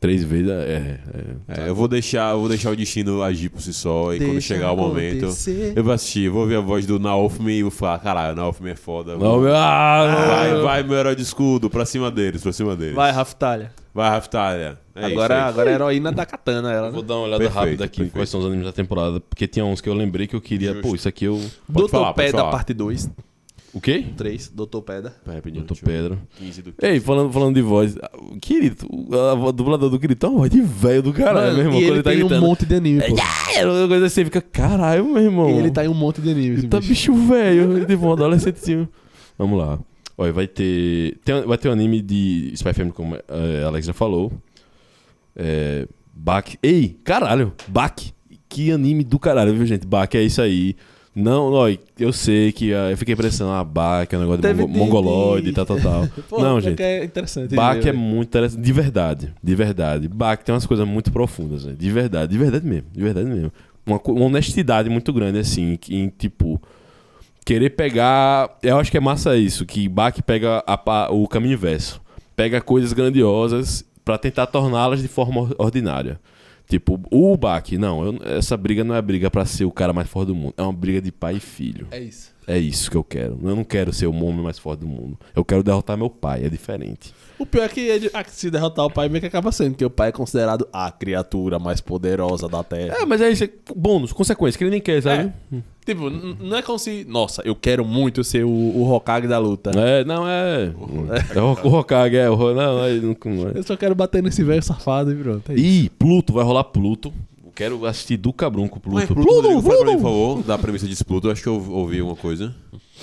S3: três vezes é... é-
S1: É, eu vou deixar, eu vou deixar o destino agir por si só e quando
S2: Deixa
S1: chegar o momento,
S2: acontecer.
S1: eu vou assistir, vou ouvir a voz do Naofmi e vou falar, caralho, o Naofmi é foda.
S3: Não, meu... Ah,
S1: Vai, vai, meu herói de escudo, pra cima deles, pra cima deles.
S2: Vai, Raftalha.
S1: Vai, Raftalha. É
S2: agora,
S1: isso aí.
S2: agora é a heroína da katana, ela.
S3: Vou dar uma olhada
S1: Perfeito,
S3: rápida aqui em
S1: perfeito.
S3: quais são os animes da temporada, porque tinha uns que eu lembrei que eu queria...
S1: Justo.
S3: Pô, isso aqui eu...
S2: Doutor Peda,
S1: falar.
S2: parte 2.
S3: O quê?
S2: 3, Doutor.
S1: Pera, rapidinho,
S3: Doutor Pedro.
S1: 15 do
S3: Ei, falando, falando de voz, o Kirito, o a dublador do Kirito é uma voz de velho do caralho,
S2: Mano,
S3: meu irmão.
S2: e ele
S3: tá
S2: tem um monte de anime, pô.
S3: É uma coisa assim, fica, caralho, meu irmão.
S2: E ele tá em um monte de anime, esse
S3: Tá
S2: bicho.
S3: velho, tipo um adolescentezinho. Vamos lá. Olha, vai ter. tem- vai ter um anime de Spy Family, como eh, a Alex já falou. É. Bak. Ei, caralho, Bak. Que anime do caralho, viu, gente? Bak é isso aí. Não, ó, eu sei que ah, eu fiquei impressão, ah, Bak é um negócio de mongo-
S2: de-
S3: mongoloide e tal, tal, tal.
S2: Pô,
S3: não,
S2: pior
S3: gente.
S2: é interessante.
S3: Bach
S2: de
S3: é muito interessante. De verdade. De verdade. Bach tem umas coisas muito profundas, velho. De verdade. De verdade mesmo. De verdade mesmo. Uma, co- uma honestidade muito grande, assim, que, em tipo. Querer pegar. Eu acho que é massa isso, que Bach pega a pa- o caminho inverso. Pega coisas grandiosas pra tentar torná-las de forma or- ordinária. Tipo, o Bach, não, eu- essa briga não é briga pra ser o cara mais forte do mundo. É uma briga de pai e filho.
S2: É isso.
S3: É isso que eu quero. Eu não quero ser o homem mais forte do mundo. Eu quero derrotar meu pai. É diferente.
S2: O pior é que ele, ah, se derrotar o pai, meio que acaba sendo, porque o pai é considerado a criatura mais poderosa da Terra.
S3: É, mas é isso. é Bônus, consequência, que ele nem quer, sabe?
S2: Tipo, n- não é como se, nossa, eu quero muito ser o, o Hokage da luta.
S3: É, não é. É o, o Hokage, é. O, Ho- não, é, não, não é.
S2: Eu só quero bater nesse velho safado e pronto. É isso.
S3: Ih, Pluto, vai rolar Pluto. Eu quero assistir do Cabrun com
S1: Mas
S3: Pluto.
S1: Pluto, Pluto, pra mim, por favor, da premissa de Pluto, acho que eu ouvi alguma coisa.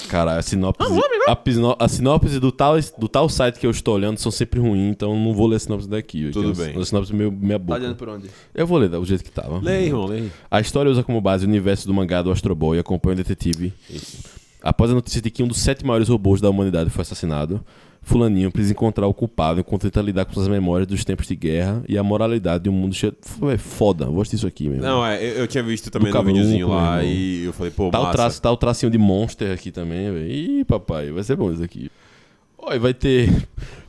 S3: Cara, a sinopse, a, pisno- a sinopse do tal, do tal site que eu estou olhando são sempre ruins, então não vou ler a sinopse daqui.
S1: Tudo
S3: é
S1: bem.
S3: Uma sinopse meio
S2: Tá
S3: boca.
S2: olhando por onde?
S3: Eu vou ler do jeito que tava.
S1: Lê, irmão, lê.
S3: A história usa como base o universo do mangá do Astro Boy e acompanha o detetive. Após a notícia de que um dos sete maiores robôs da humanidade foi assassinado, Fulaninho precisa encontrar o culpado enquanto tenta lidar com suas memórias dos tempos de guerra e a moralidade de um mundo cheio. É foda, gosto disso aqui mesmo.
S1: Não, é, eu, eu tinha visto também no videozinho lá e eu falei, pô,
S3: Tá o,
S1: massa.
S3: traço, tá o tracinho de monster aqui também, velho. Ih, papai, vai ser bom isso aqui. Olha, vai ter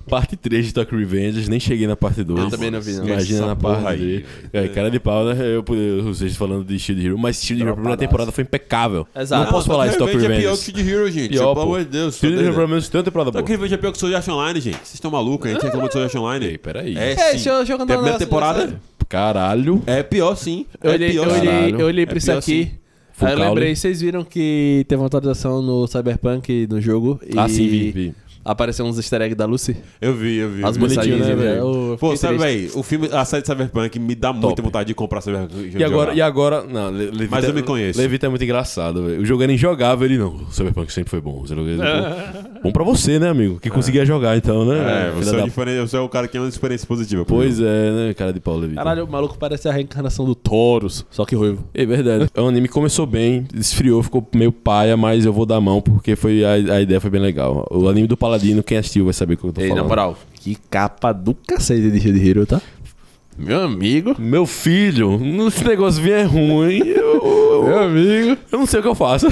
S3: parte 3 de Tokyo Revengers, nem cheguei na parte 2.
S2: Eu também não vi, não.
S3: Imagina
S1: Essa
S3: na parte
S1: aí,
S3: 3. É, cara de pau, né? Eu, vocês falando de Shield Hero, mas Shield Hero, a primeira temporada foi impecável.
S2: Exato.
S3: Não posso falar isso de Tokyo
S1: Revenge é pior
S3: Revengers.
S1: que Shield Hero, gente.
S3: Pior,
S1: Pelo amor de Deus.
S3: Shield Hero, pelo
S1: doido?
S3: menos, tem uma temporada boa.
S1: Tokyo Revenge é pior que Sword Art Online, gente. Vocês estão malucos? A gente reclama de Sword Art Online.
S3: Ei, peraí.
S1: É,
S2: É,
S1: sim.
S2: deixa eu- deixa eu contar
S1: Tem a primeira temporada.
S3: Caralho.
S1: É pior, sim.
S2: Eu
S1: é
S2: olhei,
S1: pior,
S2: eu olhei, eu olhei pra
S1: É
S2: isso
S1: pior
S2: aqui.
S1: sim.
S2: Aí eu lembrei, vocês viram que teve uma atualização no Cyberpunk no jogo e
S3: Ah, sim, vi, vi.
S2: Apareceu uns easter eggs da Lucy.
S1: Eu vi, eu vi.
S2: As mensagens,
S3: né,
S2: velho?
S1: Pô, sabe, velho, o filme, a série de Cyberpunk me dá muita
S3: Top.
S1: vontade de comprar Cyberpunk.
S3: E agora, e agora, não, Le- Levita,
S1: Mas eu me conheço.
S3: Levita é muito engraçado, velho. O jogo era injogável, ele não. O Cyberpunk sempre foi bom. Não- Bom pra você, né, amigo? Que conseguia jogar, então, né?
S1: É, você é,
S3: da-
S1: diferente, você é o cara que tem uma experiência positiva.
S3: Pois é, né, cara de pau, Levita.
S2: Caralho, o maluco parece a reencarnação do Taurus, só que ruivo.
S3: É verdade. O anime começou bem, esfriou, ficou meio paia, mas eu vou dar mão porque foi, a, a ideia foi bem legal. O anime do Paladino, quem assistiu vai saber o que eu tô
S2: Ei, na
S3: falando.
S2: moral, que capa do cacete de Shield Hero, tá? Meu amigo.
S3: Meu filho, esse negócio vier ruim, eu,
S2: Meu amigo.
S3: eu não sei o que eu faço.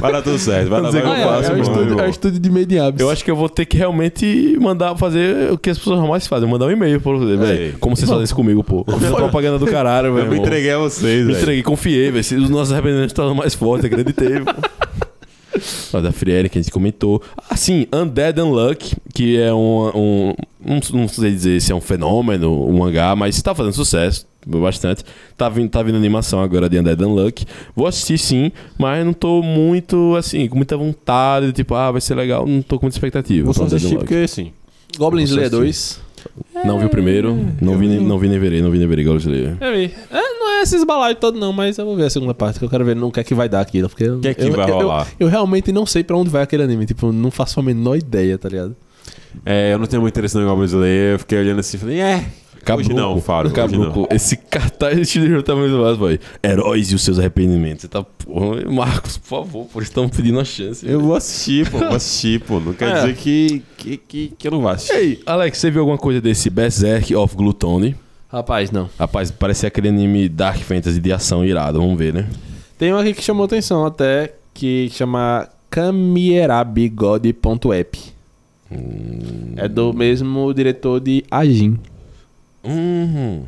S1: Vai dar tudo certo. Vai dar
S2: é,
S1: tudo
S2: estúdio, é o estúdio de Mediabs.
S3: Eu acho que eu vou ter que realmente mandar fazer o que as pessoas mais fazem, mandar um e-mail pra você, velho. Como vocês fazem isso comigo, pô? Fazendo propaganda do caralho, velho.
S1: Eu me entreguei a vocês,
S3: Me
S1: velho.
S3: entreguei, confiei, velho. Os nossos arrependimentos estão mais fortes, acreditei, pô. Ó, da Friere, que a gente comentou. Ah, sim, Undead Unluck, que é um, um, um- Não sei dizer se é um fenômeno, um mangá, mas tá fazendo sucesso. Bastante. Tá vindo, tá vindo animação agora de Undead Unluck. Vou assistir sim, mas não tô muito, assim, com muita vontade. Tipo, ah, vai ser legal. Não tô com muita expectativa.
S1: Vou só assistir porque, assim...
S2: Goblin Slayer
S3: assistir.
S2: 2.
S3: Não vi o primeiro, não vi, nem- não vi nem verei, não vi nem verei Goblin Slayer.
S2: Eu vi. É, não é esses balados todo não, mas eu vou ver a segunda parte, que eu quero ver no que é que vai dar aquilo. Porque o
S1: que é que vai rolar?
S2: Eu, eu realmente não sei pra onde vai aquele anime. Tipo, não faço a menor ideia, tá ligado?
S1: É, eu não tenho muito interesse no Goblin Slayer. Eu fiquei olhando assim e falei, é... Hoje não, hoje
S3: Cabruco,
S1: não.
S3: esse cartaz de livro tá muito mais, boy. Heróis e os seus arrependimentos. Você tá, porra, Marcos, por favor, por estão pedindo a chance.
S1: Eu vou assistir, pô. Vou assistir, pô. Não quer
S2: É.
S1: dizer que, que, que, que eu não vou assistir.
S3: Ei, Alex, você viu alguma coisa desse Berserk of Gluttony?
S2: Rapaz, não.
S3: Rapaz, parece aquele anime Dark Fantasy de ação irado, vamos ver, né?
S2: Tem um aqui que chamou atenção até, que chama Kamierabigode.app. É do mesmo diretor de Ajin.
S3: Hum,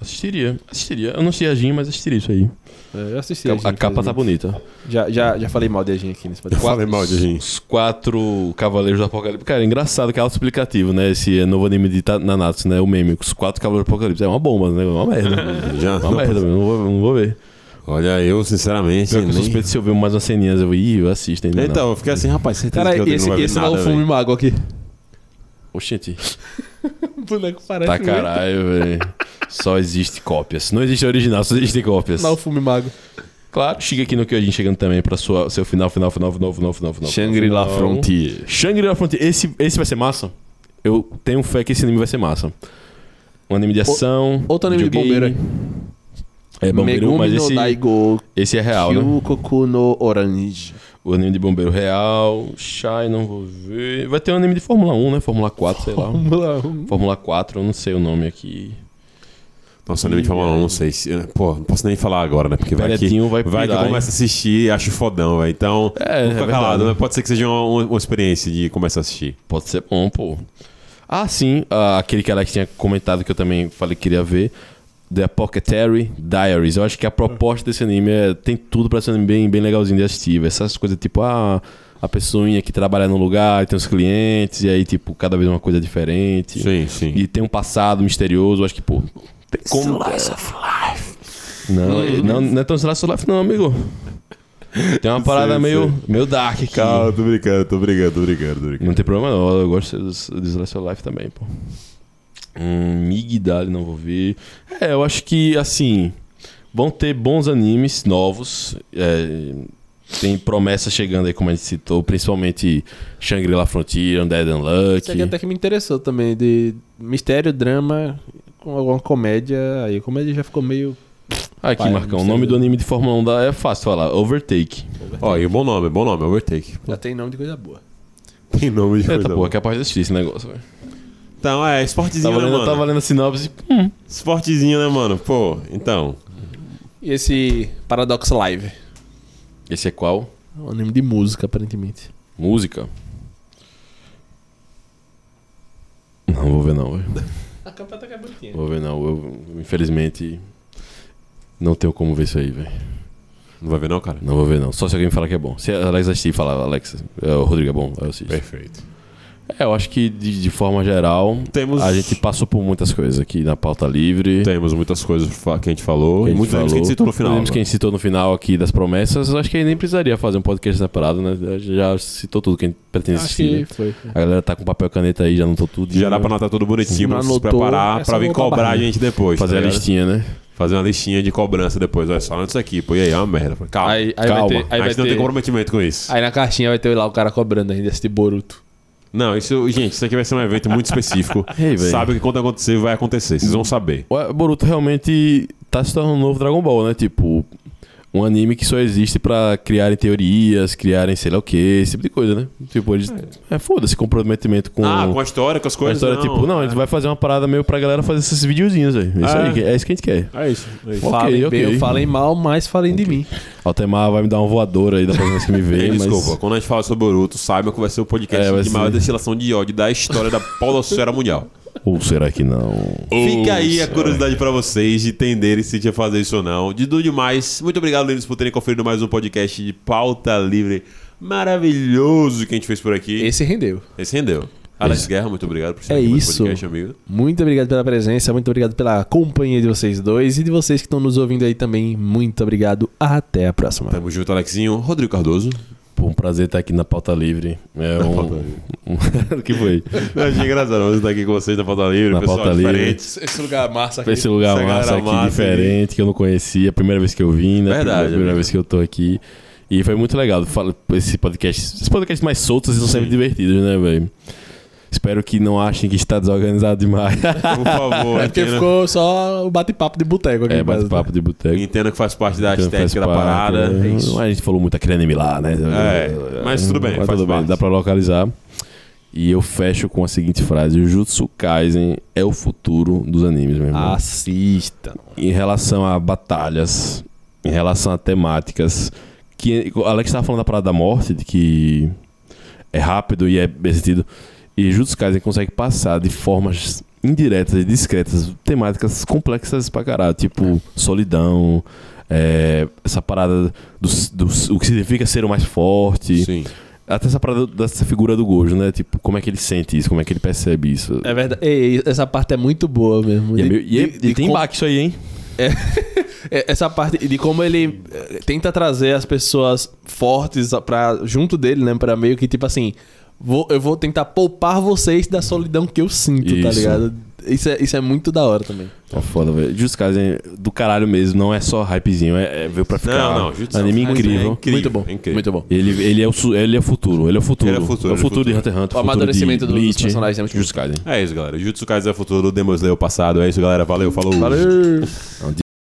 S3: assistiria, assistiria. Eu não sei a Jin, mas assistiria isso aí.
S2: É, Eu assisti
S3: A,
S2: Ajin,
S3: a capa tá bonita.
S2: Já, já, já falei mal de Ajin aqui nesse
S1: Eu
S2: podcast.
S1: falei mal de gente.
S3: Os quatro Cavaleiros do Apocalipse. Cara, é engraçado que é auto-explicativo, né? Esse novo anime de Nanatsu, né? O meme. Os quatro Cavaleiros do Apocalipse. É uma bomba, né? É uma merda.
S1: Já.
S3: uma merda, meu. Não vou, não vou ver.
S1: Olha, eu, sinceramente...
S3: Pior que eu
S1: nem-
S3: suspeito se eu ver mais umas ceninhas, eu vou, ih, eu assisto ainda.
S1: Então, eu fiquei assim, rapaz, certeza
S2: Cara,
S1: que eu
S2: esse,
S1: não vai ver
S2: esse não
S1: nada,
S2: é o fume
S1: velho.
S2: mago aqui.
S3: não. Oxente.
S2: O boneco parece
S3: Tá caralho, velho. Só existe cópias. Não existe original, só existem cópias.
S2: Não o fume mago.
S3: Claro, chega aqui no Kyojin chegando também pra sua, seu final, final, final, final, final, final, final.
S2: Shangri-La. Frontier.
S3: Shangri-La Frontier. Esse, esse vai ser massa? Eu tenho fé que esse anime vai ser massa. Um anime de ação.
S2: outro anime de bombeiro
S3: É bombeiro,
S2: Megumi
S3: mas
S2: no
S3: esse,
S2: Daigo
S3: esse é real, né?
S2: Kyukoku no Orange.
S3: O anime de bombeiro real. Shai, não vou ver. Vai ter um anime de Fórmula 1, né? Fórmula 4, sei lá.
S2: Fórmula 1.
S3: Fórmula 4, eu não sei o nome aqui.
S1: Nossa, anime de Fórmula 1, não sei se... Pô, não posso nem falar agora, né? Porque vai que,
S3: vai
S1: vai que eu
S3: pirar, hein?
S1: começo a assistir e acho fodão, velho. Então,
S3: É,
S1: não
S3: é
S1: fica calado.
S3: verdade.
S1: né? Pode ser que seja uma, uma experiência de começar a assistir.
S3: Pode ser bom, pô. Ah, sim. ah, aquele que Alex tinha comentado que eu também falei que queria ver. The Apothecary Diaries. Eu acho que a proposta desse anime é, tem tudo pra ser um anime bem, bem legalzinho de assistir. Essas coisas tipo, ah, a pessoinha que trabalha no lugar, tem os clientes, e aí, tipo, cada vez uma coisa diferente.
S1: Sim, sim.
S3: E tem um passado misterioso. Eu acho que, pô, tem como.
S1: Slice of life.
S3: Não, não, não é tão slice of life, não, amigo. Tem uma parada
S1: Sei,
S3: meio,
S1: sei.
S3: meio dark aqui.
S1: Calma, tô brincando, tô brincando, tô brincando, tô brincando.
S3: Não tem problema não, eu gosto de de Slice of Life também, pô. Hum, Migdali não vou ver. É, eu acho que, assim, vão ter bons animes novos. é, tem promessas chegando aí, como a gente citou, principalmente Shangri-La Frontier, Undead Unluck.
S2: Isso aqui até que me interessou também, de mistério, drama, com alguma comédia. Aí a comédia já ficou meio.
S3: Aqui,
S2: Pai,
S3: Marcão, o nome do anime de Fórmula 1 da- é fácil falar, Overtake.
S1: Ó, e bom nome, bom nome, Overtake.
S2: Já tem nome de coisa boa.
S1: Tem nome de coisa
S3: Eita,
S1: boa.
S3: porra, capaz de assistir esse negócio, velho.
S1: Então, é, esportezinho,
S3: Tava
S1: né,
S3: lendo,
S1: mano?
S3: tava lendo a sinopse. Hum.
S1: Esportezinho, né, mano? Pô, então.
S2: E esse Paradox Live?
S3: Esse é qual?
S2: É um anime de música, aparentemente.
S3: Música? Não, vou ver não, velho.
S2: A capa tá bonitinha.
S3: Vou ver não. Eu, infelizmente, não tenho como ver isso aí, velho.
S1: Não vai ver não, cara?
S3: Não vou ver não. Só se alguém me falar que é bom. Se a Alex assistir e falar, Alex, é, o Rodrigo é bom, eu assisto.
S1: Perfeito.
S3: É, eu acho que de, de forma geral,
S1: Temos...
S3: a gente passou por muitas coisas aqui na pauta livre.
S1: Temos muitas coisas fa- que a gente falou. e muitos animes que a gente citou no final.
S3: Animes que a gente citou no final aqui das promessas, eu acho que a gente nem precisaria fazer um podcast separado, né? Já citou tudo que a gente pretende
S2: Acho
S3: assistir.
S2: que
S3: né?
S2: foi.
S3: A galera tá com papel e caneta aí, já anotou tudo.
S1: Já dá pra anotar tudo bonitinho,
S2: Não
S1: pra se
S2: anotou,
S1: preparar
S2: é só
S1: pra vir
S2: voltar a
S1: cobrar a
S2: barriga.
S1: gente depois.
S3: fazer
S1: tá
S3: a
S1: ligado?
S3: listinha, né?
S1: Fazer uma listinha de cobrança depois. Olha só, antes aqui, pô, e aí, é uma merda. Calma.
S2: Aí, aí
S3: calma.
S2: vai ter. Aí
S1: a
S2: vai
S1: gente não tem
S2: ter
S1: comprometimento com isso.
S2: aí na caixinha vai ter lá o cara cobrando ainda esse de Boruto.
S1: Não, isso, gente, isso aqui vai ser um evento muito específico.
S3: Ei, velho.
S1: Sabe que quando acontecer, vai acontecer. Vocês vão saber.
S3: O Boruto realmente tá se tornando um novo Dragon Ball, né? Tipo, um anime que só existe pra criarem teorias, criarem sei lá o que, esse tipo de coisa, né? Tipo, eles. É, foda-se comprometimento com.
S1: Ah, com a história, com as
S3: a
S1: coisas.
S3: história, tipo, não, a gente vai fazer uma parada meio pra galera fazer esses videozinhos aí. Isso
S1: Ah.
S3: aí, que- é isso que a gente quer.
S1: É isso. É isso.
S3: Ok,
S2: falem
S3: ok.
S2: bem, falem mal, mas falem de mim.
S3: Altemar vai me dar uma voadora aí da próxima vez que me vê,
S1: Ei,
S3: mas.
S1: Desculpa, quando a gente fala sobre Boruto, saiba que vai ser o podcast
S3: É,
S1: de
S3: ser.
S1: maior destilação de ódio da história da podosfera mundial.
S3: Ou será que não?
S1: Fica aí a curiosidade pra vocês de entenderem se tinha fazer isso ou não. De tudo demais, muito obrigado, Lênis, por terem conferido mais um podcast de pauta livre maravilhoso que a gente fez por aqui.
S2: Esse rendeu.
S1: Esse rendeu. Alex Guerra, muito obrigado por estar
S2: É
S1: aqui no
S2: isso.
S1: podcast, amigo.
S2: Muito obrigado pela presença, muito obrigado pela companhia de vocês dois e de vocês que estão nos ouvindo aí também. Muito obrigado. Até a próxima.
S1: Tamo junto, Alexinho. Rodrigo Cardoso.
S3: Pô, um prazer estar aqui na pauta livre. É um.
S1: pauta
S3: um- o que foi?
S1: Eu achei engraçado você estar aqui com vocês na Pauta Livre,
S3: Na
S1: pessoal
S3: Pauta Livre.
S1: diferente.
S2: Esse lugar massa aqui.
S3: Esse lugar massa aqui,
S1: massa
S3: diferente, que eu não conhecia. A primeira vez que eu vim, né?
S1: Verdade,
S3: Primeira, primeira vez que eu tô aqui. E foi muito legal. Esse podcast, esses podcasts mais soltos estão sempre divertidos, né, velho? Espero que não achem que está desorganizado demais.
S1: Por favor,
S2: É porque
S1: entenda,
S2: ficou só o bate-papo de boteco aqui.
S3: é, bate-papo de boteco.
S1: entenda que faz parte da
S3: faz
S1: estética da
S3: parte,
S1: parada.
S3: né?
S1: É isso.
S3: A gente falou muito aquele anime lá, né?
S1: É, mas tudo bem,
S3: Mas
S1: faz
S3: tudo bem,
S1: parte.
S3: dá pra localizar. E eu fecho com a seguinte frase: O Jutsu Kaisen é o futuro dos animes, meu irmão.
S2: Assista.
S3: em relação a batalhas, em relação a temáticas. Que Alex estava falando da parada da morte, de que é rápido e é bem sentido. E Jutsu Kaisen consegue passar de formas indiretas e discretas temáticas complexas pra caralho, tipo solidão, é, essa parada do, do- o que significa ser o mais forte.
S1: Sim.
S3: Até essa parada dessa figura do Gojo, né? Tipo, como é que ele sente isso, como é que ele percebe isso.
S2: É verdade. Ei, essa parte é muito boa mesmo.
S3: E, é
S2: De-
S3: meio- e é-
S2: de-
S3: e
S2: de
S3: tem
S2: como-
S3: baque isso aí, hein?
S2: É, essa parte de como ele eh, tenta trazer as pessoas fortes pra, junto dele, né? Pra meio que tipo assim. Vou, eu vou tentar poupar vocês da solidão que eu sinto, tá
S3: Isso.
S2: ligado? Isso é, isso é muito da hora também.
S3: Tá foda, velho. Just Kaisen do caralho mesmo, não é só hypezinho, é, é veio pra ficar.
S1: Não, não, Jutsu
S3: Anime incrível.
S1: é incrível.
S2: muito bom.
S1: é incrível.
S2: Muito bom.
S3: Ele, ele, é o, ele é o futuro, ele é o futuro.
S1: Ele é o futuro,
S3: É o
S1: ele é
S3: futuro de
S1: futuro.
S3: Hunter x Hunter,
S2: O
S3: futuro
S2: amadurecimento
S3: de
S2: dos personagens é muito
S3: Kaisen.
S1: É isso, galera. Jutsu Kaisen é o futuro, Demon Slayer é o passado. É isso, galera. Valeu, falou.
S2: Valeu!
S3: Não,